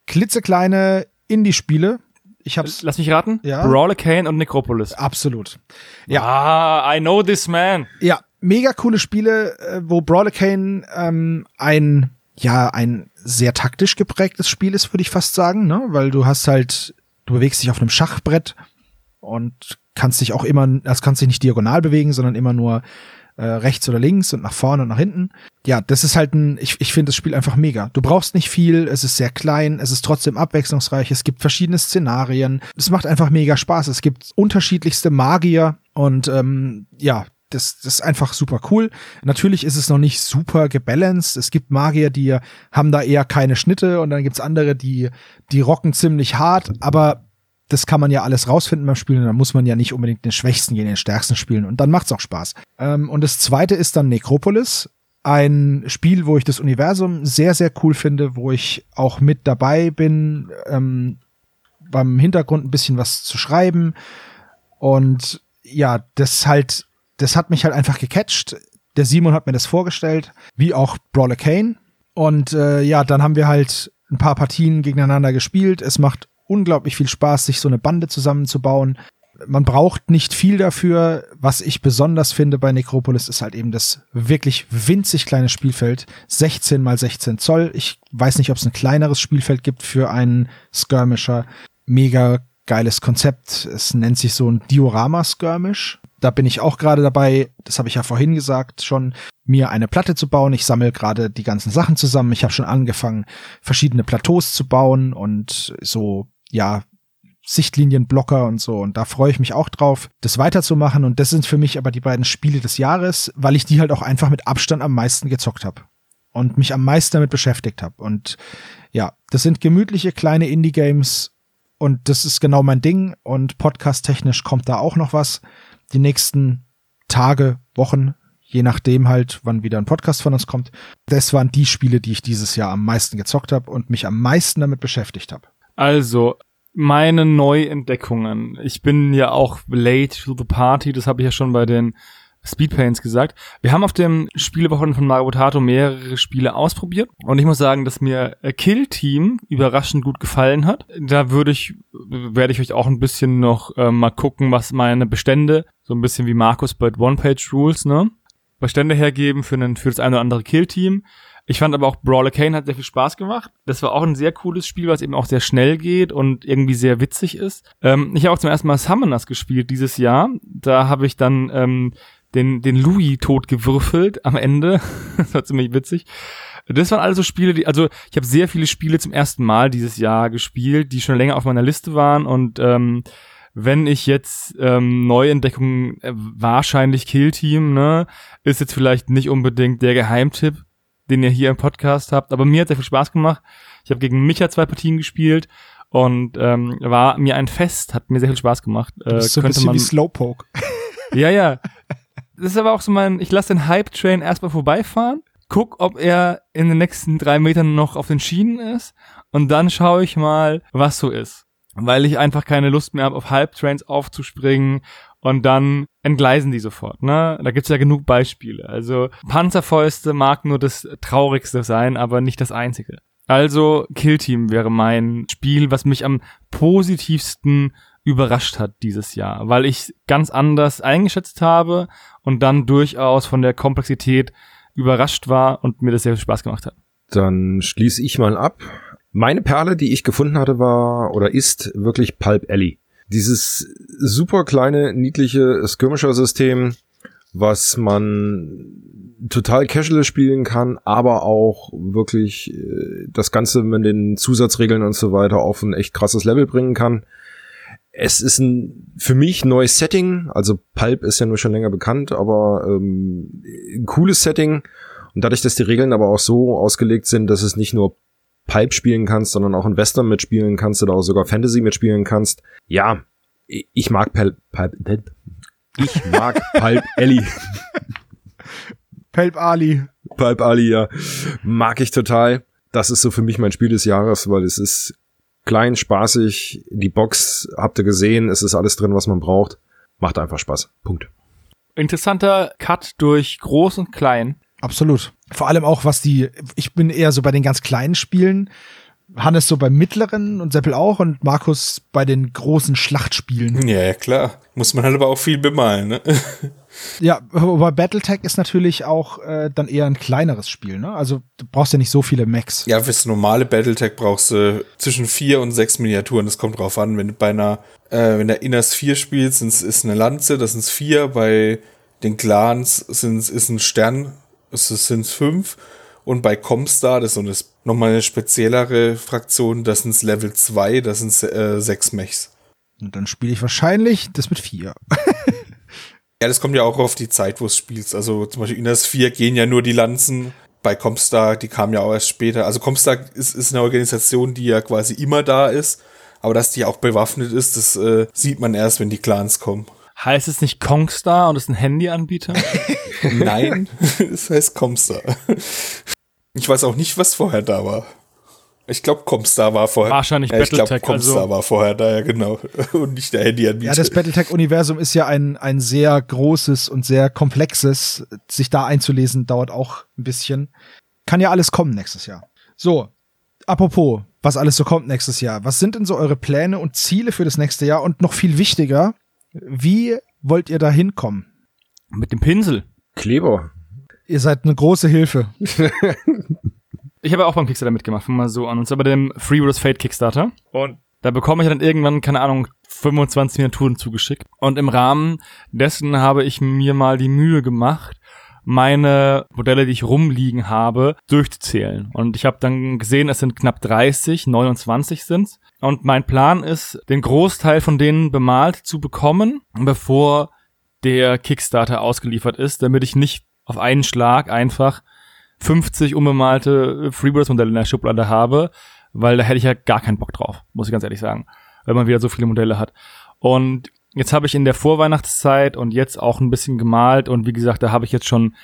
klitzekleine Indie-Spiele. Ich hab's Lass mich raten. Ja. Brawler Kane und Necropolis. absolut. Ja. Ah, I know this man. Ja, mega coole Spiele, äh, wo Brawler Kane ähm, ein ja ein sehr taktisch geprägtes Spiel ist, würde ich fast sagen, ne? Weil du hast halt, du bewegst dich auf einem Schachbrett und kannst dich auch immer, das kannst dich nicht diagonal bewegen, sondern immer nur äh, rechts oder links und nach vorne und nach hinten. Ja, das ist halt ein, ich, ich finde das Spiel einfach mega. Du brauchst nicht viel, es ist sehr klein, es ist trotzdem abwechslungsreich, es gibt verschiedene Szenarien, es macht einfach mega Spaß. Es gibt unterschiedlichste Magier und ähm, ja, das, das ist einfach super cool. Natürlich ist es noch nicht super gebalanced. Es gibt Magier, die haben da eher keine Schnitte und dann gibt's andere, die, die rocken ziemlich hart, aber das kann man ja alles rausfinden beim Spielen. Da muss man ja nicht unbedingt den Schwächsten gegen den Stärksten spielen. Und dann macht's auch Spaß. Ähm, und das zweite ist dann Necropolis. Ein Spiel, wo ich das Universum sehr, sehr cool finde, wo ich auch mit dabei bin, ähm, beim Hintergrund ein bisschen was zu schreiben. Und ja, das halt, das hat mich halt einfach gecatcht. Der Simon hat mir das vorgestellt, wie auch Brawler Kane. Und äh, ja, dann haben wir halt ein paar Partien gegeneinander gespielt. Es macht unglaublich viel Spaß, sich so eine Bande zusammenzubauen. Man braucht nicht viel dafür. Was ich besonders finde bei Necropolis ist halt eben das wirklich winzig kleine Spielfeld. 16 mal 16 Zoll. Ich weiß nicht, ob es ein kleineres Spielfeld gibt für einen Skirmisher. Mega geiles Konzept. Es nennt sich so ein Diorama-Skirmish. Da bin ich auch gerade dabei, das habe ich ja vorhin gesagt, schon mir eine Platte zu bauen. Ich sammle gerade die ganzen Sachen zusammen. Ich habe schon angefangen, verschiedene Plateaus zu bauen und so, ja, Sichtlinienblocker und so. Und da freue ich mich auch drauf, das weiterzumachen. Und das sind für mich aber die beiden Spiele des Jahres, weil ich die halt auch einfach mit Abstand am meisten gezockt habe und mich am meisten damit beschäftigt habe. Und ja, das sind gemütliche kleine Indie-Games und das ist genau mein Ding. Und podcast-technisch kommt da auch noch was. Die nächsten Tage, Wochen, je nachdem halt, wann wieder ein Podcast von uns kommt. Das waren die Spiele, die ich dieses Jahr am meisten gezockt habe und mich am meisten damit beschäftigt habe. Also, meine Neuentdeckungen. Ich bin ja auch late to the party, das habe ich ja schon bei den Speedpaints gesagt. Wir haben auf dem Spielewochen von Mario Potato mehrere Spiele ausprobiert und ich muss sagen, dass mir äh, Kill Team überraschend gut gefallen hat. Da würde ich, werde ich euch auch ein bisschen noch äh, mal gucken, was meine Bestände, so ein bisschen wie Markus bei One-Page-Rules, ne? Bestände hergeben für, einen, für das eine oder andere Kill Team. Ich fand aber auch Brawler Kane hat sehr viel Spaß gemacht. Das war auch ein sehr cooles Spiel, was eben auch sehr schnell geht und irgendwie sehr witzig ist. Ähm, ich habe auch zum ersten Mal Summoners gespielt dieses Jahr. Da habe ich dann ähm, den, den Louis tot gewürfelt am Ende. *laughs* das war ziemlich witzig. Das waren also Spiele, die, also ich habe sehr viele Spiele zum ersten Mal dieses Jahr gespielt, die schon länger auf meiner Liste waren und ähm, wenn ich jetzt ähm, Neuentdeckungen, äh, wahrscheinlich Kill Team, ne, ist jetzt vielleicht nicht unbedingt der Geheimtipp, den ihr hier im Podcast habt, aber mir hat sehr viel Spaß gemacht. Ich habe gegen Micha zwei Partien gespielt und ähm, war mir ein Fest, hat mir sehr viel Spaß gemacht. Äh, Das ist so ein könnte bisschen man, wie Slowpoke. *laughs* ja, ja. Das ist aber auch so mein, ich lasse den Hype-Train erstmal vorbeifahren, guck, ob er in den nächsten drei Metern noch auf den Schienen ist und dann schaue ich mal, was so ist. Weil ich einfach keine Lust mehr habe, auf Hype-Trains aufzuspringen und dann entgleisen die sofort. Ne? Da gibt's ja genug Beispiele. Also Panzerfäuste mag nur das Traurigste sein, aber nicht das Einzige. Also Kill Team wäre mein Spiel, was mich am positivsten überrascht hat dieses Jahr, weil ich ganz anders eingeschätzt habe und dann durchaus von der Komplexität überrascht war und mir das sehr viel Spaß gemacht hat. Dann schließe ich mal ab. Meine Perle, die ich gefunden hatte, war oder ist wirklich Pulp Alley. Dieses super kleine, niedliche Skirmisher-System, was man total casual spielen kann, aber auch wirklich äh, das Ganze mit den Zusatzregeln und so weiter auf ein echt krasses Level bringen kann. Es ist ein für mich neues Setting, also Pulp ist ja nur schon länger bekannt, aber ähm, ein cooles Setting. Und dadurch, dass die Regeln aber auch so ausgelegt sind, dass es nicht nur Pulp spielen kannst, sondern auch in Western mitspielen kannst oder auch sogar Fantasy mitspielen kannst. Ja, ich mag Pulp, Pulp, ich mag *laughs* Pulp Ellie. Pelp Ali. Pulp Ali, ja. Mag ich total. Das ist so für mich mein Spiel des Jahres, weil es ist klein, spaßig. Die Box habt ihr gesehen. Es ist alles drin, was man braucht. Macht einfach Spaß. Punkt. Interessanter Cut durch groß und klein. Absolut. Vor allem auch, was die, ich bin eher so bei den ganz kleinen Spielen. Hannes so beim mittleren und Seppel auch und Markus bei den großen Schlachtspielen. Ja, ja, klar. Muss man halt aber auch viel bemalen, ne? *laughs* Ja, aber Battletech ist natürlich auch äh, dann eher ein kleineres Spiel, ne? Also du brauchst ja nicht so viele Mechs. Ja, fürs normale Battletech brauchst du zwischen vier und sechs Miniaturen. Das kommt drauf an. Wenn du bei einer, äh, wenn der Inners vier spielst, sind's, ist eine Lanze, das sind vier. Bei den Clans sind's, ist ein Stern, es sind fünf. Und bei Comstar, das ist so eine, nochmal eine speziellere Fraktion, das sind Level 2, das sind äh, sechs Mechs. Und dann spiele ich wahrscheinlich das mit vier. *laughs* Ja, das kommt ja auch auf die Zeit, wo es spielst. Also zum Beispiel in das 4 gehen ja nur die Lanzen. Bei Comstar, die kamen ja auch erst später. Also Comstar ist, ist eine Organisation, die ja quasi immer da ist. Aber dass die auch bewaffnet ist, das äh, sieht man erst, wenn die Clans kommen. Heißt es nicht Kongstar und ist ein Handyanbieter? *laughs* Nein, *laughs* es heißt Comstar. Ich weiß auch nicht, was vorher da war. Ich glaube, Comstar war vorher. Wahrscheinlich ja, ich glaube, Battletech, Comstar also- war vorher da, ja genau. *laughs* Und nicht der Handyanbieter. Ja, das Battletech-Universum ist ja ein, ein sehr großes und sehr komplexes. Sich da einzulesen dauert auch ein bisschen. Kann ja alles kommen nächstes Jahr. So, apropos, was alles so kommt nächstes Jahr. Was sind denn so eure Pläne und Ziele für das nächste Jahr? Und noch viel wichtiger, wie wollt ihr da hinkommen? Mit dem Pinsel. Kleber. Ihr seid eine große Hilfe. *laughs* Ich habe auch beim Kickstarter mitgemacht, fangen wir mal so an. Und zwar bei dem Free Wars Fate Kickstarter. Und da bekomme ich dann irgendwann, keine Ahnung, 25 Miniaturen zugeschickt. Und im Rahmen dessen habe ich mir mal die Mühe gemacht, meine Modelle, die ich rumliegen habe, durchzuzählen. Und ich habe dann gesehen, es sind knapp 30, 29 sind's. Und mein Plan ist, den Großteil von denen bemalt zu bekommen, bevor der Kickstarter ausgeliefert ist, damit ich nicht auf einen Schlag einfach 50 unbemalte Freebirds-Modelle in der Schublade habe, weil da hätte ich ja gar keinen Bock drauf, muss ich ganz ehrlich sagen, wenn man wieder so viele Modelle hat. Und jetzt habe ich in der Vorweihnachtszeit und jetzt auch ein bisschen gemalt und wie gesagt, da habe ich jetzt schon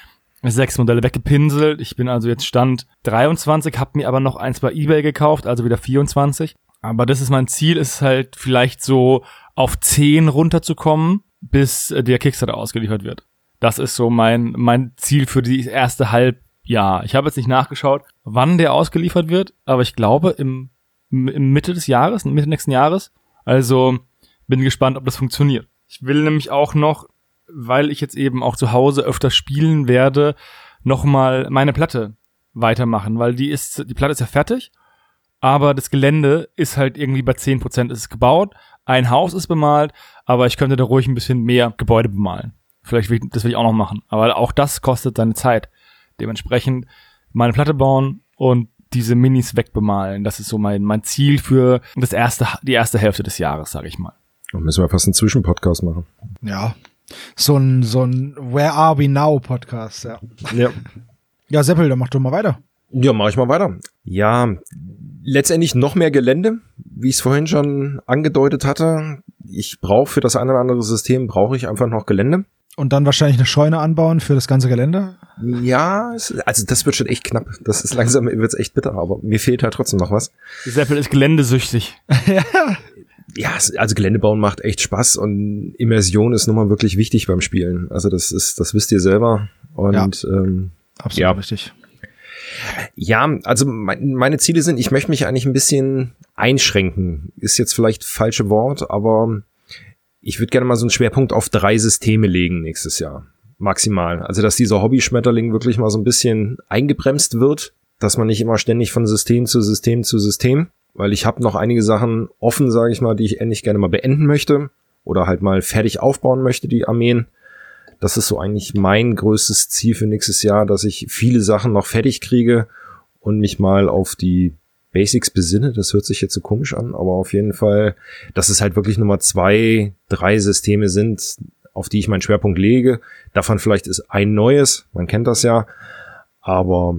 sechs Modelle weggepinselt. Ich bin also jetzt Stand 23, habe mir aber noch eins bei eBay gekauft, also wieder 24. Aber das ist mein Ziel, ist halt vielleicht so auf 10 runterzukommen, bis äh, der Kickstarter ausgeliefert wird. Das ist so mein, mein Ziel für die erste Halbjahr. Ich habe jetzt nicht nachgeschaut, wann der ausgeliefert wird, aber ich glaube im, im Mitte des Jahres, Mitte nächsten Jahres. Also bin gespannt, ob das funktioniert. Ich will nämlich auch noch, weil ich jetzt eben auch zu Hause öfter spielen werde, nochmal meine Platte weitermachen, weil die ist, die Platte ist ja fertig, aber das Gelände ist halt irgendwie bei 10% ist es gebaut, ein Haus ist bemalt, aber ich könnte da ruhig ein bisschen mehr Gebäude bemalen. Vielleicht will ich, das will ich auch noch machen, aber auch das kostet seine Zeit. Dementsprechend meine Platte bauen und diese Minis wegbemalen. Das ist so mein, mein Ziel für das erste, die erste Hälfte des Jahres, sage ich mal. Da müssen wir fast einen Zwischenpodcast machen. Ja. So ein, so ein Where Are We Now Podcast, ja. Ja. Ja, Seppel, dann mach doch mal weiter. Ja, mach ich mal weiter. Ja, letztendlich noch mehr Gelände, wie ich es vorhin schon angedeutet hatte. Ich brauche für das eine oder andere System brauche ich einfach noch Gelände. Und dann wahrscheinlich eine Scheune anbauen für das ganze Gelände. Ja, es, also das wird schon echt knapp. Das ist langsam wird's echt bitter, aber mir fehlt halt trotzdem noch was. Seppel ist geländesüchtig. *laughs* Ja, es- also Gelände bauen macht echt Spaß und Immersion ist nun mal wirklich wichtig beim Spielen. Also das ist, das wisst ihr selber. Und ähm, Absolut Ja. richtig. Ja, also mein, meine Ziele sind, ich möchte mich eigentlich ein bisschen einschränken. Ist jetzt vielleicht falsche Wort, aber ich würde gerne mal so einen Schwerpunkt auf drei Systeme legen nächstes Jahr. Maximal. Also, dass dieser Hobby-Schmetterling wirklich mal so ein bisschen eingebremst wird, dass man nicht immer ständig von System zu System zu System, weil ich habe noch einige Sachen offen, sage ich mal, die ich endlich gerne mal beenden möchte oder halt mal fertig aufbauen möchte, die Armeen. Das ist so eigentlich mein größtes Ziel für nächstes Jahr, dass ich viele Sachen noch fertig kriege und mich mal auf die Basics besinne. Das hört sich jetzt so komisch an, aber auf jeden Fall, dass es halt wirklich Nummer zwei, drei Systeme sind, auf die ich meinen Schwerpunkt lege. Davon vielleicht ist ein neues, man kennt das ja, aber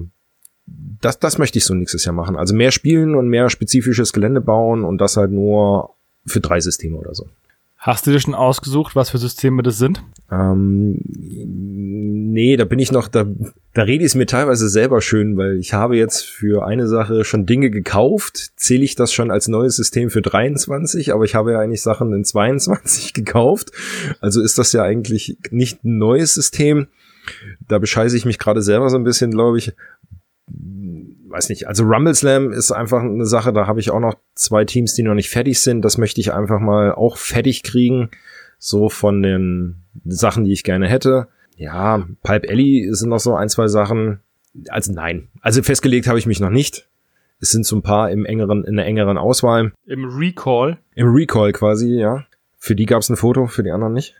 das, das möchte ich so nächstes Jahr machen. Also mehr spielen und mehr spezifisches Gelände bauen und das halt nur für drei Systeme oder so. Hast du dir schon ausgesucht, was für Systeme das sind? Ähm, nee, da bin ich noch, da, da rede ich es mir teilweise selber schön, weil ich habe jetzt für eine Sache schon Dinge gekauft. Zähle ich das schon als neues System für 23, aber ich habe ja eigentlich Sachen in 22 *laughs* gekauft. Also ist das ja eigentlich nicht ein neues System. Da bescheiße ich mich gerade selber so ein bisschen, glaube ich, weiß nicht, also Rumble Slam ist einfach eine Sache, da habe ich auch noch zwei Teams, die noch nicht fertig sind. Das möchte ich einfach mal auch fertig kriegen. So von den Sachen, die ich gerne hätte. Ja, Pipe Alley sind noch so ein, zwei Sachen. Also nein. Also festgelegt habe ich mich noch nicht. Es sind so ein paar im engeren, in der engeren Auswahl. Im Recall. Im Recall quasi, ja. Für die gab es ein Foto, für die anderen nicht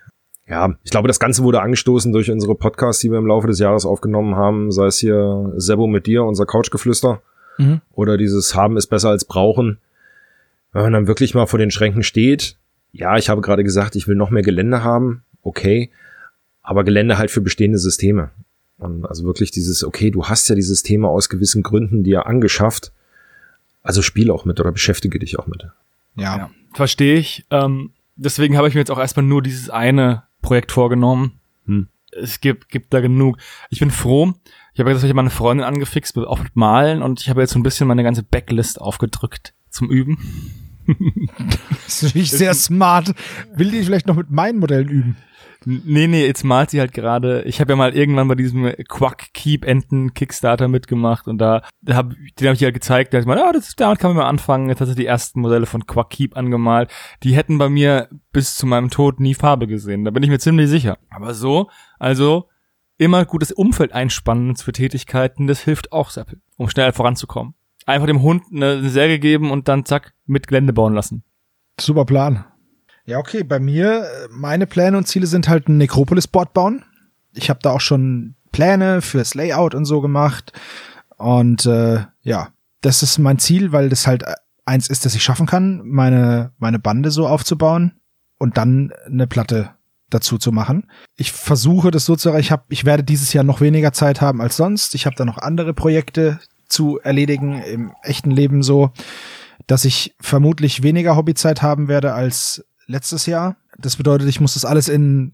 ja, ich glaube, das Ganze wurde angestoßen durch unsere Podcasts, die wir im Laufe des Jahres aufgenommen haben, sei es hier Sebo mit dir, unser Couchgeflüster, mhm. oder dieses Haben ist besser als Brauchen. Wenn man dann wirklich mal vor den Schränken steht, ja, ich habe gerade gesagt, ich will noch mehr Gelände haben, okay, aber Gelände halt für bestehende Systeme. Und also wirklich dieses, okay, du hast ja die Systeme aus gewissen Gründen dir angeschafft, also spiel auch mit oder beschäftige dich auch mit. Ja, ja verstehe ich. Ähm, deswegen habe ich mir jetzt auch erstmal nur dieses eine Projekt vorgenommen. Hm. Es gibt, gibt da genug. Ich bin froh. Ich habe jetzt ich meine Freundin angefixt, auch mit Malen und ich habe jetzt so ein bisschen meine ganze Backlist aufgedrückt zum Üben. *laughs* das ist natürlich sehr smart. Will die vielleicht noch mit meinen Modellen üben? Nee, nee, jetzt malt sie halt gerade. Ich habe ja mal irgendwann bei diesem Quack Keep Enten Kickstarter mitgemacht und da, hab, den habe ich ja gezeigt. Da ich mal, ah, das, damit kann man mal anfangen. Jetzt hat sie die ersten Modelle von Quack Keep angemalt. Die hätten bei mir bis zu meinem Tod nie Farbe gesehen. Da bin ich mir ziemlich sicher. Aber so, also immer gutes Umfeld einspannen für Tätigkeiten, das hilft auch sehr um schnell voranzukommen. Einfach dem Hund eine Säge geben und dann zack, mit Gelände bauen lassen. Super Plan. Ja, okay, bei mir, meine Pläne und Ziele sind halt ein Necropolis-Board bauen. Ich habe da auch schon Pläne fürs Layout und so gemacht. Und äh, ja, das ist mein Ziel, weil das halt eins ist, das ich schaffen kann, meine, meine Bande so aufzubauen und dann eine Platte dazu zu machen. Ich versuche das so zu erreichen. Ich, hab, ich werde dieses Jahr noch weniger Zeit haben als sonst. Ich habe da noch andere Projekte zu erledigen im echten Leben so, dass ich vermutlich weniger Hobbyzeit haben werde als letztes Jahr. Das bedeutet, ich muss das alles in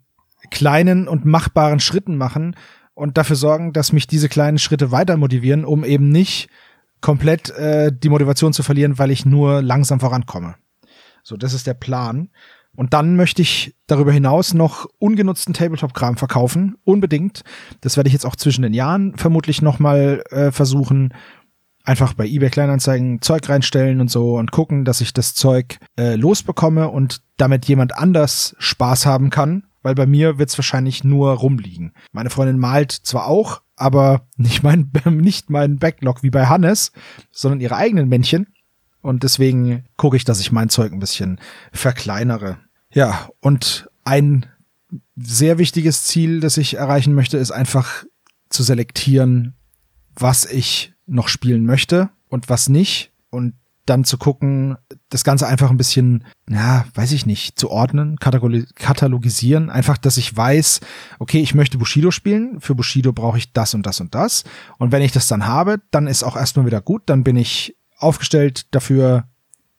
kleinen und machbaren Schritten machen und dafür sorgen, dass mich diese kleinen Schritte weiter motivieren, um eben nicht komplett äh, die Motivation zu verlieren, weil ich nur langsam vorankomme. So, das ist der Plan. Und dann möchte ich darüber hinaus noch ungenutzten Tabletop-Kram verkaufen, unbedingt. Das werde ich jetzt auch zwischen den Jahren vermutlich noch mal äh, versuchen einfach bei eBay Kleinanzeigen Zeug reinstellen und so und gucken, dass ich das Zeug äh, losbekomme und damit jemand anders Spaß haben kann, weil bei mir wird's wahrscheinlich nur rumliegen. Meine Freundin malt zwar auch, aber *laughs* nicht mein nicht mein Backlog wie bei Hannes, sondern ihre eigenen Männchen und deswegen gucke ich, dass ich mein Zeug ein bisschen verkleinere. Ja, und ein sehr wichtiges Ziel, das ich erreichen möchte, ist einfach zu selektieren, was ich noch spielen möchte und was nicht. Und dann zu gucken, das Ganze einfach ein bisschen, ja, weiß ich nicht, zu ordnen, katalogisieren. Einfach, dass ich weiß, okay, ich möchte Bushido spielen. Für Bushido brauche ich das und das und das. Und wenn ich das dann habe, dann ist auch erstmal wieder gut. Dann bin ich aufgestellt dafür,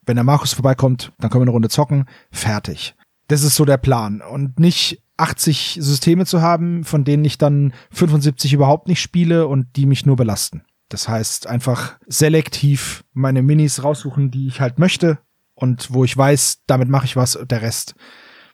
wenn der Markus vorbeikommt, dann können wir eine Runde zocken. Fertig. Das ist so der Plan. Und nicht 80 Systeme zu haben, von denen ich dann 75 überhaupt nicht spiele und die mich nur belasten. Das heißt, einfach selektiv meine Minis raussuchen, die ich halt möchte und wo ich weiß, damit mache ich was, der Rest.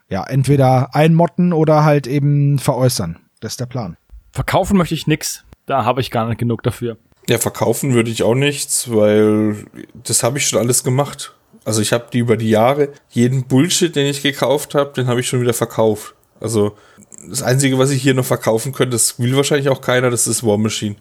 Ja, entweder einmotten oder halt eben veräußern. Das ist der Plan. Verkaufen möchte ich nix. Da habe ich gar nicht genug dafür. Ja, verkaufen würde ich auch nichts, weil das habe ich schon alles gemacht. Also ich habe die über die Jahre, jeden Bullshit, den ich gekauft habe, den habe ich schon wieder verkauft. Also das Einzige, was ich hier noch verkaufen könnte, das will wahrscheinlich auch keiner, das ist War Machine.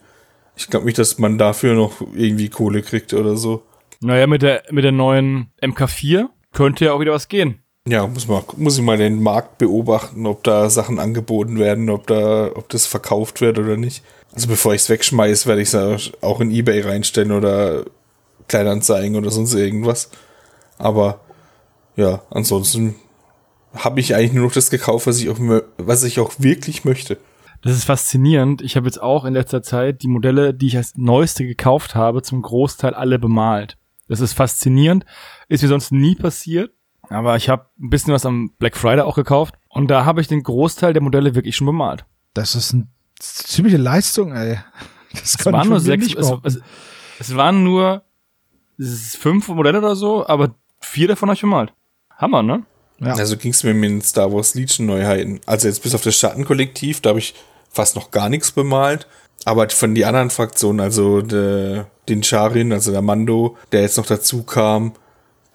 Ich glaube nicht, dass man dafür noch irgendwie Kohle kriegt oder so. Naja, mit der, mit der neuen MK4 könnte ja auch wieder was gehen. Ja, muss, mal, muss ich mal den Markt beobachten, ob da Sachen angeboten werden, ob da, ob das verkauft wird oder nicht. Also bevor ich es wegschmeiße, werde ich es auch in Ebay reinstellen oder Kleinanzeigen oder sonst irgendwas. Aber ja, ansonsten habe ich eigentlich nur noch das gekauft, was ich auch, was ich auch wirklich möchte. Das ist faszinierend. Ich habe jetzt auch in letzter Zeit die Modelle, die ich als neueste gekauft habe, zum Großteil alle bemalt. Das ist faszinierend. Ist mir sonst nie passiert. Aber ich habe ein bisschen was am Black Friday auch gekauft. Und da habe ich den Großteil der Modelle wirklich schon bemalt. Das ist eine ziemliche Leistung, ey. Das es waren nur sechs. Es, es, es, waren nur fünf Modelle oder so, aber vier davon habe ich bemalt. Hammer, ne? Ja. Also ging es mir mit den Star Wars Legion Neuheiten. Also jetzt bis auf das Schattenkollektiv, da habe ich fast noch gar nichts bemalt. Aber von den anderen Fraktionen, also de, den Charin, also der Mando, der jetzt noch dazu kam,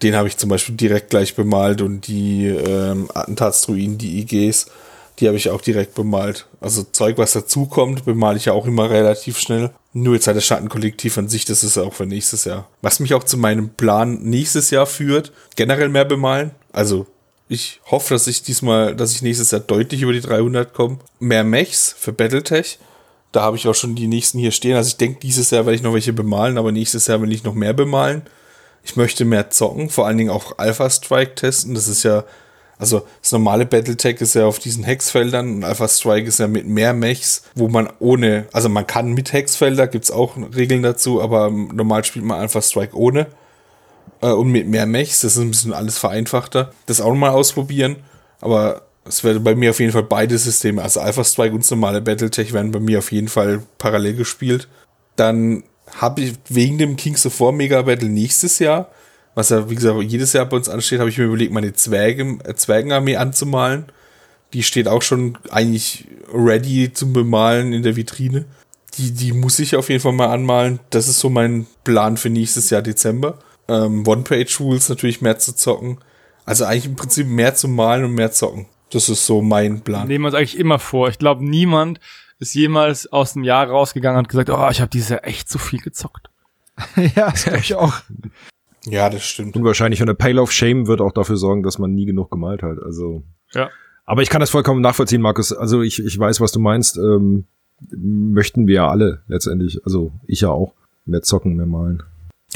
den habe ich zum Beispiel direkt gleich bemalt und die ähm, Attentatstruinen, die IGs, die habe ich auch direkt bemalt. Also Zeug, was dazukommt, bemale ich ja auch immer relativ schnell. Nur jetzt halt das Schattenkollektiv an sich, das ist auch für nächstes Jahr. Was mich auch zu meinem Plan nächstes Jahr führt, generell mehr bemalen. Also ich hoffe, dass ich diesmal, dass ich nächstes Jahr deutlich über die 300 komme. Mehr Mechs für Battletech. Da habe ich auch schon die nächsten hier stehen. Also ich denke, dieses Jahr werde ich noch welche bemalen, aber nächstes Jahr will ich noch mehr bemalen. Ich möchte mehr zocken, vor allen Dingen auch Alpha Strike testen. Das ist ja, also das normale Battletech ist ja auf diesen Hexfeldern und Alpha Strike ist ja mit mehr Mechs, wo man ohne, also man kann mit Hexfelder, gibt's auch Regeln dazu, aber normal spielt man Alpha Strike ohne äh, und mit mehr Mechs. Das ist ein bisschen alles vereinfachter. Das auch nochmal ausprobieren. Aber es werde bei mir auf jeden Fall beide Systeme, also Alpha Strike und normale Battletech, werden bei mir auf jeden Fall parallel gespielt. Dann habe ich wegen dem Kings of War Mega Battle nächstes Jahr, was ja wie gesagt jedes Jahr bei uns ansteht, habe ich mir überlegt, meine Zwerge, äh, Zwergenarmee anzumalen. Die steht auch schon eigentlich ready zum Bemalen in der Vitrine. Die, die muss ich auf jeden Fall mal anmalen. Das ist so mein Plan für nächstes Jahr Dezember ähm, One-Page-Rules natürlich mehr zu zocken. Also eigentlich im Prinzip mehr zu malen und mehr zocken. Das ist so mein Plan. Nehmen wir uns eigentlich immer vor. Ich glaube, niemand ist jemals aus dem Jahr rausgegangen und hat gesagt, oh, ich habe dieses Jahr echt zu viel gezockt. *laughs* ja, das glaube ich auch. Ja, das stimmt. Und wahrscheinlich eine Pile of Shame wird auch dafür sorgen, dass man nie genug gemalt hat. Also. Ja. Aber ich kann das vollkommen nachvollziehen, Markus. Also ich, ich weiß, was du meinst. Ähm, möchten wir ja alle letztendlich. Also ich ja auch. Mehr zocken, mehr malen.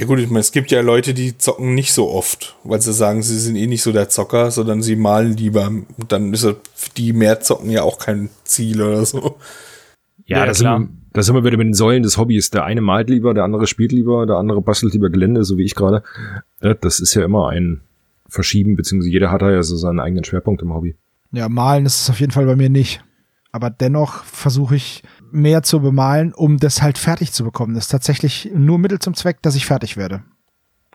Ja gut, ich meine, es gibt ja Leute, die zocken nicht so oft, weil sie sagen, sie sind eh nicht so der Zocker, sondern sie malen lieber. Dann ist für die mehr zocken ja auch kein Ziel oder so. Ja, ja das, klar. Sind, das sind wir wieder mit den Säulen des Hobbys. Der eine malt lieber, der andere spielt lieber, der andere bastelt lieber Gelände, so wie ich gerade. Das ist ja immer ein Verschieben, beziehungsweise jeder hat da ja so seinen eigenen Schwerpunkt im Hobby. Ja, malen ist es auf jeden Fall bei mir nicht. Aber dennoch versuche ich mehr zu bemalen, um das halt fertig zu bekommen. Das ist tatsächlich nur Mittel zum Zweck, dass ich fertig werde.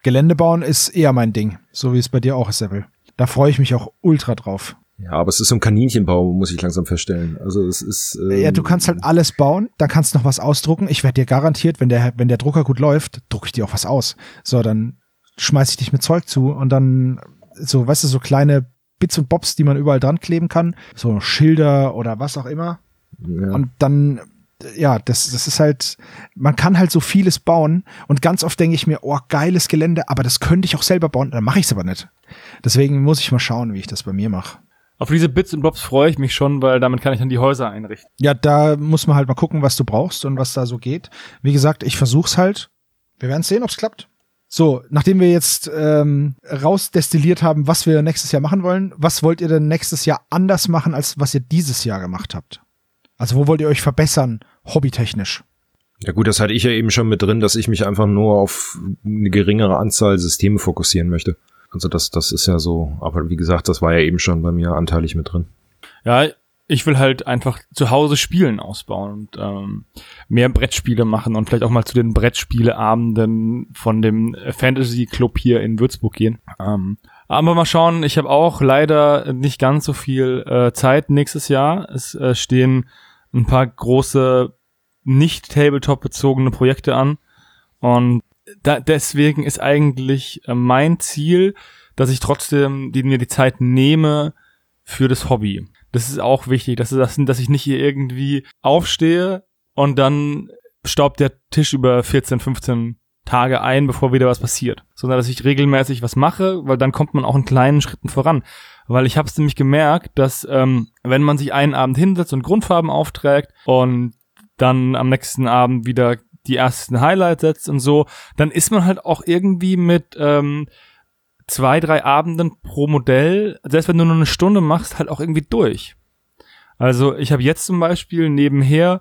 Gelände bauen ist eher mein Ding, so wie es bei dir auch ist, Seville. Da freue ich mich auch ultra drauf. Ja, aber es ist so ein Kaninchenbau, muss ich langsam feststellen. Also es ist. Ähm ja, du kannst halt alles bauen, dann kannst du noch was ausdrucken. Ich werde dir garantiert, wenn der, wenn der Drucker gut läuft, drucke ich dir auch was aus. So, dann schmeiß ich dich mit Zeug zu und dann so, weißt du, so kleine Bits und Bobs, die man überall dran kleben kann, so Schilder oder was auch immer. Ja. Und dann, ja, das, das ist halt, man kann halt so vieles bauen und ganz oft denke ich mir, oh, geiles Gelände, aber das könnte ich auch selber bauen, dann mache ich es aber nicht. Deswegen muss ich mal schauen, wie ich das bei mir mache. Auf diese Bits und Bobs freue ich mich schon, weil damit kann ich dann die Häuser einrichten. Ja, da muss man halt mal gucken, was du brauchst und was da so geht. Wie gesagt, ich versuch's halt. Wir werden sehen, ob's klappt. So, nachdem wir jetzt ähm, rausdestilliert haben, was wir nächstes Jahr machen wollen, was wollt ihr denn nächstes Jahr anders machen, als was ihr dieses Jahr gemacht habt? Also wo wollt ihr euch verbessern, hobbytechnisch? Ja gut, das hatte ich ja eben schon mit drin, dass ich mich einfach nur auf eine geringere Anzahl Systeme fokussieren möchte. Also das, das ist ja so, aber wie gesagt, das war ja eben schon bei mir anteilig mit drin. Ja, ich will halt einfach zu Hause Spielen ausbauen und ähm, mehr Brettspiele machen und vielleicht auch mal zu den Brettspieleabenden von dem Fantasy Club hier in Würzburg gehen. Ähm, aber mal schauen, ich habe auch leider nicht ganz so viel äh, Zeit nächstes Jahr. Es äh, stehen ein paar große nicht Tabletop bezogene Projekte an und da, deswegen ist eigentlich äh, mein Ziel, dass ich trotzdem die, mir die Zeit nehme für das Hobby. Das ist auch wichtig, dass, das, dass ich nicht hier irgendwie aufstehe und dann staubt der Tisch über 14, 15 Tage ein, bevor wieder was passiert, sondern dass ich regelmäßig was mache, weil dann kommt man auch in kleinen Schritten voran. Weil ich habe es nämlich gemerkt, dass ähm, wenn man sich einen Abend hinsetzt und Grundfarben aufträgt und dann am nächsten Abend wieder die ersten Highlights setzt und so, dann ist man halt auch irgendwie mit ähm, zwei, drei Abenden pro Modell, selbst wenn du nur eine Stunde machst, halt auch irgendwie durch. Also ich habe jetzt zum Beispiel nebenher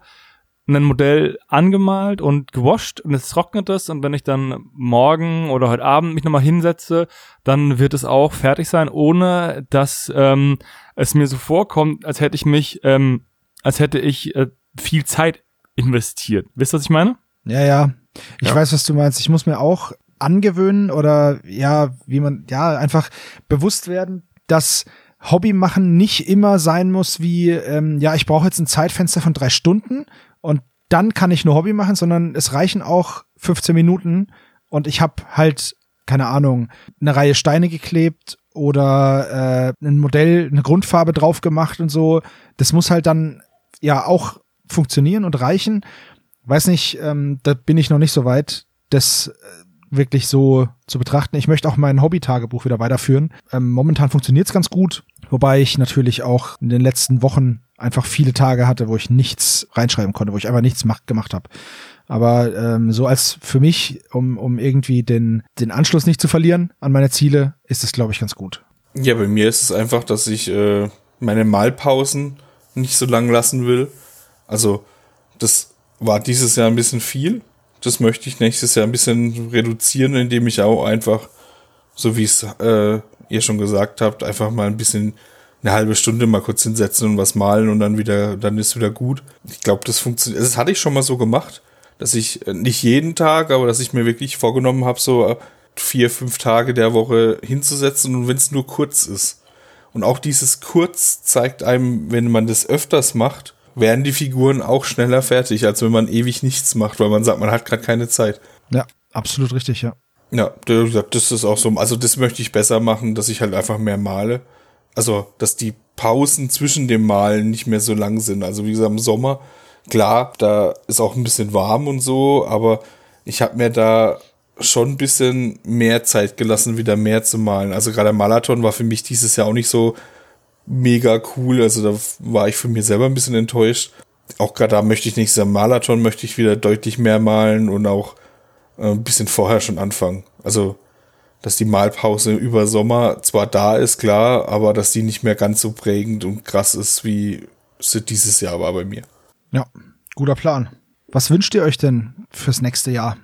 ein Modell angemalt und gewascht und es trocknet es und wenn ich dann morgen oder heute Abend mich nochmal hinsetze, dann wird es auch fertig sein, ohne dass ähm, es mir so vorkommt, als hätte ich mich, ähm, als hätte ich äh, viel Zeit investiert. Wisst ihr, was ich meine? Ja, ja. Ich Ja. weiß, was du meinst. Ich muss mir auch angewöhnen oder ja, wie man, ja, einfach bewusst werden, dass Hobby machen nicht immer sein muss wie, ähm, ja, ich brauche jetzt ein Zeitfenster von drei Stunden und dann kann ich nur Hobby machen, sondern es reichen auch 15 Minuten und ich habe halt, keine Ahnung, eine Reihe Steine geklebt oder äh, ein Modell, eine Grundfarbe drauf gemacht und so. Das muss halt dann ja auch funktionieren und reichen weiß nicht, ähm, da bin ich noch nicht so weit, das äh, wirklich so zu betrachten. Ich möchte auch mein Hobby-Tagebuch wieder weiterführen. Ähm, momentan funktioniert es ganz gut, wobei ich natürlich auch in den letzten Wochen einfach viele Tage hatte, wo ich nichts reinschreiben konnte, wo ich einfach nichts mach, gemacht habe. Aber ähm, so als für mich, um, um irgendwie den, den Anschluss nicht zu verlieren an meine Ziele, ist es, glaube ich, ganz gut. Ja, bei mir ist es einfach, dass ich äh, meine Malpausen nicht so lang lassen will. Also, das war dieses Jahr ein bisschen viel. Das möchte ich nächstes Jahr ein bisschen reduzieren, indem ich auch einfach, so wie es äh, ihr schon gesagt habt, einfach mal ein bisschen eine halbe Stunde mal kurz hinsetzen und was malen und dann wieder, dann ist wieder gut. Ich glaube, das funktioniert. Das hatte ich schon mal so gemacht, dass ich äh, nicht jeden Tag, aber dass ich mir wirklich vorgenommen habe, so äh, vier, fünf Tage der Woche hinzusetzen und wenn es nur kurz ist. Und auch dieses kurz zeigt einem, wenn man das öfters macht, werden die Figuren auch schneller fertig, als wenn man ewig nichts macht, weil man sagt, man hat gerade keine Zeit. Ja, absolut richtig, ja. Ja, das ist auch so. Also das möchte ich besser machen, dass ich halt einfach mehr male. Also, dass die Pausen zwischen dem Malen nicht mehr so lang sind. Also wie gesagt, im Sommer, klar, da ist auch ein bisschen warm und so, aber ich habe mir da schon ein bisschen mehr Zeit gelassen, wieder mehr zu malen. Also gerade der Marathon war für mich dieses Jahr auch nicht so mega cool. Also da war ich für mir selber ein bisschen enttäuscht. Auch gerade da möchte ich nächstes Jahr Marathon möchte ich wieder deutlich mehr malen und auch äh, ein bisschen vorher schon anfangen. Also, dass die Malpause über Sommer zwar da ist, klar, aber dass die nicht mehr ganz so prägend und krass ist, wie sie dieses Jahr war bei mir. Ja, guter Plan. Was wünscht ihr euch denn fürs nächste Jahr?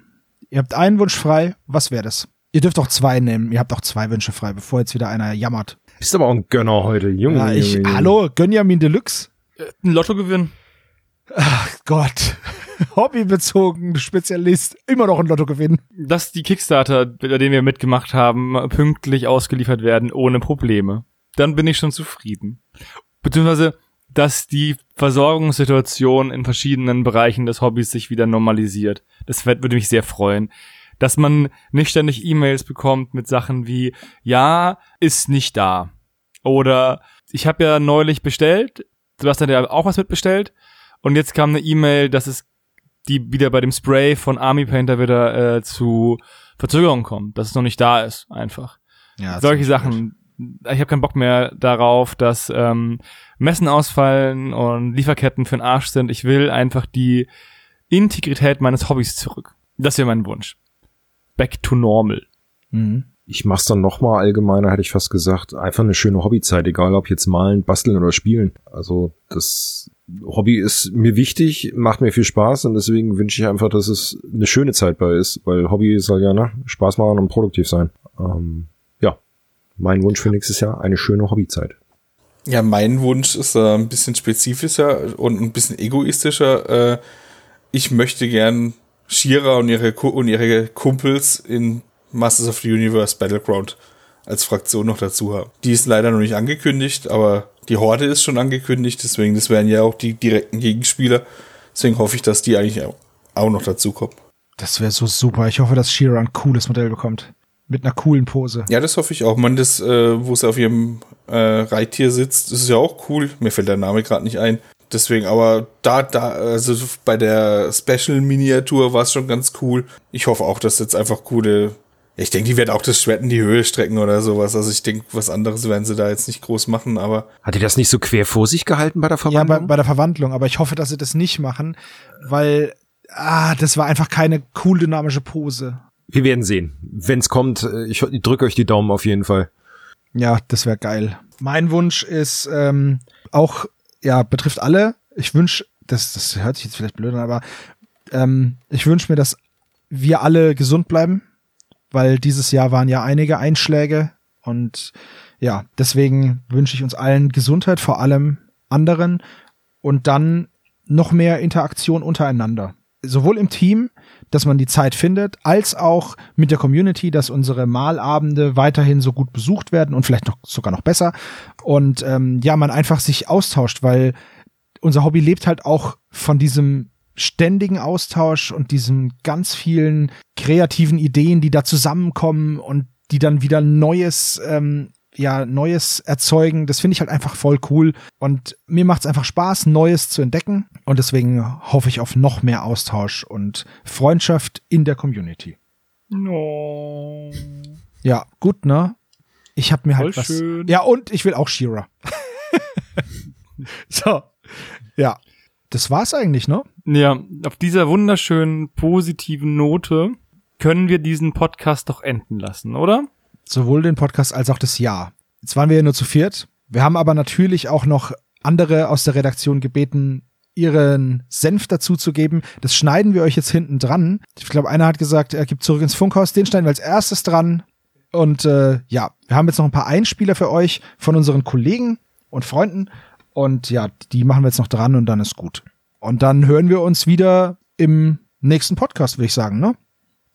Ihr habt einen Wunsch frei, was wäre das? Ihr dürft auch zwei nehmen, ihr habt auch zwei Wünsche frei, bevor jetzt wieder einer jammert. Bist aber auch ein Gönner heute, Junge. Ja, ich, Junge, hallo, Gönjamin Deluxe? Ein Lottogewinn. Gott. *laughs* Hobbybezogen, Spezialist, immer noch ein Lotto gewinnen. Dass die Kickstarter, bei denen wir mitgemacht haben, pünktlich ausgeliefert werden, ohne Probleme. Dann bin ich schon zufrieden. Beziehungsweise, dass die Versorgungssituation in verschiedenen Bereichen des Hobbys sich wieder normalisiert. Das würde mich sehr freuen. Dass man nicht ständig E-Mails bekommt mit Sachen wie, ja, ist nicht da. Oder ich habe ja neulich bestellt, Sebastian hat ja auch was mitbestellt. Und jetzt kam eine E-Mail, dass es die wieder bei dem Spray von Army Painter wieder äh, zu Verzögerungen kommt, dass es noch nicht da ist, einfach. Ja, Solche Sachen. Ich habe keinen Bock mehr darauf, dass ähm, Messen ausfallen und Lieferketten für den Arsch sind. Ich will einfach die Integrität meines Hobbys zurück. Das wäre mein Wunsch. Back to normal. Mhm. Ich mach's dann nochmal allgemeiner, hätte ich fast gesagt. Einfach eine schöne Hobbyzeit, egal ob jetzt malen, basteln oder spielen. Also das Hobby ist mir wichtig, macht mir viel Spaß und deswegen wünsche ich einfach, dass es eine schöne Zeit bei ist, weil Hobby soll ja ne, Spaß machen und produktiv sein. Ähm, ja, mein Wunsch für nächstes Jahr, eine schöne Hobbyzeit. Ja, mein Wunsch ist äh, ein bisschen spezifischer und ein bisschen egoistischer. Äh, ich möchte gern Shira und ihre, und ihre Kumpels in Masters of the Universe Battleground als Fraktion noch dazu haben. Die ist leider noch nicht angekündigt, aber die Horde ist schon angekündigt, deswegen, das wären ja auch die direkten Gegenspieler. Deswegen hoffe ich, dass die eigentlich auch- noch dazu kommen. Das wäre so super. Ich hoffe, dass Shira ein cooles Modell bekommt. Mit einer coolen Pose. Ja, das hoffe ich auch. Man, das, äh, wo sie auf ihrem äh, Reittier sitzt, ist ja auch cool. Mir fällt der Name gerade nicht ein. Deswegen, aber da, da, also bei der Special-Miniatur war es schon ganz cool. Ich hoffe auch, dass jetzt einfach coole. Ich denke, die werden auch das Schwert in die Höhe strecken oder sowas. Also ich denke, was anderes werden sie da jetzt nicht groß machen, aber. Hat die das nicht so quer vor sich gehalten bei der Ja, Verwandlung? bei, bei der Verwandlung, aber ich hoffe, dass sie das nicht machen, weil ah, das war einfach keine cool dynamische Pose. Wir werden sehen. Wenn's kommt, äh, ich, ich drücke euch die Daumen auf jeden Fall. Ja, das wäre geil. Mein Wunsch ist ähm, auch, ja, betrifft alle. Ich wünsche, das, das hört sich jetzt vielleicht blöd an, aber ähm, ich wünsche mir, dass wir alle gesund bleiben, weil dieses Jahr waren ja einige Einschläge und ja, deswegen wünsche ich uns allen Gesundheit, vor allem anderen und dann noch mehr Interaktion untereinander. Sowohl im Team, dass man die Zeit findet, als auch mit der Community, dass unsere Malabende weiterhin so gut besucht werden und vielleicht noch sogar noch besser. Und ähm, ja, man einfach sich austauscht, weil unser Hobby lebt halt auch von diesem ständigen Austausch und diesen ganz vielen kreativen Ideen, die da zusammenkommen und die dann wieder Neues, ähm, ja, Neues erzeugen. Das finde ich halt einfach voll cool. Und mir macht es einfach Spaß, Neues zu entdecken. Und deswegen hoffe ich auf noch mehr Austausch und Freundschaft in der Community. No. Ja, gut, ne? Ich habe mir halt Voll was. schön. Ja, und ich will auch Shira. *laughs* so. Ja. Das war's eigentlich, ne? Ja, auf dieser wunderschönen positiven Note können wir diesen Podcast doch enden lassen, oder? Sowohl den Podcast als auch das Jahr. Jetzt waren wir ja nur zu viert. Wir haben aber natürlich auch noch andere aus der Redaktion gebeten, ihren Senf dazu zu geben. Das schneiden wir euch jetzt hinten dran. Ich glaube, einer hat gesagt, er gibt zurück ins Funkhaus. Den schneiden wir als erstes dran. Und äh, ja, wir haben jetzt noch ein paar Einspieler für euch von unseren Kollegen und Freunden. Und ja, die machen wir jetzt noch dran und dann ist gut. Und dann hören wir uns wieder im nächsten Podcast, würde ich sagen, ne?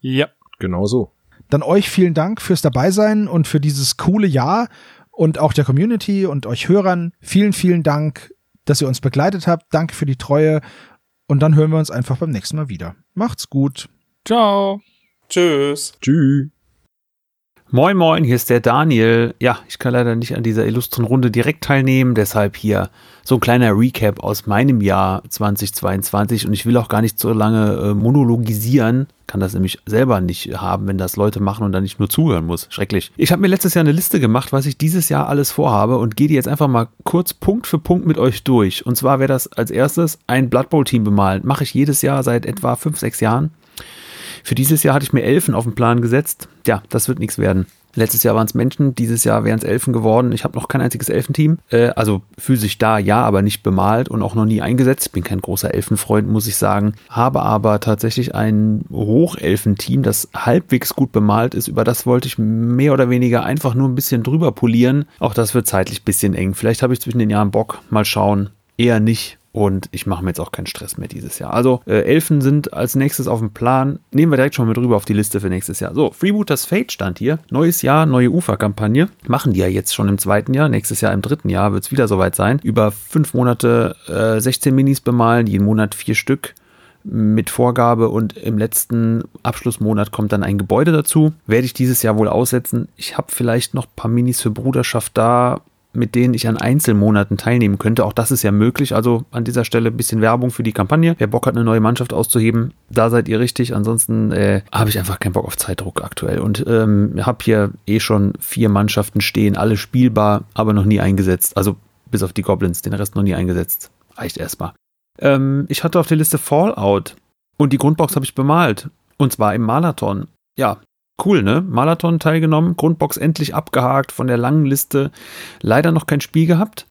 Ja. Genau so. Dann euch vielen Dank fürs Dabeisein und für dieses coole Jahr und auch der Community und euch Hörern. Vielen, vielen Dank, dass ihr uns begleitet habt. Danke für die Treue. Und dann hören wir uns einfach beim nächsten Mal wieder. Macht's gut. Ciao. Tschüss. Tschüss. Moin Moin, hier ist der Daniel. Ja, ich kann leider nicht an dieser illustren Runde direkt teilnehmen, deshalb hier so ein kleiner Recap aus meinem Jahr 2022 und ich will auch gar nicht so lange äh, monologisieren, kann das nämlich selber nicht haben, wenn das Leute machen und dann nicht nur zuhören muss. Schrecklich. Ich habe mir letztes Jahr eine Liste gemacht, was ich dieses Jahr alles vorhabe und gehe die jetzt einfach mal kurz Punkt für Punkt mit euch durch. Und zwar wäre das als erstes ein Blood Bowl Team bemalen. Mache ich jedes Jahr seit etwa 5, 6 Jahren. Für dieses Jahr hatte ich mir Elfen auf den Plan gesetzt. Ja, das wird nichts werden. Letztes Jahr waren es Menschen, dieses Jahr wären es Elfen geworden. Ich habe noch kein einziges Elfenteam. Äh, also physisch da, ja, aber nicht bemalt und auch noch nie eingesetzt. Ich bin kein großer Elfenfreund, muss ich sagen. Habe aber tatsächlich ein Hochelfenteam, das halbwegs gut bemalt ist. Über das wollte ich mehr oder weniger einfach nur ein bisschen drüber polieren. Auch das wird zeitlich ein bisschen eng. Vielleicht habe ich zwischen den Jahren Bock. Mal schauen. Eher nicht. Und ich mache mir jetzt auch keinen Stress mehr dieses Jahr. Also äh, Elfen sind als nächstes auf dem Plan. Nehmen wir direkt schon mit rüber auf die Liste für nächstes Jahr. So, Freebooters Fate stand hier. Neues Jahr, neue Ufer-Kampagne. Machen die ja jetzt schon im zweiten Jahr. Nächstes Jahr im dritten Jahr wird es wieder soweit sein. Über fünf Monate äh, 16 Minis bemalen, jeden Monat vier Stück mit Vorgabe und im letzten Abschlussmonat kommt dann ein Gebäude dazu. Werde ich dieses Jahr wohl aussetzen. Ich habe vielleicht noch ein paar Minis für Bruderschaft da, mit denen ich an Einzelmonaten teilnehmen könnte. Auch das ist ja möglich. Also an dieser Stelle ein bisschen Werbung für die Kampagne. Wer Bock hat, eine neue Mannschaft auszuheben, da seid ihr richtig. Ansonsten äh, habe ich einfach keinen Bock auf Zeitdruck aktuell und ähm, habe hier eh schon vier Mannschaften stehen, alle spielbar, aber noch nie eingesetzt. Also bis auf die Goblins, den Rest noch nie eingesetzt. Reicht erstmal. Ähm, ich hatte auf der Liste Fallout und die Grundbox habe ich bemalt. Und zwar im Marathon. Ja, Cool, ne? Marathon teilgenommen, Grundbox endlich abgehakt von der langen Liste. Leider noch kein Spiel gehabt.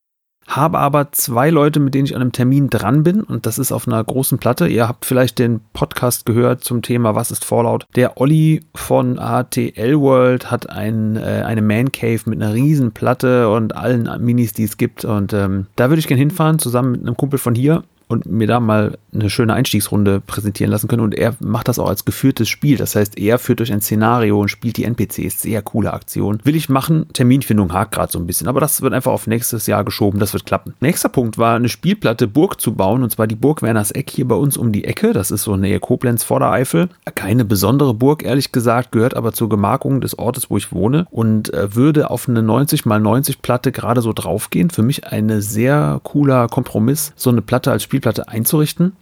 Habe aber zwei Leute, mit denen ich an einem Termin dran bin. Und das ist auf einer großen Platte. Ihr habt vielleicht den Podcast gehört zum Thema Was ist Fallout? Der Olli von ATL World hat ein, äh, eine Man Cave mit einer riesen Platte und allen Minis, die es gibt. Und ähm, da würde ich gerne hinfahren, zusammen mit einem Kumpel von hier. Und mir da mal eine schöne Einstiegsrunde präsentieren lassen können. Und er macht das auch als geführtes Spiel. Das heißt, er führt durch ein Szenario und spielt die NPCs. Sehr coole Aktion. Will ich machen. Terminfindung hakt gerade so ein bisschen. Aber das wird einfach auf nächstes Jahr geschoben. Das wird klappen. Nächster Punkt war, eine Spielplatte Burg zu bauen. Und zwar die Burg Werners Eck hier bei uns um die Ecke. Das ist so nähe Koblenz vor der Eifel. Keine besondere Burg, ehrlich gesagt, gehört aber zur Gemarkung des Ortes, wo ich wohne. Und äh, würde auf eine 90 x 90 Platte gerade so draufgehen. Für mich ein sehr cooler Kompromiss, so eine Platte als Spielplatte einzurichten.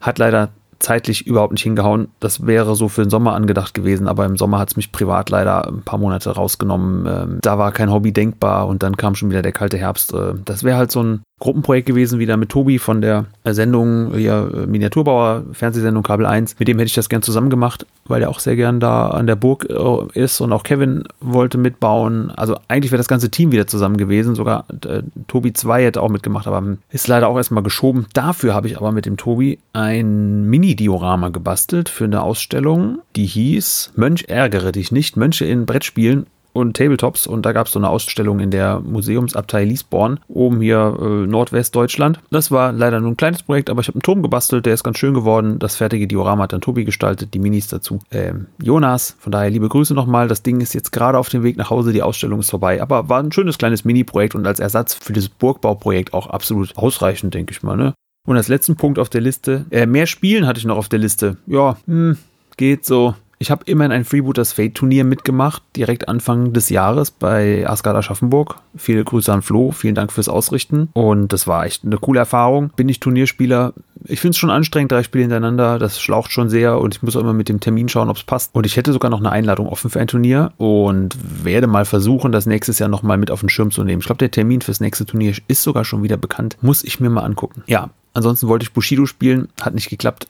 Hat leider zeitlich überhaupt nicht hingehauen. Das wäre so für den Sommer angedacht gewesen, aber im Sommer hat es mich privat leider ein paar Monate rausgenommen. Ähm, da war kein Hobby denkbar und dann kam schon wieder der kalte Herbst. Äh, das wäre halt so ein Gruppenprojekt gewesen, wieder mit Tobi von der Sendung, hier äh, Miniaturbauer, Fernsehsendung Kabel 1. Mit dem hätte ich das gern zusammen gemacht, weil er auch sehr gern da an der Burg äh, ist und auch Kevin wollte mitbauen. Also eigentlich wäre das ganze Team wieder zusammen gewesen. Sogar äh, Tobi 2 hätte auch mitgemacht, aber ist leider auch erstmal geschoben. Dafür habe ich aber mit dem Tobi ein Mini-Diorama gebastelt für eine Ausstellung, die hieß Mönch ärgere dich nicht, Mönche in Brettspielen und Tabletops und da gab es so eine Ausstellung in der Museumsabtei Liesborn, oben hier äh, Nordwestdeutschland. Das war leider nur ein kleines Projekt, aber ich habe einen Turm gebastelt, der ist ganz schön geworden. Das fertige Diorama hat dann Tobi gestaltet, die Minis dazu. Ähm, Jonas, von daher liebe Grüße nochmal. Das Ding ist jetzt gerade auf dem Weg nach Hause, die Ausstellung ist vorbei, aber war ein schönes kleines Mini-Projekt und als Ersatz für dieses Burgbauprojekt auch absolut ausreichend, denke ich mal. Ne? Und als letzten Punkt auf der Liste, äh, mehr Spielen hatte ich noch auf der Liste. Ja, hm, geht so. Ich habe immerhin ein Freebooters Fate Turnier mitgemacht, direkt Anfang des Jahres bei Asgard Aschaffenburg. Viele Grüße an Flo, vielen Dank fürs Ausrichten. Und das war echt eine coole Erfahrung. Bin ich Turnierspieler. Ich finde es schon anstrengend, drei Spiele hintereinander. Das schlaucht schon sehr und ich muss auch immer mit dem Termin schauen, ob es passt. Und ich hätte sogar noch eine Einladung offen für ein Turnier und werde mal versuchen, das nächstes Jahr nochmal mit auf den Schirm zu nehmen. Ich glaube, der Termin fürs nächste Turnier ist sogar schon wieder bekannt. Muss ich mir mal angucken. Ja, ansonsten wollte ich Bushido spielen, hat nicht geklappt.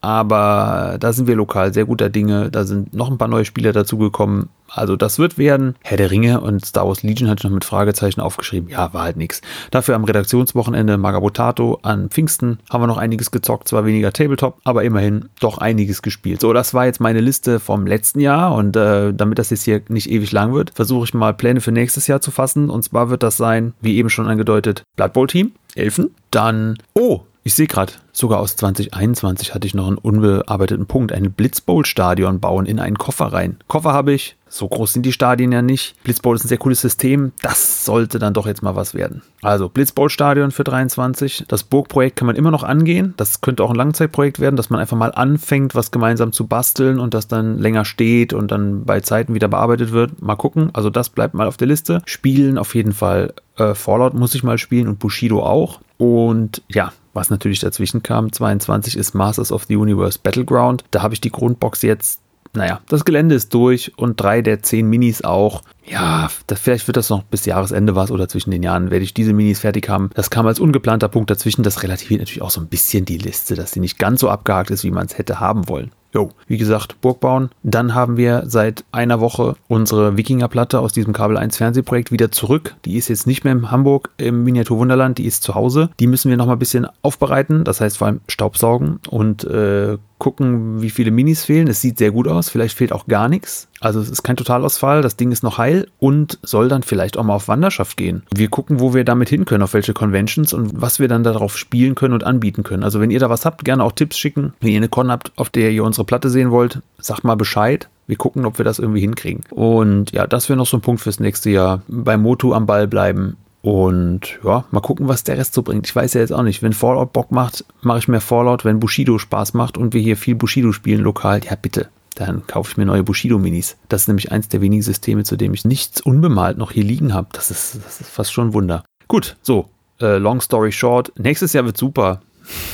Aber da sind wir lokal sehr guter Dinge. Da sind noch ein paar neue Spieler dazugekommen. Also das wird werden. Herr der Ringe und Star Wars Legion hatte ich noch mit Fragezeichen aufgeschrieben. Ja, war halt nichts. Dafür am Redaktionswochenende Magabotato an Pfingsten haben wir noch einiges gezockt. Zwar weniger Tabletop, aber immerhin doch einiges gespielt. So, das war jetzt meine Liste vom letzten Jahr. Und äh, damit das jetzt hier nicht ewig lang wird, versuche ich mal Pläne für nächstes Jahr zu fassen. Und zwar wird das sein, wie eben schon angedeutet, Blood Bowl Team, Elfen. Dann, oh, ich sehe gerade, sogar aus 2021 hatte ich noch einen unbearbeiteten Punkt. Ein Blitzbowl-Stadion bauen in einen Koffer rein. Koffer habe ich. So groß sind die Stadien ja nicht. Blitzbowl ist ein sehr cooles System. Das sollte dann doch jetzt mal was werden. Also Blitzbowl-Stadion für 23. Das Burgprojekt kann man immer noch angehen. Das könnte auch ein Langzeitprojekt werden, dass man einfach mal anfängt, was gemeinsam zu basteln und das dann länger steht und dann bei Zeiten wieder bearbeitet wird. Mal gucken. Also das bleibt mal auf der Liste. Spielen auf jeden Fall. Äh, Fallout muss ich mal spielen und Bushido auch. Und ja, was natürlich dazwischen kam, 22 ist Masters of the Universe Battleground. Da habe ich die Grundbox jetzt naja, das Gelände ist durch und drei der zehn Minis auch. Ja, das, vielleicht wird das noch bis Jahresende was oder zwischen den Jahren werde ich diese Minis fertig haben. Das kam als ungeplanter Punkt dazwischen. Das relativiert natürlich auch so ein bisschen die Liste, dass sie nicht ganz so abgehakt ist, wie man es hätte haben wollen. Jo, wie gesagt, Burg bauen. Dann haben wir seit einer Woche unsere Wikingerplatte aus diesem Kabel 1 Fernsehprojekt wieder zurück. Die ist jetzt nicht mehr in Hamburg im Miniaturwunderland, die ist zu Hause. Die müssen wir noch mal ein bisschen aufbereiten, das heißt vor allem Staubsaugen und äh, gucken, wie viele Minis fehlen. Es sieht sehr gut aus, vielleicht fehlt auch gar nichts. Also es ist kein Totalausfall, das Ding ist noch heil und soll dann vielleicht auch mal auf Wanderschaft gehen. Wir gucken, wo wir damit hin können, auf welche Conventions und was wir dann darauf spielen können und anbieten können. Also wenn ihr da was habt, gerne auch Tipps schicken. Wenn ihr eine Con habt, auf der ihr unsere Platte sehen wollt, sagt mal Bescheid. Wir gucken, ob wir das irgendwie hinkriegen. Und ja, das wäre noch so ein Punkt fürs nächste Jahr. Bei Motu am Ball bleiben und ja, mal gucken, was der Rest so bringt. Ich weiß ja jetzt auch nicht. Wenn Fallout Bock macht, mache ich mehr Fallout. Wenn Bushido Spaß macht und wir hier viel Bushido spielen lokal, ja bitte, dann kaufe ich mir neue Bushido-Minis. Das ist nämlich eins der wenigen Systeme, zu dem ich nichts unbemalt noch hier liegen habe. Das ist, das ist fast schon ein Wunder. Gut, so, äh, long story short. Nächstes Jahr wird super.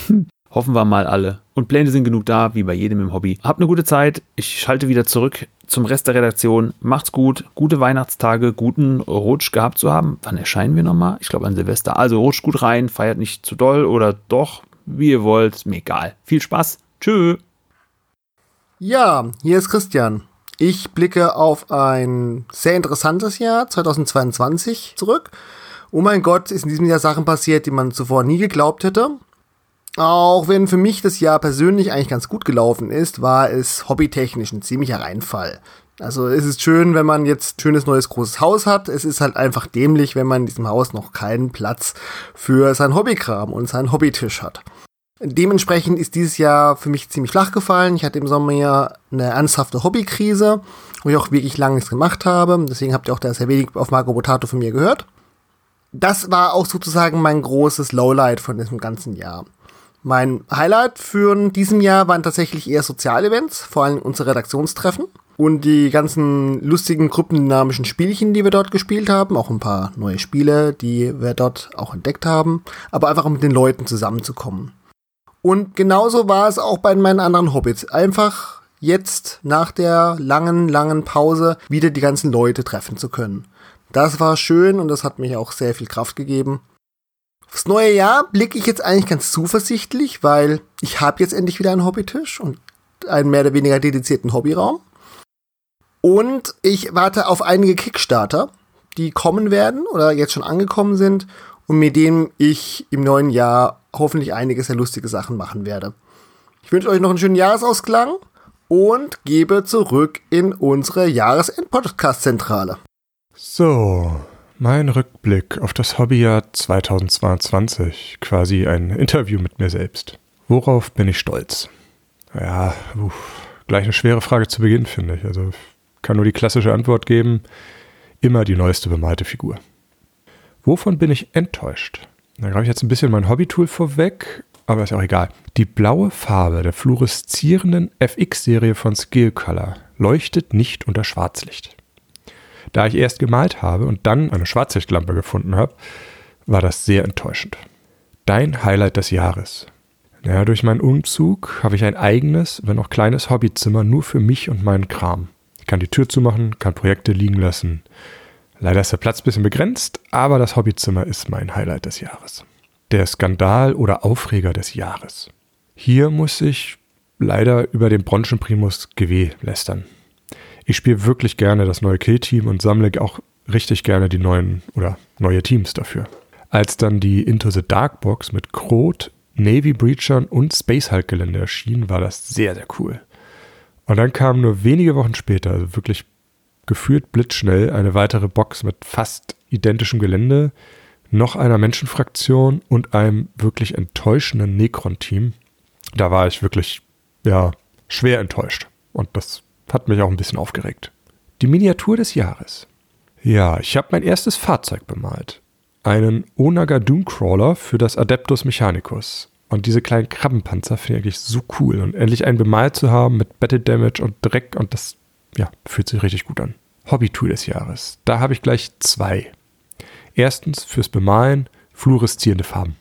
*laughs* Hoffen wir mal alle. Und Pläne sind genug da, wie bei jedem im Hobby. Habt eine gute Zeit. Ich schalte wieder zurück zum Rest der Redaktion. Macht's gut. Gute Weihnachtstage. Guten Rutsch gehabt zu haben. Wann erscheinen wir nochmal? Ich glaube an Silvester. Also rutscht gut rein. Feiert nicht zu doll oder doch, wie ihr wollt. Mir egal. Viel Spaß. Tschö. Ja, hier ist Christian. Ich blicke auf ein sehr interessantes Jahr 2022 zurück. Oh mein Gott, ist in diesem Jahr Sachen passiert, die man zuvor nie geglaubt hätte. Auch wenn für mich das Jahr persönlich eigentlich ganz gut gelaufen ist, war es hobbytechnisch ein ziemlicher Reinfall. Also es ist schön, wenn man jetzt schönes neues großes Haus hat. Es ist halt einfach dämlich, wenn man in diesem Haus noch keinen Platz für sein Hobbykram und seinen Hobbytisch hat. Dementsprechend ist dieses Jahr für mich ziemlich flach gefallen. Ich hatte im Sommer ja eine ernsthafte Hobbykrise, wo ich auch wirklich lange nichts gemacht habe. Deswegen habt ihr auch da sehr wenig auf Marco Botato von mir gehört. Das war auch sozusagen mein großes Lowlight von diesem ganzen Jahr. Mein Highlight für diesem Jahr waren tatsächlich eher Sozialevents, vor allem unsere Redaktionstreffen und die ganzen lustigen gruppendynamischen Spielchen, die wir dort gespielt haben, auch ein paar neue Spiele, die wir dort auch entdeckt haben, aber einfach um mit den Leuten zusammenzukommen. Und genauso war es auch bei meinen anderen Hobbits. Einfach jetzt nach der langen, langen Pause wieder die ganzen Leute treffen zu können. Das war schön und das hat mich auch sehr viel Kraft gegeben. Aufs neue Jahr blicke ich jetzt eigentlich ganz zuversichtlich, weil ich habe jetzt endlich wieder einen Hobbytisch und einen mehr oder weniger dedizierten Hobbyraum. Und ich warte auf einige Kickstarter, die kommen werden oder jetzt schon angekommen sind und mit denen ich im neuen Jahr hoffentlich einige sehr lustige Sachen machen werde. Ich wünsche euch noch einen schönen Jahresausklang und gebe zurück in unsere Jahresend-Podcast-Zentrale. So, mein Rückblick auf das Hobbyjahr 2022, quasi ein Interview mit mir selbst. Worauf bin ich stolz? Ja, uff, gleich eine schwere Frage zu Beginn, finde ich. Also kann nur die klassische Antwort geben, immer die neueste bemalte Figur. Wovon bin ich enttäuscht? Da greife ich jetzt ein bisschen mein Hobbytool vorweg, aber ist auch egal. Die blaue Farbe der fluoreszierenden FX-Serie von Skill Color leuchtet nicht unter Schwarzlicht. Da ich erst gemalt habe und dann eine Schwarzlichtlampe gefunden habe, war das sehr enttäuschend. Dein Highlight des Jahres. Ja, durch meinen Umzug habe ich ein eigenes, wenn auch kleines Hobbyzimmer nur für mich und meinen Kram. Ich kann die Tür zumachen, kann Projekte liegen lassen. Leider ist der Platz ein bisschen begrenzt, aber das Hobbyzimmer ist mein Highlight des Jahres. Der Skandal oder Aufreger des Jahres. Hier muss ich leider über den Branchenprimus GW lästern. Ich spiele wirklich gerne das neue Kill-Team und sammle auch richtig gerne die neuen oder neue Teams dafür. Als dann die Into the Dark Box mit Krot, Navy Breachern und Space Hulk Gelände erschien, war das sehr, sehr cool. Und dann kam nur wenige Wochen später, also wirklich gefühlt blitzschnell, eine weitere Box mit fast identischem Gelände, noch einer Menschenfraktion und einem wirklich enttäuschenden Necron-Team. Da war ich wirklich, ja, schwer enttäuscht. Und das hat mich auch ein bisschen aufgeregt. Die Miniatur des Jahres. Ja, ich habe mein erstes Fahrzeug bemalt. Einen Onaga Doomcrawler für das Adeptus Mechanicus. Und diese kleinen Krabbenpanzer finde ich so cool. Und endlich einen bemalt zu haben mit Battle Damage und Dreck und das, ja, fühlt sich richtig gut an. Hobby-Tool des Jahres. Da habe ich gleich zwei. Erstens fürs Bemalen fluoreszierende Farben.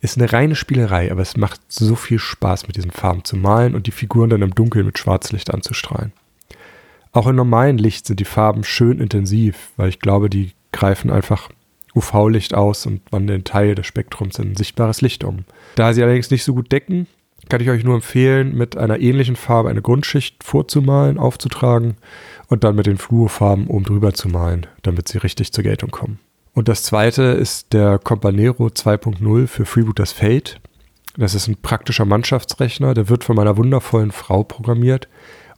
Ist eine reine Spielerei, aber es macht so viel Spaß, mit diesen Farben zu malen und die Figuren dann im Dunkeln mit Schwarzlicht anzustrahlen. Auch im normalen Licht sind die Farben schön intensiv, weil ich glaube, die greifen einfach UV-Licht aus und wandeln Teil des Spektrums in sichtbares Licht um. Da sie allerdings nicht so gut decken, kann ich euch nur empfehlen, mit einer ähnlichen Farbe eine Grundschicht vorzumalen, aufzutragen und dann mit den Fluorfarben oben drüber zu malen, damit sie richtig zur Geltung kommen. Und das zweite ist der Companero 2.0 für Freebooters Fate. Das ist ein praktischer Mannschaftsrechner, der wird von meiner wundervollen Frau programmiert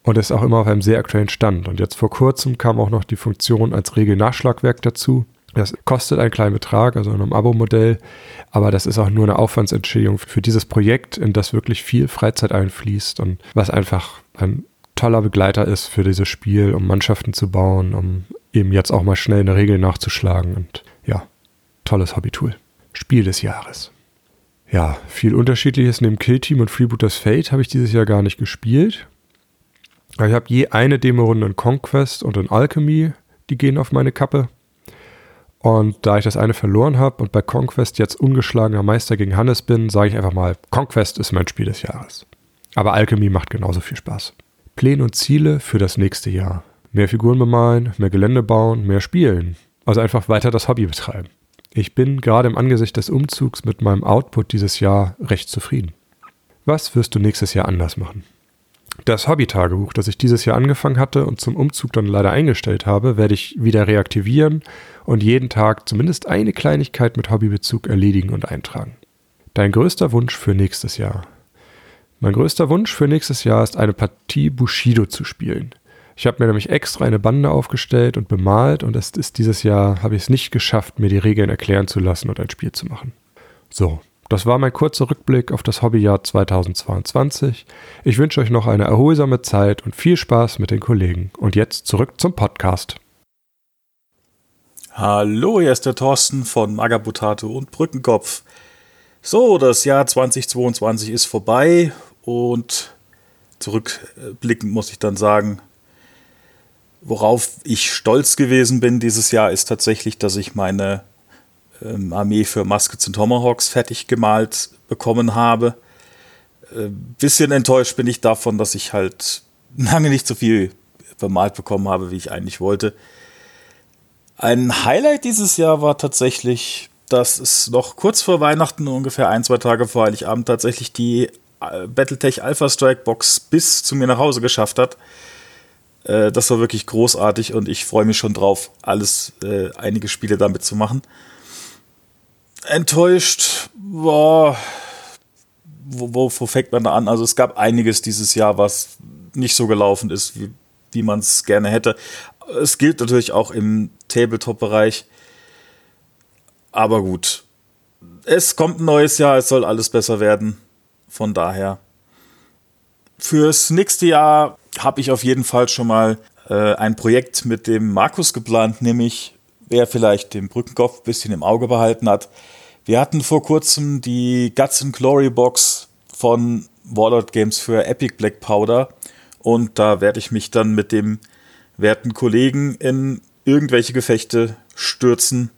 und ist auch immer auf einem sehr aktuellen Stand. Und jetzt vor kurzem kam auch noch die Funktion als Regelnachschlagwerk dazu. Das kostet einen kleinen Betrag, also in einem Abo-Modell, aber das ist auch nur eine Aufwandsentschädigung für dieses Projekt, in das wirklich viel Freizeit einfließt und was einfach ein toller Begleiter ist für dieses Spiel, um Mannschaften zu bauen, um eben jetzt auch mal schnell eine Regel nachzuschlagen und ja, tolles Hobbytool. Spiel des Jahres. Ja, viel Unterschiedliches neben Killteam und Freebooters Fate habe ich dieses Jahr gar nicht gespielt. Ich habe je eine Demo-Runde in Conquest und in Alchemy, die gehen auf meine Kappe. Und da ich das eine verloren habe und bei Conquest jetzt ungeschlagener Meister gegen Hannes bin, sage ich einfach mal, Conquest ist mein Spiel des Jahres. Aber Alchemy macht genauso viel Spaß. Pläne und Ziele für das nächste Jahr. Mehr Figuren bemalen, mehr Gelände bauen, mehr spielen. Also einfach weiter das Hobby betreiben. Ich bin gerade im Angesicht des Umzugs mit meinem Output dieses Jahr recht zufrieden. Was wirst du nächstes Jahr anders machen? Das Hobby-Tagebuch, das ich dieses Jahr angefangen hatte und zum Umzug dann leider eingestellt habe, werde ich wieder reaktivieren und jeden Tag zumindest eine Kleinigkeit mit Hobbybezug erledigen und eintragen. Dein größter Wunsch für nächstes Jahr? Mein größter Wunsch für nächstes Jahr ist eine Partie Bushido zu spielen. Ich habe mir nämlich extra eine Bande aufgestellt und bemalt und es ist dieses Jahr, habe ich es nicht geschafft, mir die Regeln erklären zu lassen und ein Spiel zu machen. So, das war mein kurzer Rückblick auf das Hobbyjahr 2022. Ich wünsche euch noch eine erholsame Zeit und viel Spaß mit den Kollegen. Und jetzt zurück zum Podcast. Hallo, hier ist der Thorsten von Magabotato und Brückenkopf. So, das Jahr 2022 ist vorbei und zurückblickend muss ich dann sagen, worauf ich stolz gewesen bin dieses Jahr ist tatsächlich, dass ich meine ähm, Armee für Muskets und Tomahawks fertig gemalt bekommen habe. Äh, bisschen enttäuscht bin ich davon, dass ich halt *laughs* lange nicht so viel bemalt bekommen habe, wie ich eigentlich wollte. Ein Highlight dieses Jahr war tatsächlich dass es noch kurz vor Weihnachten, ungefähr ein, zwei Tage vor Heiligabend, tatsächlich die äh, Battletech Alpha Strike Box bis zu mir nach Hause geschafft hat. Äh, das war wirklich großartig und ich freue mich schon drauf, alles, äh, einige Spiele damit zu machen. Enttäuscht, boah, wo, wo, wo fängt man da an? Also es gab einiges dieses Jahr, was nicht so gelaufen ist, wie, wie man es gerne hätte. Es gilt natürlich auch im Tabletop-Bereich. Aber gut. Es kommt ein neues Jahr, es soll alles besser werden. Von daher. Fürs nächste Jahr habe ich auf jeden Fall schon mal äh, ein Projekt mit dem Markus geplant, nämlich wer vielleicht den Brückenkopf ein bisschen im Auge behalten hat. Wir hatten vor kurzem die Guts and Glory Box von Warlord Games für Epic Black Powder und da werde ich mich dann mit dem werten Kollegen in irgendwelche Gefechte stürzen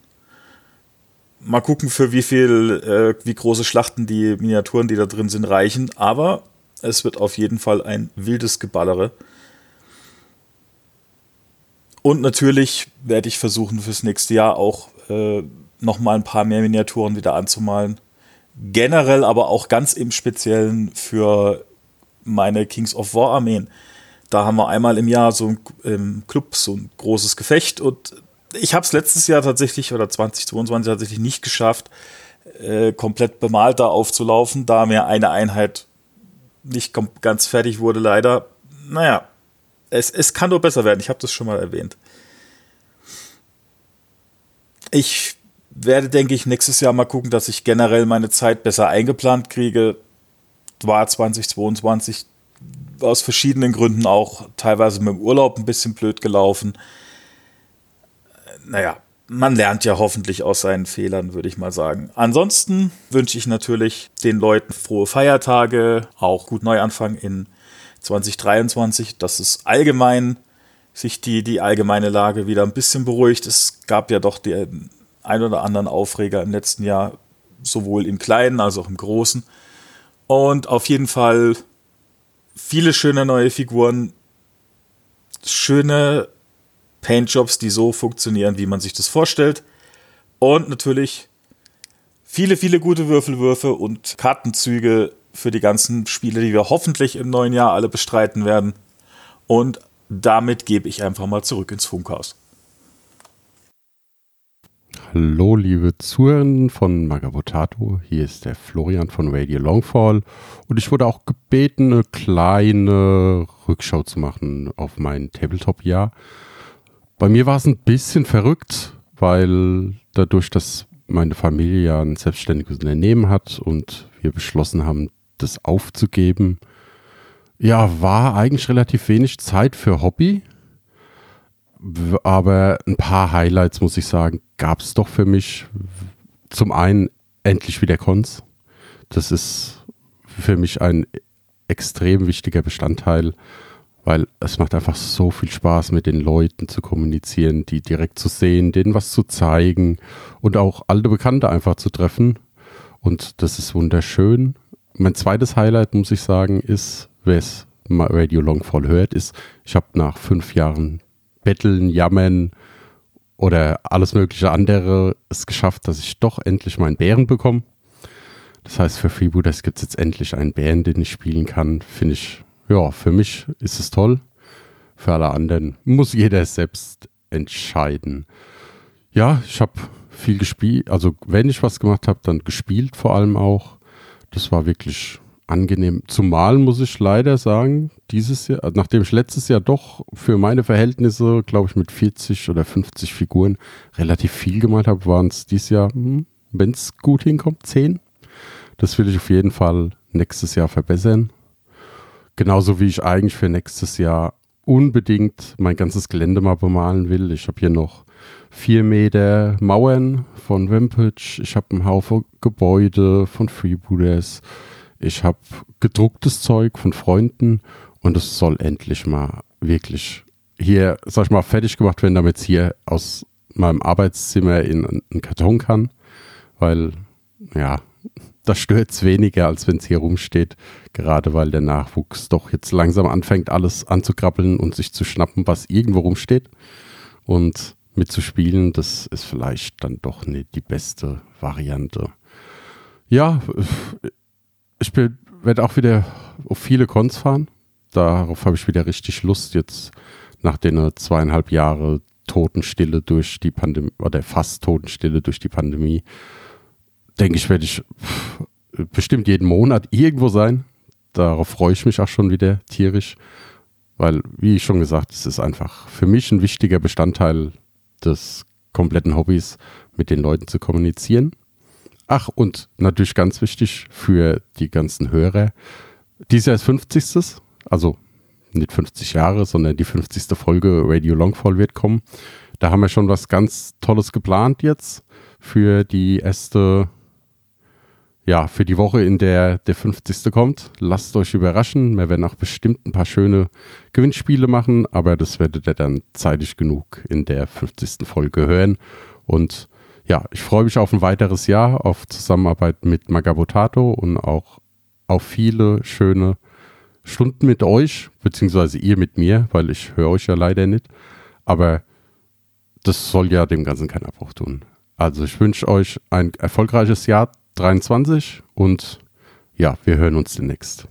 Mal gucken, für wie viel, äh, wie große Schlachten die Miniaturen, die da drin sind, reichen. Aber es wird auf jeden Fall ein wildes Geballere. Und natürlich werde ich versuchen, fürs nächste Jahr auch äh, noch mal ein paar mehr Miniaturen wieder anzumalen. Generell, aber auch ganz im Speziellen für meine Kings of War Armeen. Da haben wir einmal im Jahr so ein, im Club so ein großes Gefecht und ich habe es letztes Jahr tatsächlich oder 2022 tatsächlich nicht geschafft, äh, komplett bemalt da aufzulaufen, da mir eine Einheit nicht ganz fertig wurde, leider. Naja, es, es kann nur besser werden. Ich habe das schon mal erwähnt. Ich werde, denke ich, nächstes Jahr mal gucken, dass ich generell meine Zeit besser eingeplant kriege. War 2022 aus verschiedenen Gründen auch teilweise mit dem Urlaub ein bisschen blöd gelaufen naja, man lernt ja hoffentlich aus seinen Fehlern, würde ich mal sagen. Ansonsten wünsche ich natürlich den Leuten frohe Feiertage, auch gut Neuanfang in 2023, dass es allgemein sich die, die allgemeine Lage wieder ein bisschen beruhigt. Es gab ja doch den ein oder anderen Aufreger im letzten Jahr, sowohl im Kleinen als auch im Großen. Und auf jeden Fall viele schöne neue Figuren, schöne Paintjobs, die so funktionieren, wie man sich das vorstellt. Und natürlich viele, viele gute Würfelwürfe und Kartenzüge für die ganzen Spiele, die wir hoffentlich im neuen Jahr alle bestreiten werden. Und damit gebe ich einfach mal zurück ins Funkhaus. Hallo, liebe Zuhörenden von Magabotato. Hier ist der Florian von Radio Longfall. Und ich wurde auch gebeten, eine kleine Rückschau zu machen auf mein Tabletop-Jahr. Bei mir war es ein bisschen verrückt, weil dadurch, dass meine Familie ja ein selbstständiges Unternehmen hat und wir beschlossen haben, das aufzugeben, ja, war eigentlich relativ wenig Zeit für Hobby. Aber ein paar Highlights, muss ich sagen, gab es doch für mich. Zum einen endlich wieder Cons. Das ist für mich ein extrem wichtiger Bestandteil weil es macht einfach so viel Spaß, mit den Leuten zu kommunizieren, die direkt zu sehen, denen was zu zeigen und auch alte Bekannte einfach zu treffen. Und das ist wunderschön. Mein zweites Highlight, muss ich sagen, ist, wer es Radio Longfall hört, ist, ich habe nach fünf Jahren Betteln, Jammern oder alles mögliche andere es geschafft, dass ich doch endlich meinen Bären bekomme. Das heißt, für Freebooters gibt es jetzt endlich einen Bären, den ich spielen kann. Finde ich ja, für mich ist es toll. Für alle anderen muss jeder selbst entscheiden. Ja, ich habe viel gespielt. Also wenn ich was gemacht habe, dann gespielt vor allem auch. Das war wirklich angenehm. Zumal muss ich leider sagen, dieses Jahr, nachdem ich letztes Jahr doch für meine Verhältnisse, glaube ich, mit 40 oder 50 Figuren relativ viel gemalt habe, waren es dieses Jahr, hm, wenn es gut hinkommt, 10. Das will ich auf jeden Fall nächstes Jahr verbessern. Genauso wie ich eigentlich für nächstes Jahr unbedingt mein ganzes Gelände mal bemalen will. Ich habe hier noch vier Meter Mauern von Rampage. Ich habe einen Haufen Gebäude von Freebooters. Ich habe gedrucktes Zeug von Freunden und es soll endlich mal wirklich hier, sag ich mal, fertig gemacht werden, damit es hier aus meinem Arbeitszimmer in einen Karton kann. Weil, ja, das stört es weniger, als wenn es hier rumsteht. Gerade weil der Nachwuchs doch jetzt langsam anfängt, alles anzukrabbeln und sich zu schnappen, was irgendwo rumsteht. Und mitzuspielen, das ist vielleicht dann doch nicht die beste Variante. Ja, ich werde auch wieder auf viele Cons fahren. Darauf habe ich wieder richtig Lust jetzt nach den zweieinhalb Jahre Totenstille durch die Pandemie oder fast Totenstille durch die Pandemie. Denke ich, werde ich bestimmt jeden Monat irgendwo sein. Darauf freue ich mich auch schon wieder tierisch, weil, wie ich schon gesagt, es ist einfach für mich ein wichtiger Bestandteil des kompletten Hobbys, mit den Leuten zu kommunizieren. Ach, und natürlich ganz wichtig für die ganzen Hörer. Dieses Jahr ist 50. Also nicht 50 Jahre, sondern die 50. Folge Radio Longfall wird kommen. Da haben wir schon was ganz Tolles geplant jetzt für die erste, ja, für die Woche, in der der 50. kommt. Lasst euch überraschen. Wir werden auch bestimmt ein paar schöne Gewinnspiele machen, aber das werdet ihr dann zeitig genug in der 50. Folge hören. Und ja, ich freue mich auf ein weiteres Jahr, auf Zusammenarbeit mit Magabotato und auch auf viele schöne Stunden mit euch, beziehungsweise ihr mit mir, weil ich höre euch ja leider nicht. Aber das soll ja dem Ganzen keinen Abbruch tun. Also ich wünsche euch ein erfolgreiches Jahr 23 und ja, wir hören uns demnächst.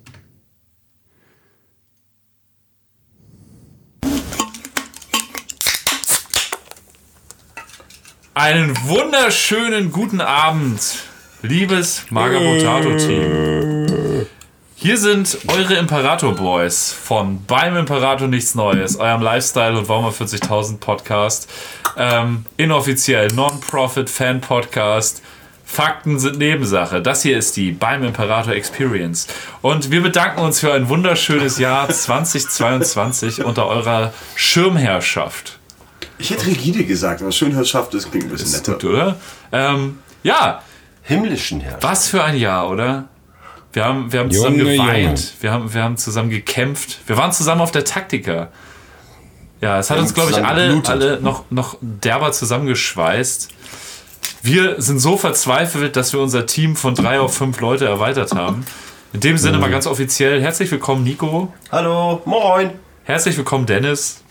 Einen wunderschönen guten Abend, liebes Magabotato-Team. Hier sind eure Imperator Boys von Beim Imperator Nichts Neues, eurem Lifestyle- und Warmer 40.000 Podcast. Ähm, inoffiziell, Non-Profit Fan-Podcast. Fakten sind Nebensache. Das hier ist die Beim Imperator Experience. Und wir bedanken uns für ein wunderschönes Jahr *laughs* 2022 unter eurer Schirmherrschaft. Ich hätte rigide gesagt, aber Schönherrschaft, das klingt ein bisschen Ist netter. gut, oder? Ähm, ja, Himmlischen Herrschaft. was für ein Jahr, oder? Wir haben, wir haben zusammen Junge, geweint, Junge. Wir, haben, wir haben zusammen gekämpft, wir waren zusammen auf der Taktika. Ja, es hat Wir uns, glaube ich, alle, geblutet. alle noch, noch derber zusammengeschweißt. Wir sind so verzweifelt, dass wir unser Team von drei auf fünf Leute erweitert haben. In dem Sinne mal ganz offiziell, herzlich willkommen Nico, Hallo, moin. herzlich willkommen Dennis.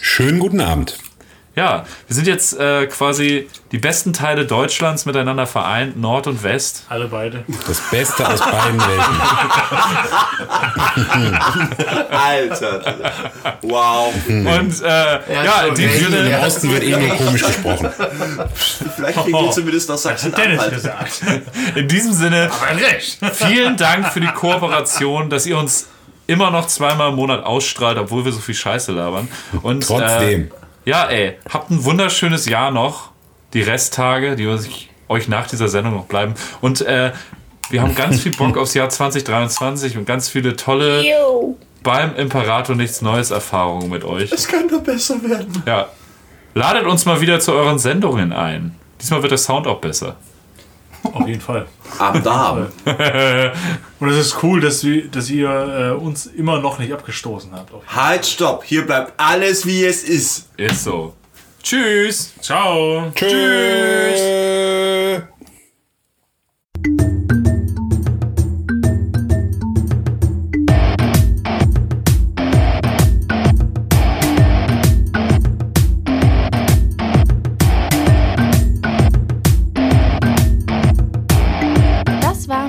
Schönen guten Abend. Ja, wir sind jetzt äh, quasi die besten Teile Deutschlands miteinander vereint, Nord und West. Alle beide. Das Beste aus beiden Welten. Alter. Wow. Und äh, ja, in dem so Sinne, Im Osten wird eh nur komisch gesprochen. Vielleicht kriegen wir zumindest nach Sachsen Dennis gesagt. in diesem Sinne, vielen Dank für die Kooperation, dass ihr uns immer noch zweimal im Monat ausstrahlt, obwohl wir so viel Scheiße labern. Und Trotzdem. Äh, ja, ey, habt ein wunderschönes Jahr noch. Die Resttage, die euch, euch nach dieser Sendung noch bleiben. Und äh, wir haben ganz viel Bock aufs Jahr 2023 und ganz viele tolle beim Imperator nichts Neues Erfahrungen mit euch. Es kann nur besser werden. Ja. Ladet uns mal wieder zu euren Sendungen ein. Diesmal wird der Sound auch besser. Auf jeden Fall. Am Darm. Und es ist cool, dass, wir, dass ihr äh, uns immer noch nicht abgestoßen habt. Halt, stopp. Hier bleibt alles, wie es ist. Ist so. Tschüss. Ciao. Tschüss. Das